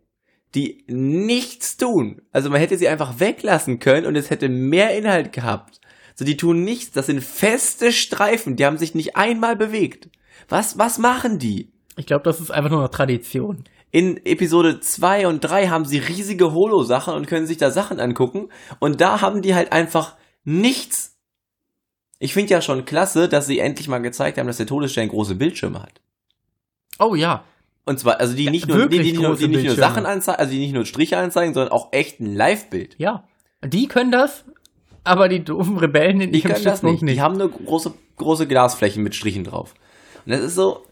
die nichts tun. Also man hätte sie einfach weglassen können und es hätte mehr Inhalt gehabt. So, die tun nichts. Das sind feste Streifen. Die haben sich nicht einmal bewegt. Was, was machen die? Ich glaube, das ist einfach nur eine Tradition. In Episode 2 und 3 haben sie riesige Holo-Sachen und können sich da Sachen angucken. Und da haben die halt einfach nichts. Ich finde ja schon klasse, dass sie endlich mal gezeigt haben, dass der Todesstern große Bildschirme hat. Oh ja. Und zwar, also die Ja, nicht nur, die, die, nicht nur, große die nicht nur. Sachen anzeigen, also die nicht nur Striche anzeigen, sondern auch echt ein Live-Bild. Ja. Die können das, aber die doofen Rebellen in Die ihrem können das Stützpunkt nicht. Die haben nur große, große Glasflächen mit Strichen drauf. Und das ist so,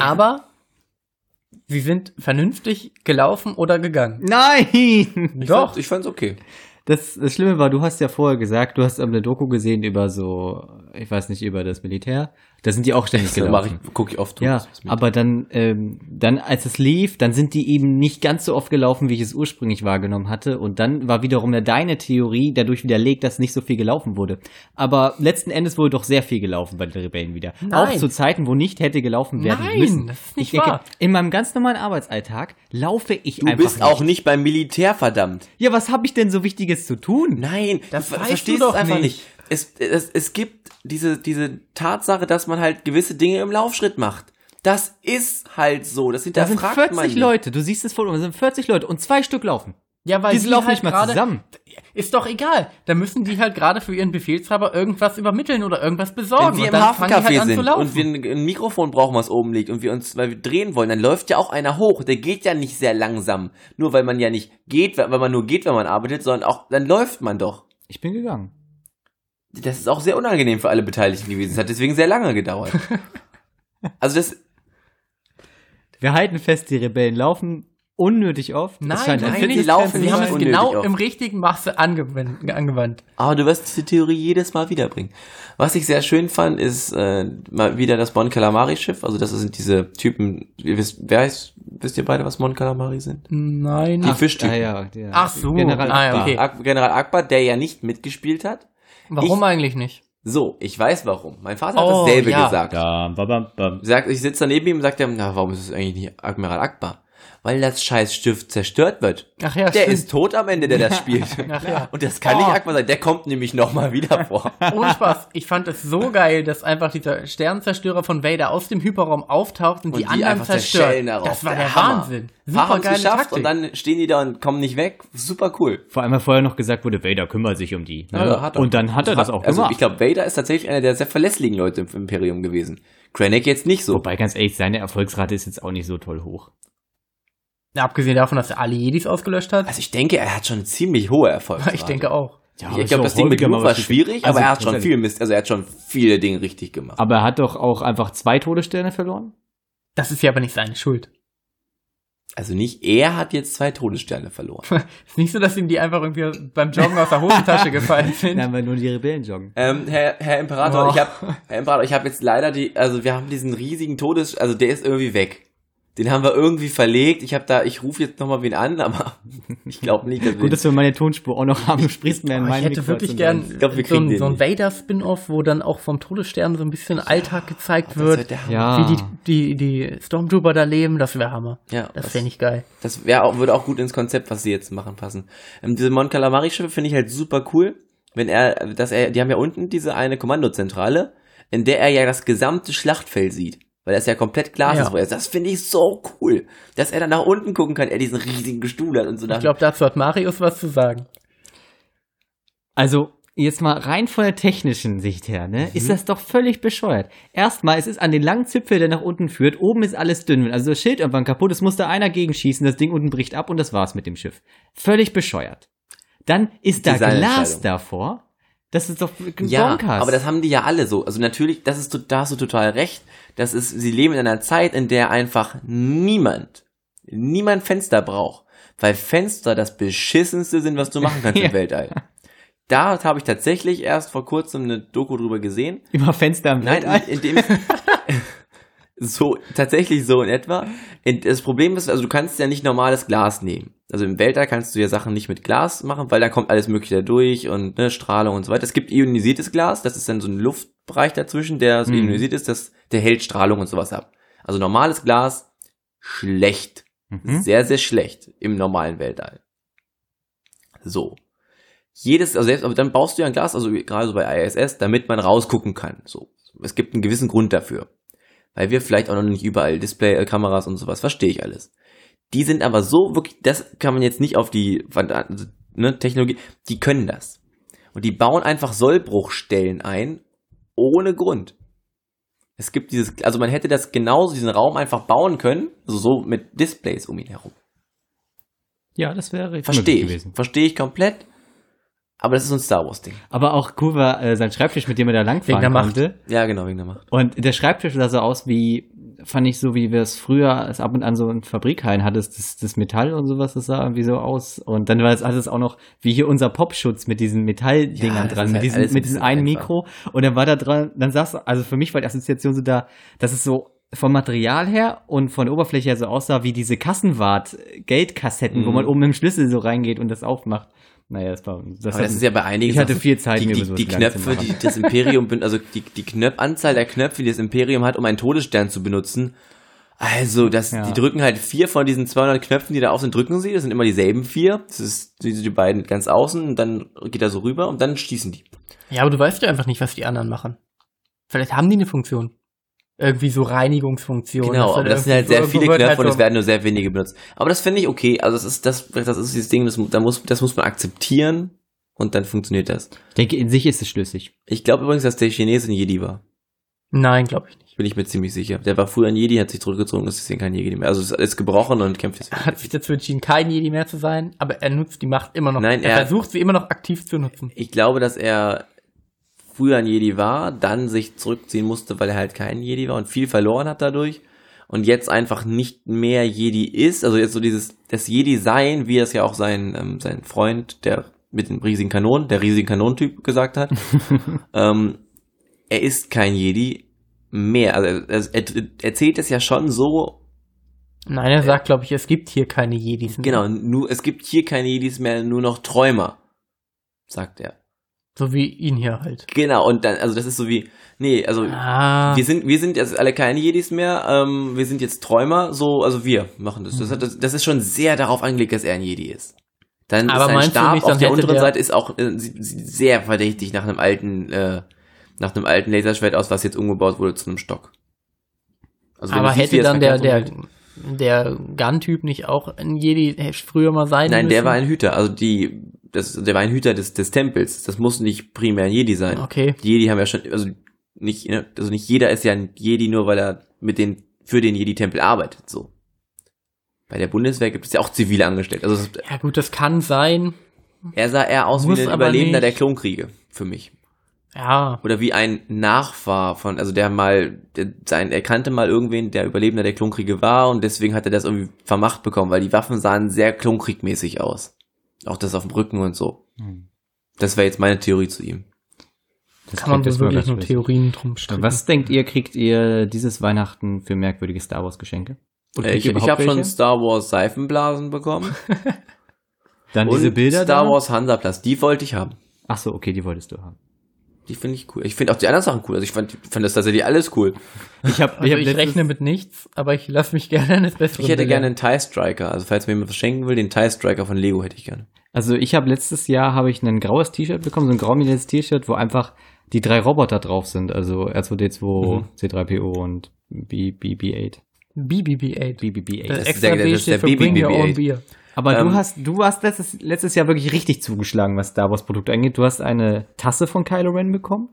Aber sie sind vernünftig gelaufen oder gegangen. Nein! ich Doch. fand, ich fand's okay. Das, das Schlimme war, du hast ja vorher gesagt, du hast eine Doku gesehen über so, ich weiß nicht, über das Militär. Da sind die auch ständig Das gelaufen. mache ich, gucke ich oft. Ja, aber dann, ähm, dann, als es lief, dann sind die eben nicht ganz so oft gelaufen, wie ich es ursprünglich wahrgenommen hatte. Und dann war wiederum deine Theorie dadurch widerlegt, dass nicht so viel gelaufen wurde. Aber letzten Endes wurde doch sehr viel gelaufen bei den Rebellen wieder. Nein. Auch zu Zeiten, wo nicht hätte gelaufen werden Nein, müssen. das ist nicht ich denke, wahr. in meinem ganz normalen Arbeitsalltag laufe ich Du einfach bist nicht. auch nicht beim Militär, verdammt. Ja, was habe ich denn so Wichtiges zu tun? Nein, Das du weißt verstehst du doch einfach nicht. nicht. Es, es, es gibt diese, diese Tatsache, dass man halt gewisse Dinge im Laufschritt macht. Das ist halt so. Das Da sind hinterfragt 40 man nicht. Leute, du siehst es vor uns, da sind 40 Leute und zwei Stück laufen. Ja, weil Die sie laufen halt nicht mal gerade- zusammen. Ist doch egal. Da müssen die halt gerade für ihren Befehlshaber irgendwas übermitteln oder irgendwas besorgen. Wenn wir Und im die Hafencafé halt sind und wir ein, ein Mikrofon brauchen, was oben liegt und wir uns, weil wir drehen wollen, dann läuft ja auch einer hoch. Der geht ja nicht sehr langsam. Nur weil man ja nicht geht, weil man nur geht, wenn man arbeitet, sondern auch, dann läuft man doch. Ich bin gegangen. Das ist auch sehr unangenehm für alle Beteiligten gewesen. Es hat deswegen sehr lange gedauert. *laughs* Also das, Wir halten fest, die Rebellen laufen unnötig oft. Nein, Es scheint ein nein, die laufen nicht haben es genau oft. im richtigen Maße angewandt. angewandt. Aber du wirst diese Theorie jedes Mal wiederbringen. Was ich sehr schön fand, ist äh, mal wieder das Mon Calamari Schiff. Also das sind diese Typen. Ihr wisst, wer heißt, wisst ihr beide, was Mon Calamari sind? Nein. Die Fischtypen. Ah, ja, der Ach so. General Ah, ja, Akbar. okay. Ak General Akbar, der ja nicht mitgespielt hat. Warum Ich- eigentlich nicht? So, ich weiß warum. Mein Vater hat Oh, dasselbe ja. gesagt. Bam, bam, bam, bam. Sagt, ich sitze daneben ihm und sagt er, na, warum ist es eigentlich nicht Admiral Akbar? Weil das scheiß Stift zerstört wird. Ach ja, Der stimmt. ist tot am Ende, der das *laughs* spielt. Ach ja. Und das kann Oh. nicht Akbar sein. Der kommt nämlich nochmal wieder vor. *laughs* Ohne Spaß. Ich fand es so geil, dass einfach dieser Sternzerstörer von Vader aus dem Hyperraum auftaucht und, Und die die anderen zerstört. darauf. Das war Der der. Wahnsinn. Super haben's geile geschafft Taktik. und dann stehen die da und kommen nicht weg. Super cool. Vor allem, weil vorher noch gesagt wurde, Vader kümmert sich um die. Ne? Ja, hat er. und dann hat er das auch Also gemacht. ich glaube, Vader ist tatsächlich einer der sehr verlässlichen Leute im Imperium gewesen. Krennic jetzt nicht so. Wobei, ganz ehrlich, seine Erfolgsrate ist jetzt auch nicht so toll hoch. Abgesehen davon, dass er alle Jedis ausgelöscht hat. Also ich denke, er hat schon ziemlich hohe Erfolgsrate. ich denke auch. Ja, ich glaube, das Ding mit Luke war schwierig, Also, aber er hat schon viel Mist, also er hat schon viele Dinge richtig gemacht. Aber er hat doch auch einfach zwei Todessterne verloren. Das ist ja aber nicht seine Schuld. Also nicht er hat jetzt zwei Todessterne verloren. *laughs* Ist nicht so, dass ihm die einfach irgendwie beim Joggen aus der Hosentasche *laughs* gefallen sind. Dann weil nur die Rebellen joggen. ähm, Herr, Herr Imperator, Oh. ich habe Herr Imperator, ich habe jetzt leider die, also wir haben diesen riesigen Todes, also der ist irgendwie weg. Den haben wir irgendwie verlegt. Ich habe da, ich rufe jetzt noch mal wen an, aber *laughs* ich glaube nicht, dass wir Gut, dass wir meine Tonspur auch noch *laughs* haben. Du sprichst mir in Oh, meinen ich hätte Mikro wirklich gern glaub, wir so ein, so ein nicht. Vader-Spin-Off, wo dann auch vom Todesstern so ein bisschen Alltag gezeigt das wird. Ja. Wie die, die, die Stormtrooper da leben, das wäre Hammer. Ja, Das fände ich geil. Das wäre auch, würde auch gut ins Konzept, was sie jetzt machen, passen. Ähm, diese Mon Calamari Schiffe finde ich halt super cool, wenn er, dass er, die haben ja unten diese eine Kommandozentrale, in der er ja das gesamte Schlachtfeld sieht. Weil das ja komplett Glas Ja. ist. wo er- Das finde ich so cool, dass er dann nach unten gucken kann, er diesen riesigen Stuhl hat und so. Ich glaube, dazu hat Marius was zu sagen. Also, jetzt mal rein von der technischen Sicht her, ne, ist das doch völlig bescheuert. Erstmal, es ist an den langen Zipfel, der nach unten führt, oben ist alles dünn. Also das Schild irgendwann kaputt, es muss da einer gegenschießen, das Ding unten bricht ab und das war's mit dem Schiff. Völlig bescheuert. Dann ist da Glas davor. Das ist doch ja, Bonkers. aber das haben die ja alle so. Also natürlich, das ist, da hast du total recht. Das ist, sie leben in einer Zeit, in der einfach niemand, niemand Fenster braucht. Weil Fenster das beschissenste sind, was du machen kannst *laughs* im Ja. Weltall. Da habe ich tatsächlich erst vor kurzem eine Doku drüber gesehen. Über Fenster im Nein, Weltall. in, in dem *laughs* *laughs* so tatsächlich so in etwa. Das Problem ist, also du kannst ja nicht normales Glas nehmen. Also im Weltall kannst du ja Sachen nicht mit Glas machen, weil da kommt alles Mögliche durch und ne, Strahlung und so weiter. Es gibt ionisiertes Glas, das ist dann so ein Luftbereich dazwischen, der so Mhm. ionisiert ist, das, der hält Strahlung und sowas ab. Also normales Glas, schlecht. Mhm. Sehr, sehr schlecht im normalen Weltall. So. Jedes, also selbst, aber dann baust du ja ein Glas, also gerade so bei ISS, damit man rausgucken kann. So. Es gibt einen gewissen Grund dafür. Weil wir vielleicht auch noch nicht überall Display-Kameras und sowas, verstehe ich alles. Die sind aber so wirklich, das kann man jetzt nicht auf die also, ne, Technologie, die können das. Und die bauen einfach Sollbruchstellen ein, ohne Grund. Es gibt dieses, also man hätte das genauso, diesen Raum einfach bauen können, also so mit Displays um ihn herum. Ja, das wäre Verstehe ich. gewesen. Verstehe ich komplett. Aber das ist so ein Star Wars Ding. Aber auch cool war äh, sein Schreibtisch, mit dem er da Wegen langfahren der Macht. konnte. Ja, genau, wegen der Macht. Und der Schreibtisch sah so aus wie, fand ich so, wie wir es früher es ab und an so in Fabrikhallen hattest, das, das Metall und sowas, das sah irgendwie so aus. Und dann war es alles auch noch, wie hier unser Popschutz mit diesen Metalldingern Ja, dran, ist mit halt diesem, mit diesem einen. Mikro. Und dann war da dran, dann saß, also für mich war die Assoziation so da, dass es so vom Material her und von der Oberfläche her so aussah wie diese Kassenwart-Geldkassetten, wo Mhm. man oben mit dem Schlüssel so reingeht und das aufmacht. Naja, das war, das, Aber das ist ja bei einigen ich hatte viel Zeit, die, mir die, die Knöpfe, die das Imperium, *laughs* also die, die Knöpf, Anzahl der Knöpfe, die das Imperium hat, um einen Todesstern zu benutzen. Also, das, Ja. die drücken halt vier von diesen 200 Knöpfen, die da auf sind, drücken sie. Das sind immer dieselben vier. Das ist die, die beiden ganz außen und dann geht er so rüber und dann schießen die. Ja, aber du weißt ja einfach nicht, was die anderen machen. Vielleicht haben die eine Funktion. Irgendwie so Reinigungsfunktion. Genau, aber das sind halt sehr viele wird Knöpfe halt und es werden nur sehr wenige benutzt. Aber das finde ich okay. Also das ist das, das ist dieses Ding, das, da muss, das muss man akzeptieren und dann funktioniert das. Ich denke, in sich ist es schlüssig. Ich glaube übrigens, dass der Chinese ein Jedi war. Nein, glaube ich nicht. Bin ich mir ziemlich sicher. Der war früher ein Jedi, hat sich zurückgezogen, ist deswegen kein Jedi mehr. Also ist, ist gebrochen und kämpft jetzt. Er hat sich dazu entschieden, kein Jedi mehr zu sein, aber er nutzt die Macht immer noch. Nein, er, er- versucht sie immer noch aktiv zu nutzen. Ich glaube, dass er früher ein Jedi war, dann sich zurückziehen musste, weil er halt kein Jedi war und viel verloren hat dadurch. Und jetzt einfach nicht mehr Jedi ist. Also jetzt so dieses, das Jedi-Sein, wie es ja auch sein, ähm, sein Freund, der mit dem riesigen Kanon, der riesigen Kanonentyp gesagt hat. *laughs* ähm, er ist kein Jedi mehr. Also er, er, er erzählt es ja schon so, Nein, er sagt, glaube ich, es gibt hier keine Jedis mehr. genau, nur, es gibt hier keine Jedis mehr, nur noch Träumer, sagt er. So wie ihn hier halt. Genau, und dann, also das ist so wie, nee, also Ah. wir sind, wir sind jetzt alle keine Jedis mehr, ähm, wir sind jetzt Träumer, so, also wir machen das. Das, hat, das, das ist schon sehr darauf angelegt, dass er ein Jedi ist. Dann Aber ist sein meinst du Stab nicht, auf der unteren der- Seite ist auch äh, sieht, sieht sehr verdächtig nach einem alten, äh, nach einem alten Laserschwert aus, was jetzt umgebaut wurde zu einem Stock. Also aber hätte das dann der, der, der Gun-Typ nicht auch ein Jedi früher mal sein Nein, müssen? der war ein Hüter, also die, das, der war ein Hüter des, des Tempels. Das muss nicht primär ein Jedi sein. Okay. Die Jedi haben ja schon, also nicht, ne, also nicht jeder ist ja ein Jedi, nur weil er mit den, für den Jedi-Tempel arbeitet, so. Bei der Bundeswehr gibt es ja auch zivile Angestellte. Also Ja gut, das kann sein. er sah eher aus Muss wie ein Überlebender nicht. der Klonkriege, für mich. Ja. Oder wie ein Nachfahr von, also der mal, der, sein, er kannte mal irgendwen, der Überlebender der Klonkriege war und deswegen hat er das irgendwie vermacht bekommen, weil die Waffen sahen sehr Klonkriegmäßig aus. Auch das auf dem Rücken und so. Hm. Das wäre jetzt meine Theorie zu ihm. Das Kann man wirklich nur. Theorien drum stricken. Was denkt ihr, kriegt ihr dieses Weihnachten für merkwürdige Star Wars Geschenke? Äh, ich ich habe schon? Star Wars Seifenblasen bekommen. *laughs* Dann und diese Bilder Star da? Wars Hansaplatz, die wollte ich haben. Ach so, okay, die wolltest du haben. Die finde ich cool. Ich finde auch die anderen Sachen cool. Also ich fand, fand das tatsächlich alles cool. Ich habe Also ich, rechne mit nichts, aber ich lasse mich gerne eines Besseren Ich hätte gerne einen TIE Striker. Also falls mir jemand was schenken will, den TIE Striker von Lego hätte ich gerne. Also ich habe letztes Jahr habe ich ein graues T-Shirt bekommen, so ein grau-mildes T-Shirt, wo einfach die drei Roboter drauf sind, also R2D2, Mhm. C3PO und B- BB8. BBB-8. BBB8. Das ist extra der- B das ist der steht für Bring Your BBB-8. Aber Ähm, du hast, du hast letztes, letztes Jahr wirklich richtig zugeschlagen, was Star Wars Produkte angeht. Du hast eine Tasse von Kylo Ren bekommen?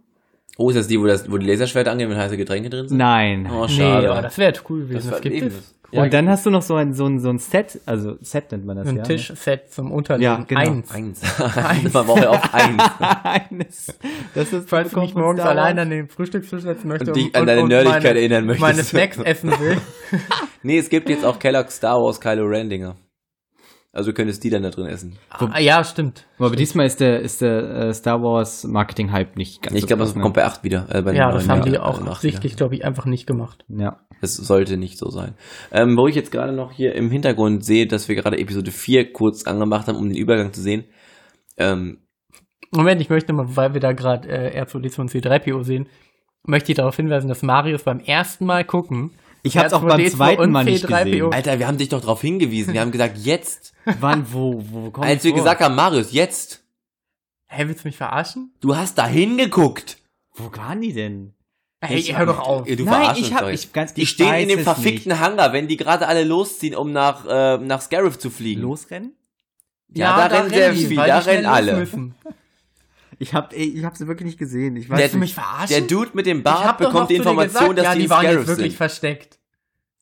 Oh, ist das die, wo, das, wo die Laserschwerter angehen, wenn heiße Getränke drin sind? Nein. Oh, Nee, schade. aber das wäre cool gewesen. Das Das, gibt eben es. das. Ja, und dann hast du noch so ein, so ein, so ein Set, also Set nennt man das Ein ja. ne? Tischset zum Unterlegen. Ja, genau. Eins. Eins. *laughs* Man braucht ja auch eins. *laughs* Eines. Das ist Falls du mich morgens allein an den Frühstückstisch setzen möchtest Und dich an deine Nerdigkeit erinnern möchtest. meine Snacks essen will. *laughs* Nee, es gibt jetzt auch Kellogg's Star Wars Kylo Ren Dinger. Also du könntest die dann da drin essen. ah, ja, stimmt. Aber diesmal ist der, ist der äh, Star Wars Marketing Hype nicht ganz Ich so glaube, das ne? kommt bei 8 wieder. Äh, bei Ja, das haben die auch nach absichtlich, glaube ich, einfach nicht gemacht. Ja. Das sollte nicht so sein. Ähm, wo ich jetzt gerade noch hier im Hintergrund sehe, dass wir gerade Episode 4 kurz angemacht haben, um den Übergang zu sehen. Ähm, Moment, ich möchte mal, weil wir da gerade äh, R2D2 und C3PO sehen, möchte ich darauf hinweisen, dass Marius beim ersten Mal gucken Ich hab's auch beim R2D2 zweiten Mal nicht C3PO. gesehen. Alter, wir haben dich doch darauf hingewiesen. Wir haben gesagt, jetzt. Wann, wo, wo kommt Als wir gesagt haben, Marius, jetzt. Hä, willst du mich verarschen? Du hast da hingeguckt. Wo waren die denn? Hey, Ich- hör doch auf. Du Nein, ich hab- ich ganz- die ich stehen in dem verfickten Hangar, wenn die gerade alle losziehen, um nach, äh, nach Scarif zu fliegen. Losrennen? Ja, da rennen sehr die, viel, weil da rennen alle. Müssen. Ich hab, ey, ich hab sie wirklich nicht gesehen. Ich Der- Willst du mich verarschen? Der Dude mit dem Ich Bart bekommt die Information, dass ja, die die waren jetzt wirklich sind. versteckt.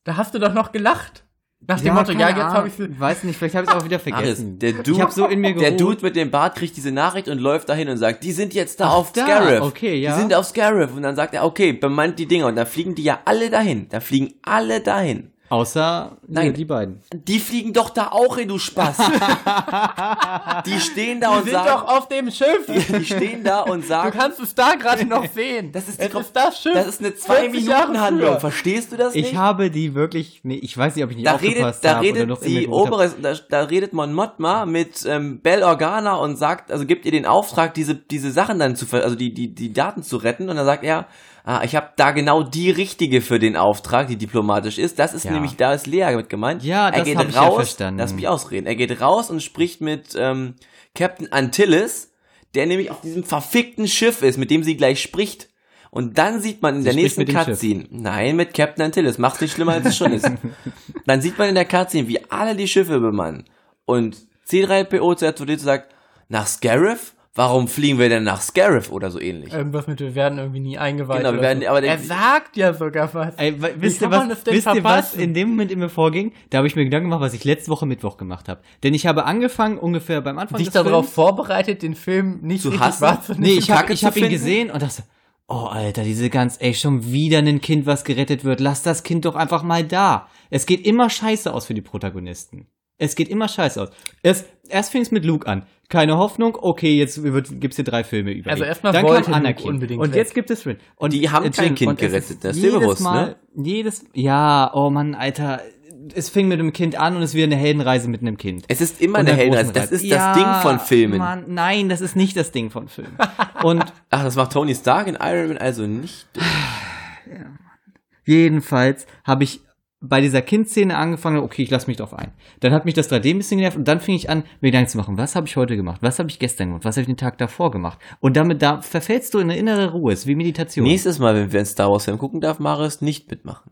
Da hast du doch noch gelacht. Nach dem Motto, ja, jetzt habe ich sie. Weiß nicht, vielleicht habe ich es auch wieder vergessen. der ich Dude, hab so in mir der. Dude mit dem Bart kriegt diese Nachricht und läuft dahin und sagt, die sind jetzt da Ach, auf da, Scarif. okay, ja. Die sind auf Scarif. Und dann sagt er, okay, bemannt die Dinger. Und dann fliegen die ja alle dahin. Da fliegen alle dahin. Außer Nein. die beiden. Die fliegen doch da auch hin, du Spaß. *laughs* die stehen da Die und sind sagen, doch auf dem Schiff. die stehen da und Du sagen, kannst es da gerade noch *laughs* sehen. Das ist die ist das Schiff. das ist eine 40 Jahre Zwei-Minuten-Handlung. früher. Verstehst du das nicht? Ich habe die wirklich, nee, ich weiß nicht, ob ich nicht da redet, aufgepasst da habe oder redet noch die obere, da, da redet Mon Mothma mit ähm, Bell Organa und sagt, also gibt ihr den Auftrag, diese diese Sachen dann zu, ver also die die die Daten zu retten. Und dann sagt er, ah, ich habe da genau die richtige für den Auftrag, die diplomatisch ist. Das ist Ja. nämlich, da ist Lea mit gemeint. Ja, er das geht hab ich ja raus, verstanden. lass mich ausreden. Er geht raus und spricht mit ähm, Captain Antilles, der nämlich auf diesem verfickten Schiff ist, mit dem sie gleich spricht. Und dann sieht man in Sie der nächsten. Cutscene, nein, mit Captain Antilles, macht's nicht schlimmer, als es schon ist. *laughs* Dann sieht man in der Cutscene, wie alle die Schiffe bemannen. Und C3PO zu R2D2 sagt, nach Scarif? Warum fliegen wir denn nach Scarif oder so ähnlich? Irgendwas mit, wir werden irgendwie nie eingeweiht. Genau, wir werden- so. aber er sagt ja sogar was. Ey, wisst ihr was, wisst ihr was in dem Moment in mir vorging? Da habe ich mir Gedanken gemacht, was ich letzte Woche Mittwoch gemacht habe. Denn ich habe angefangen, ungefähr beim Anfang Dich des darauf Films, vorbereitet, den Film nicht Zu hassen? wahrzunehmen. Nee, ich habe hab ihn gesehen und dachte, oh Alter, diese ganz, ey, schon wieder ein Kind, was gerettet wird. Lass das Kind doch einfach mal da. Es geht immer scheiße aus für die Protagonisten. Es geht immer scheiße aus. Erst, erst fing es mit Luke an. Keine Hoffnung, okay, jetzt wird, gibt's hier drei Filme über Also erstmal Dann wollte kam Anakin. unbedingt Und weg. jetzt gibt es Rin. Und Die haben äh, kein. Kind Und es gerettet, das ist dir jedes bewusst, Mal, ne? Jedes, ja, oh Mann, Alter. Es fing mit einem Kind an und es wird eine Heldenreise mit einem Kind. Es ist immer eine Heldenreise. Das ist Reise. das Ja, Ding von Filmen. Mann, nein, das ist nicht das Ding von Filmen. Und *laughs* Ach, das macht Tony Stark in Iron Man also nicht. *sighs* Jedenfalls habe ich bei dieser Kindszene angefangen, okay, ich lasse mich drauf ein. Dann hat mich das 3D ein bisschen genervt und dann fing ich an, mir Gedanken zu machen, was habe ich heute gemacht? Was habe ich gestern gemacht? Was habe ich den Tag davor gemacht? Und damit da verfällst du in eine innere Ruhe, es ist wie Meditation. Nächstes Mal, wenn wir einen Star Wars Film gucken, darf Marius nicht mitmachen.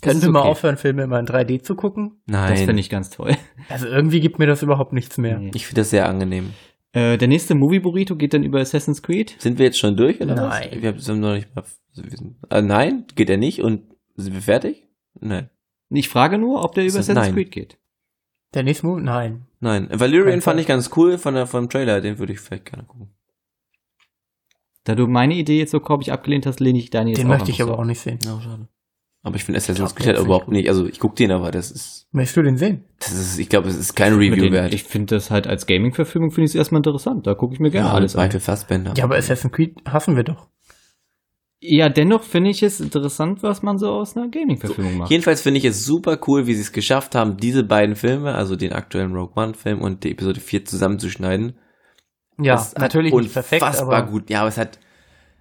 Können wir mal okay. aufhören, Filme immer in 3D zu gucken? Nein. das finde ich ganz toll. Also irgendwie gibt mir das überhaupt nichts mehr. Nee. Ich finde das sehr angenehm. Äh, der nächste Movie Burrito geht dann über Assassin's Creed. Sind wir jetzt schon durch oder Nein. was? Wir haben- sind noch nicht mal. Äh, nein, geht er nicht und sind wir fertig? Nein. Ich frage nur, ob der über Assassin's. Creed geht. Der nächste Movie? Nein. Nein. Valerian Kein fand Fall. ich ganz cool von der, vom Trailer, den würde ich vielleicht gerne gucken. Da du meine Idee jetzt so korbig abgelehnt hast, lehne ich deine jetzt Den auch möchte ich aber auch nicht sehen. Ja, schade. Aber ich finde Assassin's Creed halt überhaupt nicht also ich gucke den, aber das ist, Möchtest du den sehen? das ist, ich glaube, es ist kein Review wert. Ich finde das halt als Gaming-Verfilmung finde ich es erstmal interessant. Da gucke ich mir gerne ja, alles an. Michael Fassbender. Ja, aber Assassin's Creed hassen wir doch. Ja, dennoch finde ich es interessant, was man so aus einer Gaming-Verfilmung macht. Jedenfalls finde ich es super cool, wie sie es geschafft haben, diese beiden Filme, also den aktuellen Rogue One Film und die Episode 4 zusammenzuschneiden. Ja, Das natürlich nicht perfekt, unfassbar aber gut. Ja, aber es hat,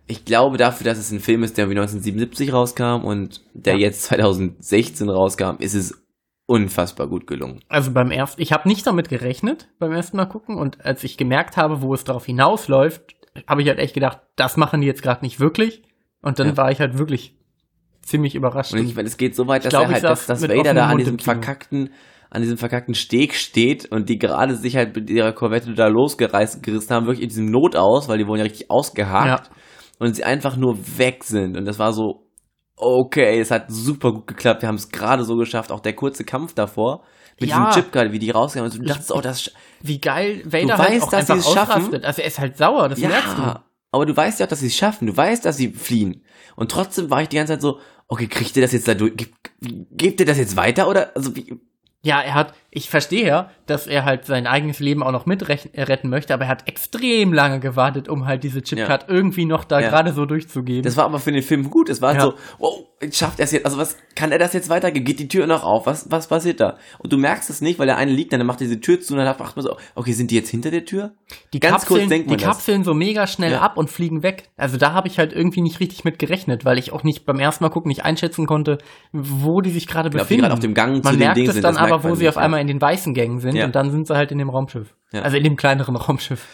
ich glaube dafür, dass es ein Film ist, der wie 1977 rauskam und der Ja. jetzt 2016 rauskam, ist es unfassbar gut gelungen. also beim ersten, ich habe nicht damit gerechnet beim ersten Mal gucken und als ich gemerkt habe, wo es darauf hinausläuft, habe ich halt echt gedacht, das machen die jetzt gerade nicht wirklich und dann Ja. war ich halt wirklich ziemlich überrascht. Und ich meine, es geht so weit, dass glaub, er halt, dass, dass Vader da an diesem verkackten, an diesem verkackten Steg steht und die gerade sich halt mit ihrer Korvette da losgereißt gerissen haben, wirklich in diesem Not aus, weil die wurden ja richtig ausgehakt Ja. und sie einfach nur weg sind. Und das war so, okay, es hat super gut geklappt. Wir haben es gerade so geschafft. Auch der kurze Kampf davor mit Ja. diesem Chip gerade, wie die rausgegangen sind. Und du dachtest, oh, das, wie geil Vader Du halt weißt, auch dass einfach es schaffen. Also er ist halt sauer, das merkst du. Aber du weißt ja auch, dass sie es schaffen. Du weißt, dass sie fliehen. Und trotzdem war ich die ganze Zeit so, okay, kriegt ihr das jetzt da durch? Gebt ihr das jetzt weiter? Oder, also, wie, Ja, er hat, ich verstehe ja, dass er halt sein eigenes Leben auch noch mit rech- äh, retten möchte, aber er hat extrem lange gewartet, um halt diese Chipcard irgendwie noch da Ja. gerade so durchzugeben. Das war aber für den Film gut. Es war halt Ja. so, wow, schafft er es jetzt? Also was kann er das jetzt weitergeben? Geht die Tür noch auf? Was, was passiert da? Und du merkst es nicht, weil der eine liegt, dann macht diese Tür zu und dann macht man so, okay, sind die jetzt hinter der Tür? die ganz Kapseln, kurz denkt man die das. Kapseln so mega schnell Ja. ab und fliegen weg. Also da habe ich halt irgendwie nicht richtig mit gerechnet, weil ich auch nicht beim ersten Mal gucken nicht einschätzen konnte, wo die sich gerade glaub, die befinden. gerade auf dem Gang man merkt es dann das aber, wo sie auf ja. einmal in den weißen Gängen sind Ja. und dann sind sie halt in dem Raumschiff. Ja. Also in dem kleineren *laughs* Raumschiff.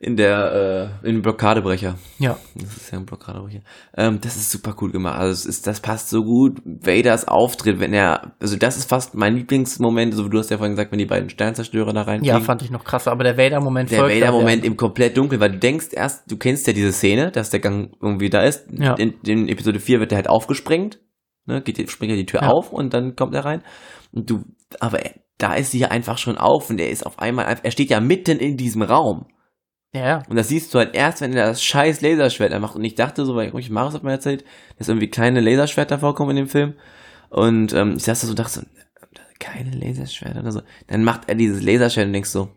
In der, äh, in dem Blockadebrecher. Ja. Das ist ja ein Blockadebrecher. Ähm, das ist super cool gemacht. Also es ist, das passt so gut. Vaders Auftritt, wenn er, also das ist fast mein Lieblingsmoment. Also du hast ja vorhin gesagt, wenn die beiden Sternzerstörer da rein. Ja, fand ich noch krasser, aber der Vader-Moment der Vader-Moment im komplett dunkel, weil du denkst erst, du kennst ja diese Szene, dass der Gang irgendwie da ist. Ja. In, in Episode 4 wird der halt aufgesprengt. Ne, geht, springt ja die Tür Ja. auf und dann kommt er rein. Und du, aber er, da ist sie ja einfach schon auf und er ist auf einmal, er steht ja mitten in diesem Raum. Ja. Und das siehst du halt erst, wenn er das scheiß Laserschwert macht. Und ich dachte so, weil ich Marius hat mir erzählt, dass irgendwie kleine Laserschwerter vorkommen in dem Film. Und ähm, ich saß da so und dachte so, keine Laserschwerter oder so. Dann macht er dieses Laserschwert und denkst so,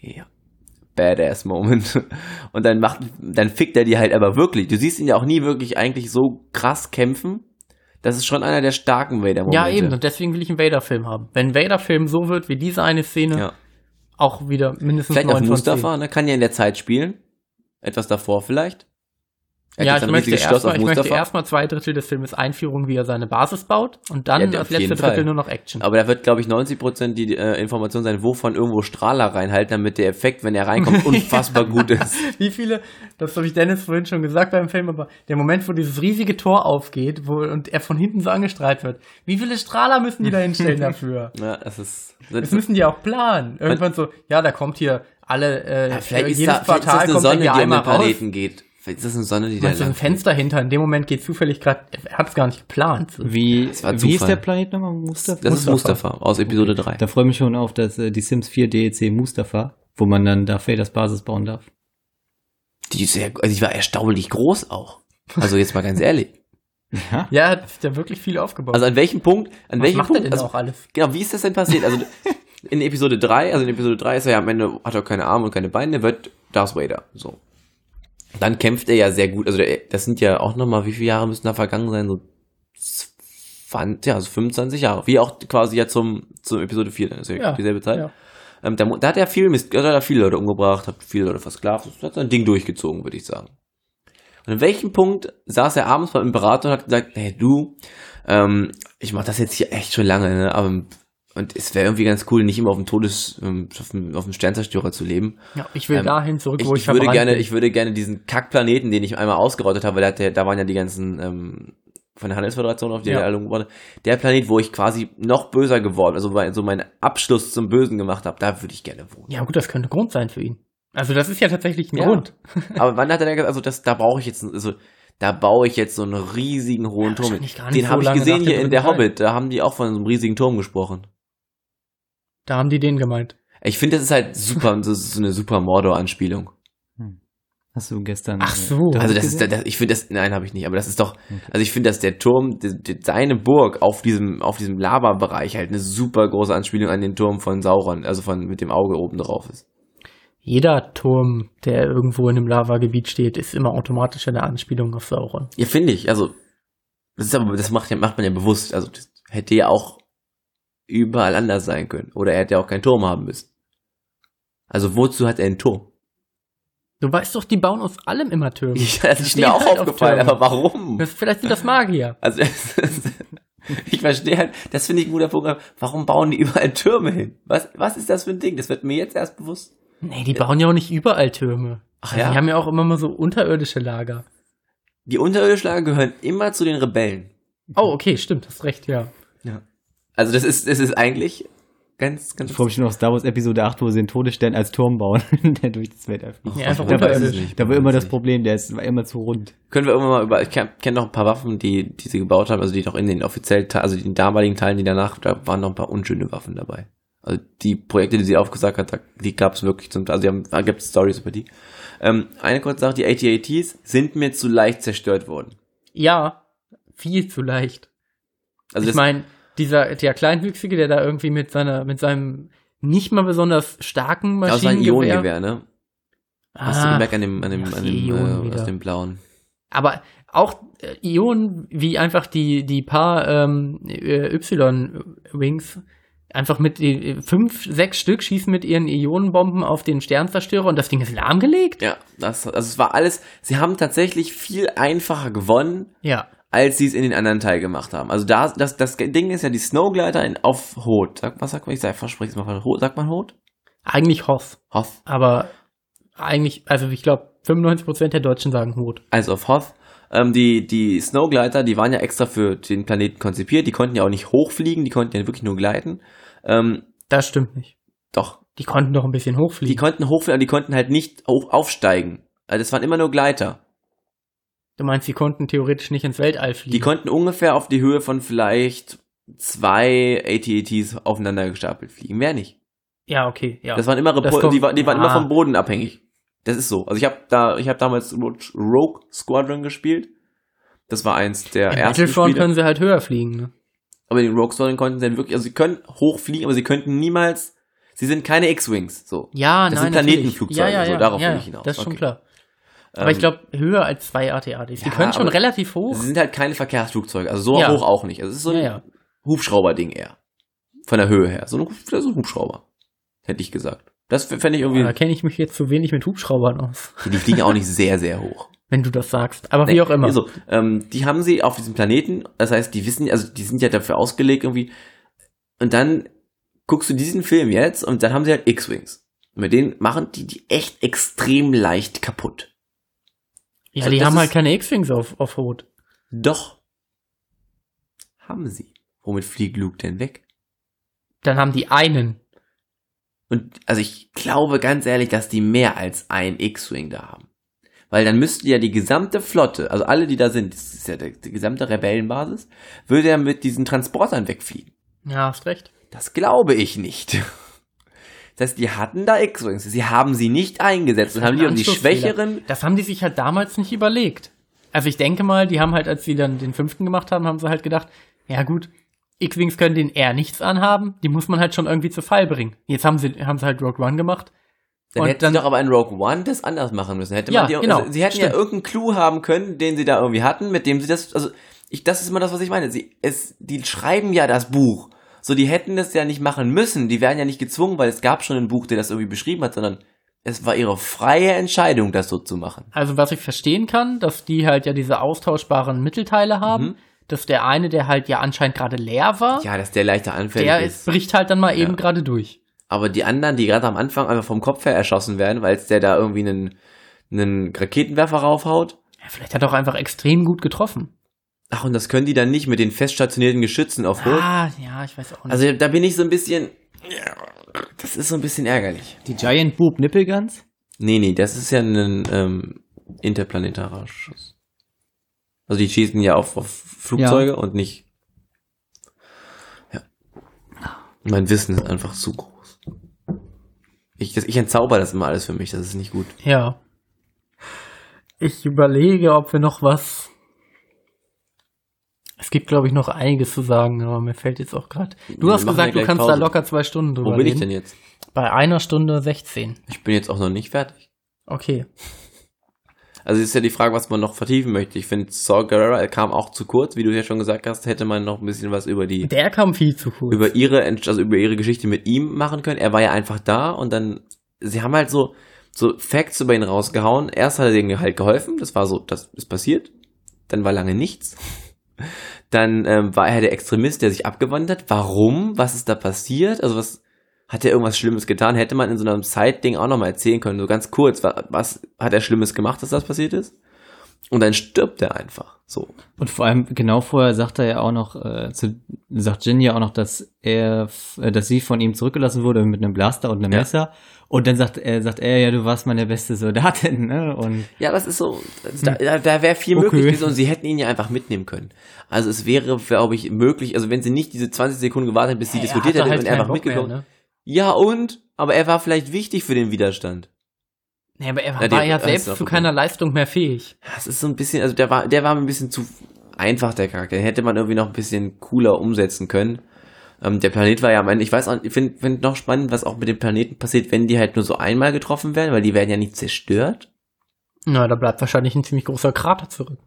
ja, badass Moment. *laughs* Und dann macht, dann fickt er die halt aber wirklich. Du siehst ihn ja auch nie wirklich eigentlich so krass kämpfen. Das ist schon einer der starken Vader-Momente. Ja, eben. Und deswegen will ich einen Vader-Film haben. Wenn ein Vader-Film so wird wie diese eine Szene, Ja. auch wieder mindestens Vielleicht auch neun von zehn. Mustafa, ne? Kann ja in der Zeit spielen. Etwas davor vielleicht. Er Ja, ich möchte erstmal ich möchte erstmal zwei Drittel des Filmes Einführung, wie er seine Basis baut und dann Ja, das letzte Drittel Fall. nur noch Action. Aber da wird, glaube ich, 90% die äh, Information sein, wovon irgendwo Strahler reinhalten, damit der Effekt, wenn er reinkommt, *laughs* unfassbar gut ist. Wie viele, das habe ich Dennis vorhin schon gesagt beim Film, aber der Moment, wo dieses riesige Tor aufgeht wo, und er von hinten so angestrahlt wird, wie viele Strahler müssen die da hinstellen *laughs* dafür? Ja, das ist. Das müssen die auch planen. Irgendwann so, ja, da kommt hier alle, äh, ja, vielleicht, ist jedes da, vielleicht ist das Quartal eine kommt Sonne, die um den einmal raus. Planeten geht. Ist das eine Sonne, die da du, ein Fenster hinter, in dem Moment geht zufällig gerade, er hat es gar nicht geplant. Wie, wie ist der Planet nochmal? Mustafa? Das ist Mustafa aus Episode 3. Da freue ich mich schon auf das, äh, die Sims 4 DLC Mustafa, wo man dann Darth Vaders Basis bauen darf. Die, ist sehr, also die war erstaunlich groß auch. Also jetzt mal ganz ehrlich. Ja. Ja, hat sich da wirklich viel aufgebaut. Also an welchem Punkt, an Was welchem macht Punkt, er denn also, auch alles? Genau, wie ist das denn passiert? Also in Episode 3, also in Episode 3 ist er ja am Ende, hat er keine Arme und keine Beine, wird Darth Vader. So. Dann kämpft er ja sehr gut. Also das sind ja auch nochmal, wie viele Jahre müssen da vergangen sein? So 20, ja, also 25 Jahre. Wie auch quasi ja zum, zum Episode 4, dann ist ja, Ja, dieselbe Zeit. ja. Ähm, da, da hat er viel Mist, da hat er viele Leute umgebracht, hat viele Leute versklavt, hat sein Ding durchgezogen, würde ich sagen. Und an welchem Punkt saß er abends beim Imperator und hat gesagt, hey du, ähm, ich mache das jetzt hier echt schon lange, ne? Aber und es wäre irgendwie ganz cool, nicht immer auf dem Todes, ähm, auf dem, auf dem Sternzerstörer zu leben. Ja, ich will Ähm, dahin zurück, Ich, wo ich, ich würde verbrannt gerne, bin. ich würde gerne diesen Kackplaneten, den ich einmal ausgerottet habe, weil der, da waren ja die ganzen ähm, von der Handelsföderation auf die Ja. er hat. Der Planet, wo ich quasi noch böser geworden, also weil- so meinen Abschluss zum Bösen gemacht habe, da würde ich gerne wohnen. ja gut, das könnte Grund sein für ihn. Also das ist ja tatsächlich ein Ja. Grund. *laughs* Aber wann hat er denn gesagt, also das, da brauche ich jetzt, also da baue ich jetzt so einen riesigen hohen Turm. gar nicht Den so habe ich gesehen hier in der Teil. Hobbit, da haben die auch von so einem riesigen Turm gesprochen. Da haben die den gemeint. Ich finde, das ist halt super, *laughs* das ist so eine super Mordor-Anspielung. Hast du gestern. Ach so. Du hast Also das ist, gesehen? das, ich finde das, nein, habe ich nicht, aber das ist doch, also ich finde, dass der Turm, die, die, seine Burg auf diesem, auf diesem Lava-Bereich halt eine super große Anspielung an den Turm von Sauron, also von, mit dem Auge oben drauf ist. Jeder Turm, der irgendwo in einem Lavagebiet steht, ist immer automatisch eine Anspielung auf Sauron. Ja, finde ich, also, das ist aber, das macht, macht man ja bewusst, also das hätte ja auch überall anders sein können, oder er hätte ja auch keinen Turm haben müssen. Also wozu hat er einen Turm? Du weißt doch, die bauen aus allem immer Türme. Ja, das ist mir auch halt auf aufgefallen, Türmen. aber warum? Das, vielleicht sind das Magier. Also, *laughs* ich verstehe halt, das finde ich ein guter Punkt. Warum bauen die überall Türme hin? Was, was ist das für ein Ding? Das wird mir jetzt erst bewusst. Nee, die bauen ja auch nicht überall Türme. Ach Also Die haben ja auch immer mal so unterirdische Lager. Die Unterirdische gehören immer zu den Rebellen. Oh, okay, stimmt, hast recht, ja. Also das ist, das ist eigentlich ganz, ganz. Ich freue mich schon auf Star Wars Episode 8, wo sie den Todesstern als Turm bauen, *laughs* der durch das Weltall fliegt. Ja, einfach es unterirdisch. nicht. Da war immer das Problem, der ist war immer zu rund. Können wir irgendwann mal über, ich kenne kenn noch ein paar Waffen, die, die sie gebaut haben, also die noch in den offiziellen, also den damaligen Teilen, die danach, da waren noch ein paar unschöne Waffen dabei. Also die Projekte, die sie aufgesagt hat, da- die gab es wirklich zum, also die haben, da gibt es Stories über die. Ähm, eine kurze Sache, die AT-ATs sind mir zu leicht zerstört worden. Ja, viel zu leicht. Also ich meine, dieser der Kleinwüchsige, der da irgendwie mit seiner mit seinem nicht mal besonders starken war ein Maschinengewehr. Ionengewehr, ne? Hast du Ah, gemerkt an dem, an dem, an dem, Ionen äh, aus dem blauen. aber auch äh, Ionen wie einfach die die paar ähm, äh, Y-Wings einfach mit äh, fünf, sechs Stück schießen mit ihren Ionenbomben auf den Sternzerstörer und das Ding ist lahmgelegt. Ja, das, also es war alles, sie haben tatsächlich viel einfacher gewonnen, Ja. Als sie es in den anderen Teil gemacht haben. Also da, das, das Ding ist ja die Snowglider in, auf Hot. Sag, was sagt man? Ich sag, versprich's mal Hot. Sagt man Hot? Eigentlich Hoth. Hoth. Aber eigentlich, also ich glaube, 95% der Deutschen sagen Hut. Also auf Hoth. Ähm, die, die Snowglider, die waren ja extra für den Planeten konzipiert. Die konnten ja auch nicht hochfliegen, die konnten ja wirklich nur gleiten. Ähm, Das stimmt nicht. doch. Die konnten doch ein bisschen Die hochfliegen. konnten hochfliegen, aber die konnten halt nicht hoch aufsteigen. Also das waren immer nur Gleiter. Du meinst, die konnten theoretisch nicht ins Weltall Die fliegen? konnten ungefähr auf die Höhe von vielleicht zwei AT-ATs aufeinander gestapelt fliegen. Mehr nicht. ja, okay, ja. Das waren immer Das Repul kommt- die, war- die waren immer Ah. vom Boden abhängig. Das ist so. Also ich habe da, ich habe damals Rogue Squadron gespielt. Das war eins der In ersten Battlefront Spiele. können sie halt höher fliegen, ne? aber den Rogue Squadron konnten sie dann wirklich, also sie können hochfliegen, aber sie könnten niemals, sie sind keine X-Wings, so. Ja, Das nein, sind. Planetenflugzeuge, ja, ja, so, ja, darauf ja, will ich hinaus. Das ist schon Okay. klar. Aber ich Ähm, glaube, höher als zwei AT-ATs. Die Ja, können schon relativ hoch. Sie sind halt keine Verkehrsflugzeuge, also so Ja. hoch auch nicht. Also es ist so ein Ja. Hubschrauber-Ding eher. Von der Höhe her. So ein, so ein Hubschrauber. Hätte ich gesagt. Das fände ich irgendwie, Da kenne ich mich jetzt zu wenig mit Hubschraubern aus, die fliegen auch nicht sehr, sehr hoch. *laughs* wenn du das sagst. Aber wie Nee, auch immer. Also, ähm, die haben sie auf diesem Planeten, das heißt, die wissen, also die sind ja dafür ausgelegt irgendwie. Und dann guckst du diesen Film jetzt und dann haben sie halt X-Wings. Und mit denen machen die die echt extrem leicht kaputt. Ja, also die haben halt keine X-Wings auf, auf Rot. Doch. Haben sie. Womit fliegt Luke denn weg? Dann haben die einen. Und also ich glaube ganz ehrlich, dass die mehr als ein X-Wing da haben. Weil dann müssten ja die gesamte Flotte, also alle, die da sind, das ist ja der, die gesamte Rebellenbasis, würde ja mit diesen Transportern wegfliegen. Ja, hast recht. Das glaube ich nicht. *laughs* Das heißt, die hatten da X-Wings. Sie haben sie nicht eingesetzt und haben die um die schwächeren. Das haben die sich halt damals nicht überlegt. Also ich denke mal, die haben halt, als sie dann den fünften gemacht haben, haben sie halt gedacht, ja gut, X-Wings können den eher nichts anhaben, die muss man halt schon irgendwie zu Fall bringen. Jetzt haben sie, haben sie halt Rogue One gemacht. Dann hätten dann- sie doch aber in Rogue One das anders machen müssen. Hätte Ja, man die, genau, also, sie hätten ja stimmt. irgendeinen Clou haben können, den sie da irgendwie hatten, mit dem sie das, also ich, das ist immer das, was ich meine. Sie, es, die schreiben ja das Buch. So, die hätten das ja nicht machen müssen. Die wären ja nicht gezwungen, weil es gab schon ein Buch, der das irgendwie beschrieben hat, sondern es war ihre freie Entscheidung, das so zu machen. Also was ich verstehen kann, dass die halt ja diese austauschbaren Mittelteile haben, Mhm. dass der eine, der halt ja anscheinend gerade leer war, Ja, dass der leichter anfällig der ist. bricht halt dann mal eben Ja. gerade durch. Aber die anderen, die gerade am Anfang einfach vom Kopf her erschossen werden, weil es der da irgendwie einen, einen Raketenwerfer raufhaut. Ja, vielleicht hat er auch einfach extrem gut getroffen. Ach, und das können die dann nicht mit den fest stationierten Geschützen auf Rot. Ah, ja, ich weiß auch nicht. Also da bin ich so ein bisschen. Das ist so ein bisschen ärgerlich. Die Giant Boob Nipple Guns? Nee, nee, das ist ja ein ähm, interplanetarer Schuss. Also die schießen ja auf, auf Flugzeuge und nicht. Ja. Mein Wissen ist einfach zu groß. Ich, das, ich entzauber das immer alles für mich, das ist nicht gut. ja. Ich überlege, ob wir noch was. Es gibt, glaube ich, noch einiges zu sagen, aber mir fällt jetzt auch gerade. Du Wir hast gesagt, du kannst da Pause. locker zwei Stunden drüber Wo bin ich reden. denn jetzt? Bei einer Stunde 16. Ich bin jetzt auch noch nicht fertig. Okay. Also ist ja die Frage, was man noch vertiefen möchte. Ich finde, Saul Guerrero kam auch zu kurz, wie du ja schon gesagt hast, hätte man noch ein bisschen was über die Der kam viel zu kurz. über ihre also über ihre Geschichte mit ihm machen können. Er war ja einfach da und dann sie haben halt so so Facts über ihn rausgehauen. Erst hat er denen halt geholfen, das war so, das ist passiert. Dann war lange nichts. Dann ähm, war er der Extremist, der sich abgewandt hat. Warum? Was ist da passiert? Also was hat er irgendwas Schlimmes getan? Hätte man in so einem Side-Ding auch nochmal erzählen können, so ganz kurz. Was, was hat er Schlimmes gemacht, dass das passiert ist? Und dann stirbt er einfach. So. Und vor allem genau vorher sagt er ja auch noch, äh, zu, sagt Jin ja auch noch, dass er, äh, dass sie von ihm zurückgelassen wurde mit einem Blaster und einem Ja. Messer. Und dann sagt er, sagt er, ja, du warst meine beste Soldatin, ne? Und Ja, das ist so, da, da, da wäre viel Okay. möglich gewesen und sie hätten ihn ja einfach mitnehmen können. Also es wäre, glaube ich, möglich, also wenn sie nicht diese 20 Sekunden gewartet hätten, bis sie Er diskutiert hätten halt und keinen einfach mitgekommen. ne? Ja und? Aber er war vielleicht wichtig für den Widerstand. Nee, aber er Ja, war ja das selbst zu keiner Leistung mehr fähig. Das ist so ein bisschen, also der war, der war mir ein bisschen zu einfach, der Charakter. Den hätte man irgendwie noch ein bisschen cooler umsetzen können. Ähm, der Planet war ja am Ende, ich weiß auch, ich finde find noch spannend, was auch mit dem Planeten passiert, wenn die halt nur so einmal getroffen werden, weil die werden ja nicht zerstört. Na, da bleibt wahrscheinlich ein ziemlich großer Krater zurück.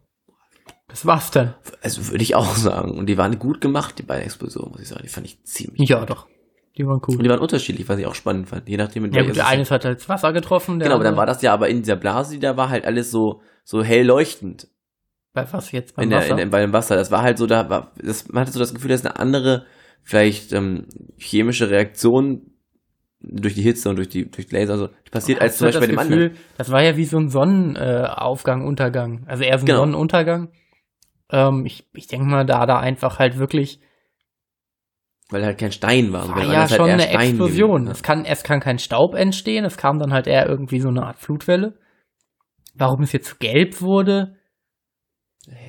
Das war's dann. Also würde ich auch *laughs* sagen. Und die waren gut gemacht, die beiden Explosionen, muss ich sagen. Die fand ich ziemlich Ja, doch. Die waren Und cool. die waren unterschiedlich, was ich auch spannend fand. Je nachdem, in Ja gut, der eine hat halt das Wasser getroffen. Genau, aber dann war das ja aber in dieser Blase, die da war, halt alles so, so hell leuchtend. Bei was jetzt? Beim In der, Wasser? in, der- bei dem Wasser. Das war halt so, da war, das, man hatte so das Gefühl, dass eine andere, vielleicht, ähm, chemische Reaktion durch die Hitze und durch die, durch Laser, so, passiert als zum Beispiel bei dem das anderen. Gefühl, Das war ja wie so ein Sonnenaufgang, Untergang. Also eher so ein Genau. Sonnenuntergang. Ähm, ich ich denke mal, da da einfach halt wirklich Weil halt kein Stein war. War ja anderen ist schon halt eine Stein Explosion. gewesen, Es kann, es kann kein Staub entstehen, es kam dann halt eher irgendwie so eine Art Flutwelle. Warum es jetzt gelb wurde.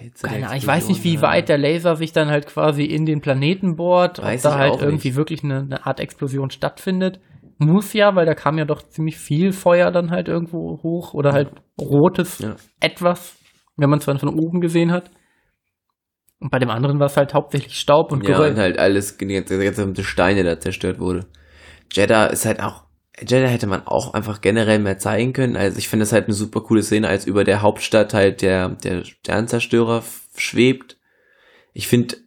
Hitze keine Ahnung. Ich weiß nicht, wie ja. weit der Laser sich dann halt quasi in den Planeten bohrt, ob Weiß da ich halt irgendwie nicht. wirklich eine, eine Art Explosion stattfindet. Muss ja, weil da kam ja doch ziemlich viel Feuer dann halt irgendwo hoch oder halt rotes Ja. etwas, wenn man es dann von oben gesehen hat. Und bei dem anderen war es halt hauptsächlich Staub und ja, Geröll. und halt alles, die ganze, die ganze Steine da zerstört wurde. Jeddah ist halt auch, Jeddah hätte man auch einfach generell mehr zeigen können. Also ich finde das halt eine super coole Szene, als über der Hauptstadt halt der, der Sternzerstörer schwebt. Ich finde,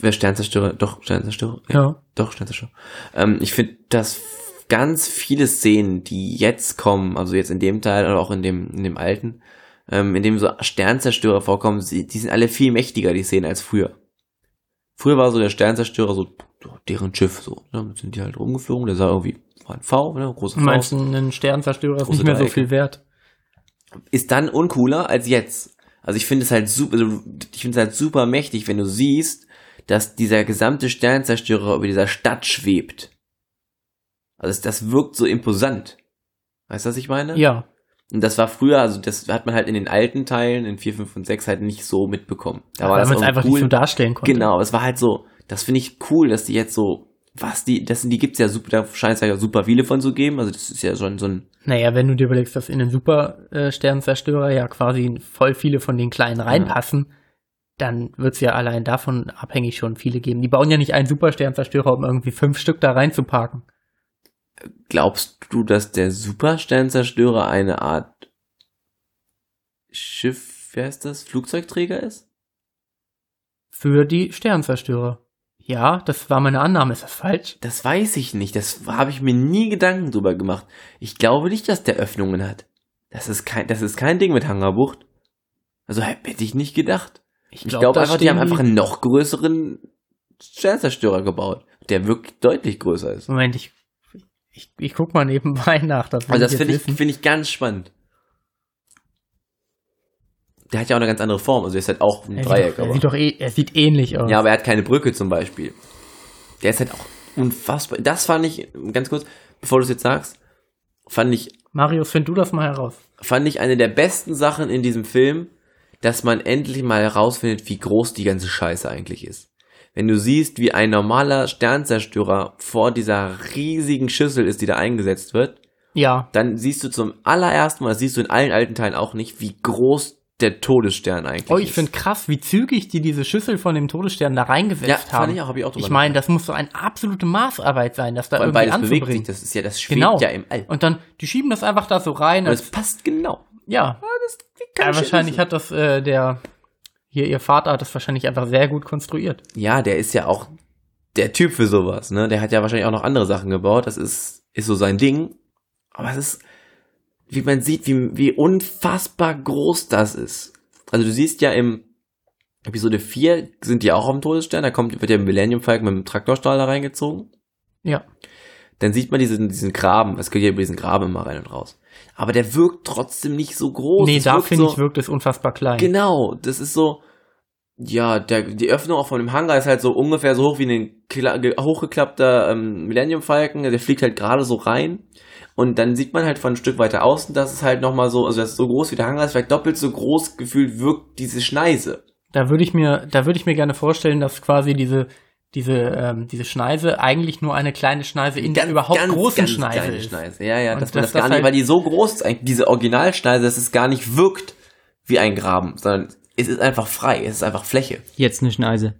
wer Sternzerstörer, doch, Sternzerstörer, ja. doch, Sternzerstörer. Ähm, ich finde, dass ganz viele Szenen, die jetzt kommen, also jetzt in dem Teil oder auch in dem, in dem alten, ähm, in dem so Sternzerstörer vorkommen, die sind alle viel mächtiger, die Szenen, als früher. Früher war so der Sternzerstörer so deren Schiff so, ne, Damit sind die halt rumgeflogen, der sah irgendwie, war ein V, ne, große V. Meinst du, ein Sternzerstörer ist nicht mehr so viel wert? ist dann uncooler als jetzt. Also ich finde es halt super, also ich finde es halt super mächtig, wenn du siehst, dass dieser gesamte Sternzerstörer über dieser Stadt schwebt. Also das, wirkt so imposant. Weißt du, was ich meine? Ja. Und das war früher, also das hat man halt in den alten Teilen, in 4, 5 und 6 halt nicht so mitbekommen. Da war weil das man es auch einfach cool. nicht so darstellen konnte. Genau, es war halt so, das finde ich cool, dass die jetzt so, was die, das sind, die gibt's ja super, da scheint es ja super viele von zu geben, also das ist ja schon so ein, Naja, wenn du dir überlegst, dass in den Super-Sternzerstörer ja quasi voll viele von den kleinen reinpassen, dann wird es ja allein davon abhängig schon viele geben. Die bauen ja nicht einen Supersternzerstörer, um irgendwie fünf Stück da reinzuparken. Glaubst du, dass der Supersternzerstörer eine Art Schiff, wer ist das, Flugzeugträger ist? Für die Sternzerstörer. Ja, das war meine Annahme. Ist das falsch? Das weiß ich nicht. Das habe ich mir nie Gedanken drüber gemacht. Ich glaube nicht, dass der Öffnungen hat. Das ist kein, das ist kein Ding mit Hangerbucht. Also hätte ich nicht gedacht. Ich glaub, glaube da einfach, die haben einfach einen noch größeren Sternzerstörer gebaut, der wirklich deutlich größer ist. Moment, ich, ich, ich guck mal nebenbei nach. Das Also das finde ich, finde ich ganz spannend. Der hat ja auch eine ganz andere Form. Also er ist halt auch ein er, Dreieck. sieht doch, er sieht doch eh, er sieht ähnlich aus. Ja, aber er hat keine Brücke zum Beispiel. Der ist halt auch unfassbar. Das fand ich, ganz kurz, bevor du es jetzt sagst, fand ich, Marius, find du das mal heraus. fand ich eine der besten Sachen in diesem Film, dass man endlich mal herausfindet, wie groß die ganze Scheiße eigentlich ist. Wenn du siehst, wie ein normaler Sternzerstörer vor dieser riesigen Schüssel ist, die da eingesetzt wird, Ja. dann siehst du zum allerersten Mal, das siehst du in allen alten Teilen auch nicht, wie groß der Todesstern eigentlich Oh, ich finde krass, wie zügig die diese Schüssel von dem Todesstern da reingesetzt ja, haben. fand ich auch, hab ich auch drüber Ich meine, das muss so eine absolute Maßarbeit sein, das da Vor allem, irgendwie es bewegt sich, anzubringen. das ist ja, das schwebt Genau. ja im All. Und dann, die schieben das einfach da so rein. Und es passt genau. ja, das, ja wahrscheinlich hat das äh, der, hier ihr Vater hat das wahrscheinlich einfach sehr gut konstruiert. Ja, der ist ja auch der Typ für sowas, ne? Der hat ja wahrscheinlich auch noch andere Sachen gebaut. Das ist, ist so sein Ding. Aber es ist, wie man sieht, wie, wie unfassbar groß das ist. Also du siehst ja im Episode 4 sind die auch auf dem Todesstern, da kommt, wird der Millennium Falcon mit dem Traktorstrahl da reingezogen. Ja. Dann sieht man diesen, diesen Graben, es geht ja über diesen Graben immer rein und raus. Aber der wirkt trotzdem nicht so groß. nee, Es da finde so, ich, wirkt es unfassbar klein. Genau, das ist so, ja, der, die Öffnung auch von dem Hangar ist halt so ungefähr so hoch wie ein kla- ge- hochgeklappter ähm, Millennium Falcon, der fliegt halt gerade so rein. Und dann sieht man halt von ein Stück weiter außen, dass es halt nochmal so, also das ist so groß wie der Hangar ist, vielleicht doppelt so groß gefühlt wirkt diese Schneise. Da würde ich mir, da würde ich mir gerne vorstellen, dass quasi diese, diese, ähm, diese Schneise eigentlich nur eine kleine Schneise in der überhaupt großen ganz Schneise kleine ist. Schneise. Ja, ja, Und dass man dass das gar das nicht, halt- weil die so groß ist, eigentlich diese Originalschneise, dass es gar nicht wirkt wie ein Graben, sondern es ist einfach frei, es ist einfach Fläche. Jetzt eine Schneise.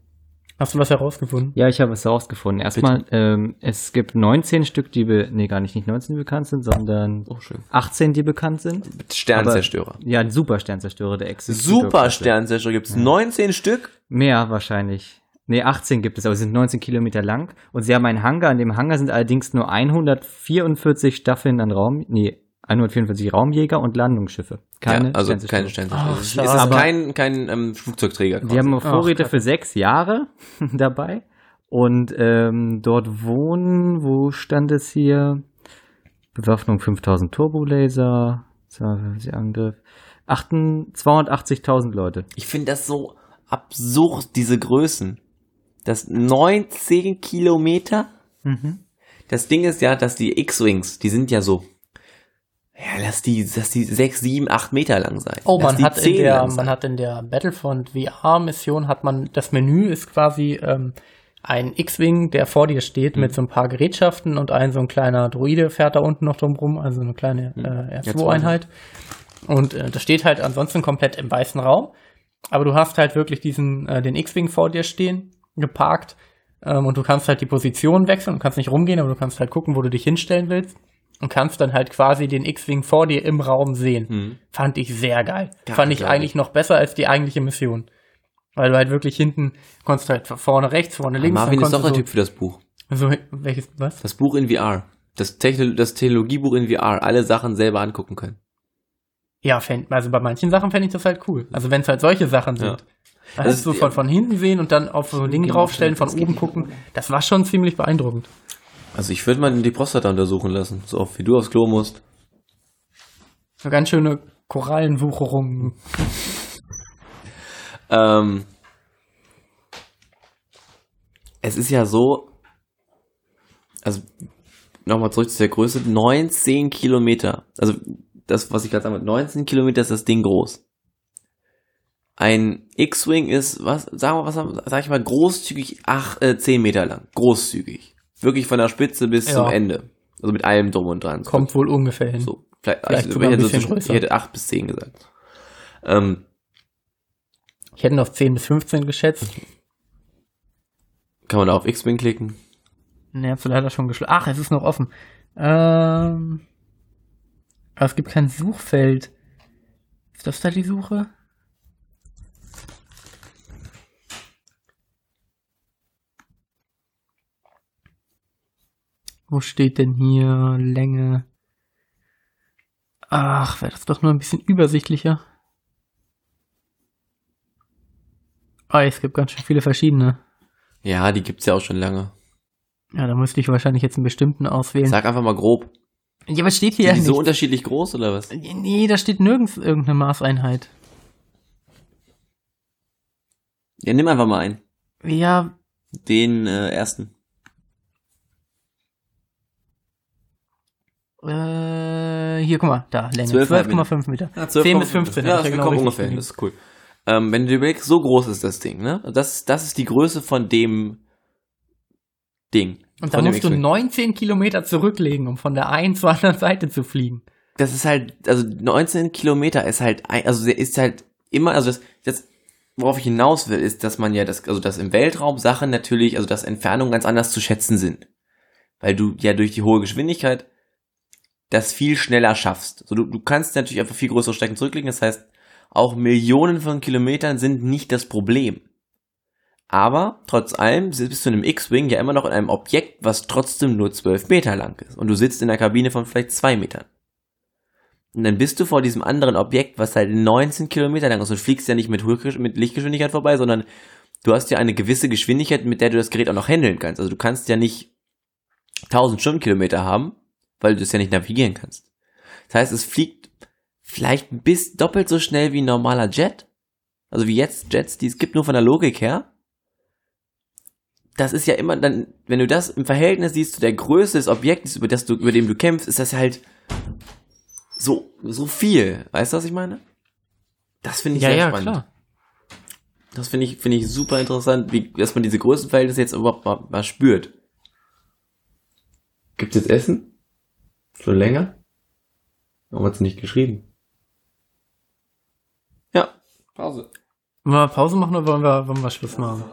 Hast du was herausgefunden? Ja, ich habe es herausgefunden. Erstmal, ähm, es gibt 19 Stück, die, be nee, gar nicht, nicht 19, die bekannt sind, sondern Oh, schön. 18, die bekannt sind. Sternzerstörer. Ja, ein Supersternzerstörer, der existiert. Super Sternzerstörer gibt's 19 Stück. Mehr wahrscheinlich. Nee, 18 gibt es, aber sie sind 19 Kilometer lang. Und sie haben einen Hangar. In dem Hangar sind allerdings nur 144 Staffeln an Raum, nee, 144 Raumjäger und Landungsschiffe. Keine ja, also Sternzerstörer. keine Sternzerstörer. Ach, es ist Aber- kein, kein ähm, Flugzeugträger. Die haben Ach, Vorräte Kacke. für sechs Jahre *laughs* dabei. Und ähm, dort wohnen, wo stand es hier? Bewaffnung 5000 Turbolaser, Angriff. 8 280.000 Leute. ich finde das so absurd, diese Größen. Das 19 Kilometer. Mhm. Das Ding ist ja, dass die X-Wings, die sind ja so, ja, lass die, lass die 6, 7, 8 Meter lang sein. Oh, lass man hat in 10 der, man hat in der Battlefront VR-Mission hat man, das Menü ist quasi ähm, ein X-Wing, der vor dir steht Mhm. mit so ein paar Gerätschaften und ein so ein kleiner Droide fährt da unten noch drum rum, also eine kleine Mhm. äh, R2-Einheit. Und äh, das steht halt ansonsten komplett im weißen Raum. Aber du hast halt wirklich diesen, äh, den X-Wing vor dir stehen, geparkt. Ähm, und du kannst halt die Position wechseln. Du kannst nicht rumgehen, aber du kannst halt gucken, wo du dich hinstellen willst. Und kannst dann halt quasi den X-Wing vor dir im Raum sehen. Hm. Fand ich sehr geil. Ja, Fand ich glaub eigentlich noch besser als die eigentliche Mission. Weil du halt wirklich hinten konntest halt vorne rechts, vorne links. Marvin dann ist doch der konntest Typ für das Buch. so, so, welches, was? Das Buch in VR. Das, Techno das Technologiebuch in VR. Alle Sachen selber angucken können. Ja, fänd, also bei manchen Sachen fände ich das halt cool. Also wenn es halt solche Sachen Ja. sind. Das Also ist so von, von hinten sehen und dann auf so ein Ding draufstellen, von oben gucken. Das war schon ziemlich beeindruckend. Also ich würde mal die Prostata untersuchen lassen. So oft wie du aufs Klo musst. So ganz schöne Korallenwucherungen. *laughs* Ähm, es ist ja so, also nochmal zurück zu der Größe, 19 Kilometer. Also das, was ich gerade sagte, 19 Kilometer ist das Ding groß. Ein X-Wing ist, was, sagen wir, was, sag ich mal, großzügig ach, äh, 10 Meter lang. Großzügig. Wirklich von der Spitze bis Ja. zum Ende. Also mit allem drum und dran. Kommt wohl ungefähr hin. So, vielleicht, Vielleicht ich, sogar ich, hätte so, ich hätte 8 bis 10 gesagt. Ähm, Ich hätte auf 10 bis 15 geschätzt. kann man da auf X-Wing klicken? Ne, hast du leider schon geschlagen. Ach, es ist noch offen. Ähm, aber es gibt kein Suchfeld. Ist das da die Suche? Wo steht denn hier Länge? Ach, wäre das doch nur ein bisschen übersichtlicher. Ah, es gibt ganz schön viele verschiedene. Ja, die gibt's ja auch schon lange. Ja, da müsste ich wahrscheinlich jetzt einen bestimmten auswählen. Sag einfach mal grob. Ja, was steht Sind hier die ja so unterschiedlich groß oder was? Nee, da steht nirgends irgendeine Maßeinheit. Ja, nimm einfach mal einen. Ja, Den äh, ersten. Äh, hier, guck mal, da, Länge. 12,5 12,5 Meter. Ja, 10 bis 15. Ja, das kommt genau ungefähr hin. Das ist cool. Ähm, wenn du dir überlegst, so groß ist das Ding, ne? Das, das ist die Größe von dem Ding. Und da Von dem musst du X-Wing. 19 Kilometer zurücklegen, um von der einen zur anderen *laughs* Seite zu fliegen. Das ist halt, also 19 Kilometer ist halt, ein, also ist halt immer, also das, das, worauf ich hinaus will, ist, dass man ja das, also dass im Weltraum Sachen natürlich, also dass Entfernungen ganz anders zu schätzen sind. Weil du ja durch die hohe Geschwindigkeit das viel schneller schaffst. So, du, du kannst natürlich einfach viel größere Strecken zurücklegen, das heißt, auch Millionen von Kilometern sind nicht das Problem. Aber trotz allem bist du in einem X-Wing ja immer noch in einem Objekt, was trotzdem nur 12 Meter lang ist. Und du sitzt in der Kabine von vielleicht zwei Metern. Und dann bist du vor diesem anderen Objekt, was halt 19 Kilometer lang ist. Und fliegst ja nicht mit, mit Lichtgeschwindigkeit vorbei, sondern du hast ja eine gewisse Geschwindigkeit, mit der du das Gerät auch noch handeln kannst. Also du kannst ja nicht 1000 Stundenkilometer haben, weil du es ja nicht navigieren kannst. Das heißt, es fliegt vielleicht bis doppelt so schnell wie ein normaler Jet. Also wie jetzt Jets, die es gibt, nur von der Logik her. Das ist ja immer dann, wenn du das im Verhältnis siehst zu der Größe des Objektes, über das du, über dem du kämpfst, ist das halt so, so viel. Weißt du, was ich meine? Das finde ich sehr spannend. Das finde ich, finde ich super interessant, wie, dass man diese Größenverhältnisse jetzt überhaupt mal, mal spürt. Gibt's jetzt Essen? Schon länger? Warum hat's nicht geschrieben? Ja, Pause. Wollen wir Pause machen oder wollen wir, wollen wir Schluss machen?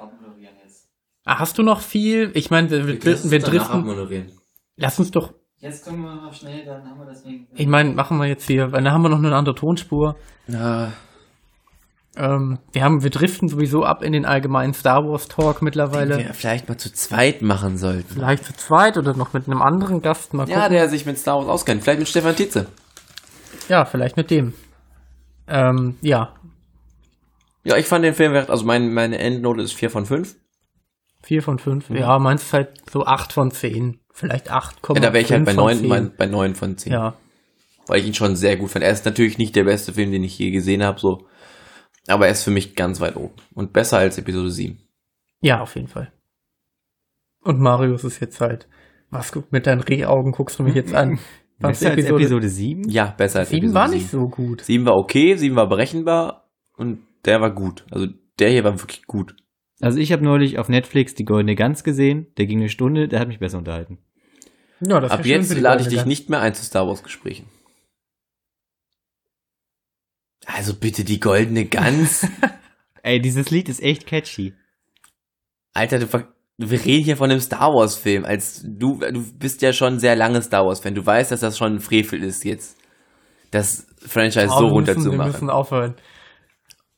Ah, hast du noch viel? Ich meine, wir, wir, wir, wir driften. Lass uns doch. Jetzt können wir mal schnell, dann haben wir deswegen. Ich meine, machen wir jetzt hier, weil dann haben wir noch eine andere Tonspur. Ja, Ähm, wir haben, wir driften sowieso ab in den allgemeinen Star Wars Talk mittlerweile. wir vielleicht mal zu zweit machen sollten. Vielleicht zu zweit oder noch mit einem anderen Gast mal gucken. Ja, der sich mit Star Wars auskennt. Vielleicht mit Stefan Tietze. Ja, vielleicht mit dem. Ähm, ja, Ja, ich fand den Film, also mein, meine Endnote ist 4 von 5. vier von fünf. Ja, meinst ist halt so acht von zehn. Vielleicht acht Ja, da wäre ich halt bei 9, bei, bei 9 von 10. Ja, Weil ich ihn schon sehr gut fand. Er ist natürlich nicht der beste Film, den ich je gesehen habe, so. Aber er ist für mich ganz weit oben. Und besser als Episode 7. ja, auf jeden Fall. Und Marius ist jetzt halt, was guck mit deinen Rehaugen guckst du mich jetzt an? *laughs* Was Besser als Episode 7? Ja, besser als sieben Episode war 7. nicht so gut. 7 war okay, 7 war berechenbar und der war gut. Also der hier war wirklich gut. Also ich habe neulich auf Netflix die Goldene Gans gesehen. Der ging eine Stunde, der hat mich besser unterhalten. Ja, das Ab jetzt lade ich dich Gans. nicht mehr ein zu Star Wars Gesprächen. Also bitte die goldene Gans. *laughs* Ey, dieses Lied ist echt catchy. Alter, du, wir reden hier von einem Star Wars Film. Als du, du bist ja schon sehr lange Star Wars Fan. Du weißt, dass das schon ein Frevel ist jetzt. Das Franchise Oh, so müssen, wir runterzumachen. müssen aufhören.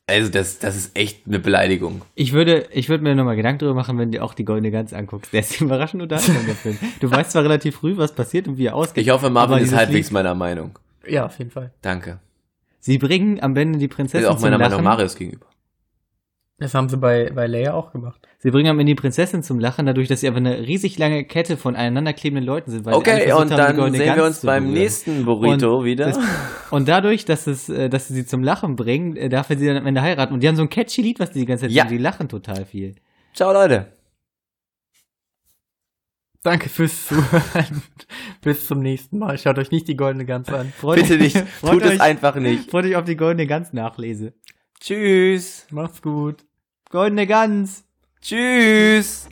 Also das, das ist echt eine Beleidigung. Ich würde, ich würde mir nochmal Gedanken darüber machen, wenn du auch die Goldene Gans anguckst. Der ist *laughs* überraschend unterhaltsam, der Film. Du weißt zwar relativ früh, was passiert und wie er ausgeht. Ich hoffe, Marvin ist halbwegs Lied- meiner Meinung. Ja, auf jeden Fall. Danke. Sie bringen am Ende die Ist Prinzessin auch zum meiner Lachen. Meinung Marius gegenüber. Das haben sie bei, bei Leia auch gemacht. Sie bringen am Ende die Prinzessin zum Lachen, dadurch, dass sie einfach eine riesig lange Kette von aneinander klebenden Leuten sind. Weil Okay, und haben, dann sehen wir uns beim berühren. nächsten Burrito Und wieder. Das, und dadurch, dass, es, äh, dass sie sie zum Lachen bringen, äh, darf er sie dann am Ende heiraten. Und die haben so ein catchy Lied, was die die ganze Zeit Ja. singen. Die lachen total viel. Ciao Leute. Danke fürs Zuhören. *laughs* Bis zum nächsten Mal. Schaut euch nicht die goldene Gans an. Freut Bitte nicht. *laughs* freut Tut es euch- einfach nicht. Freut euch auf die Goldene Gans nachlese. Tschüss. Macht's gut. Goldene Gans! Tschüss.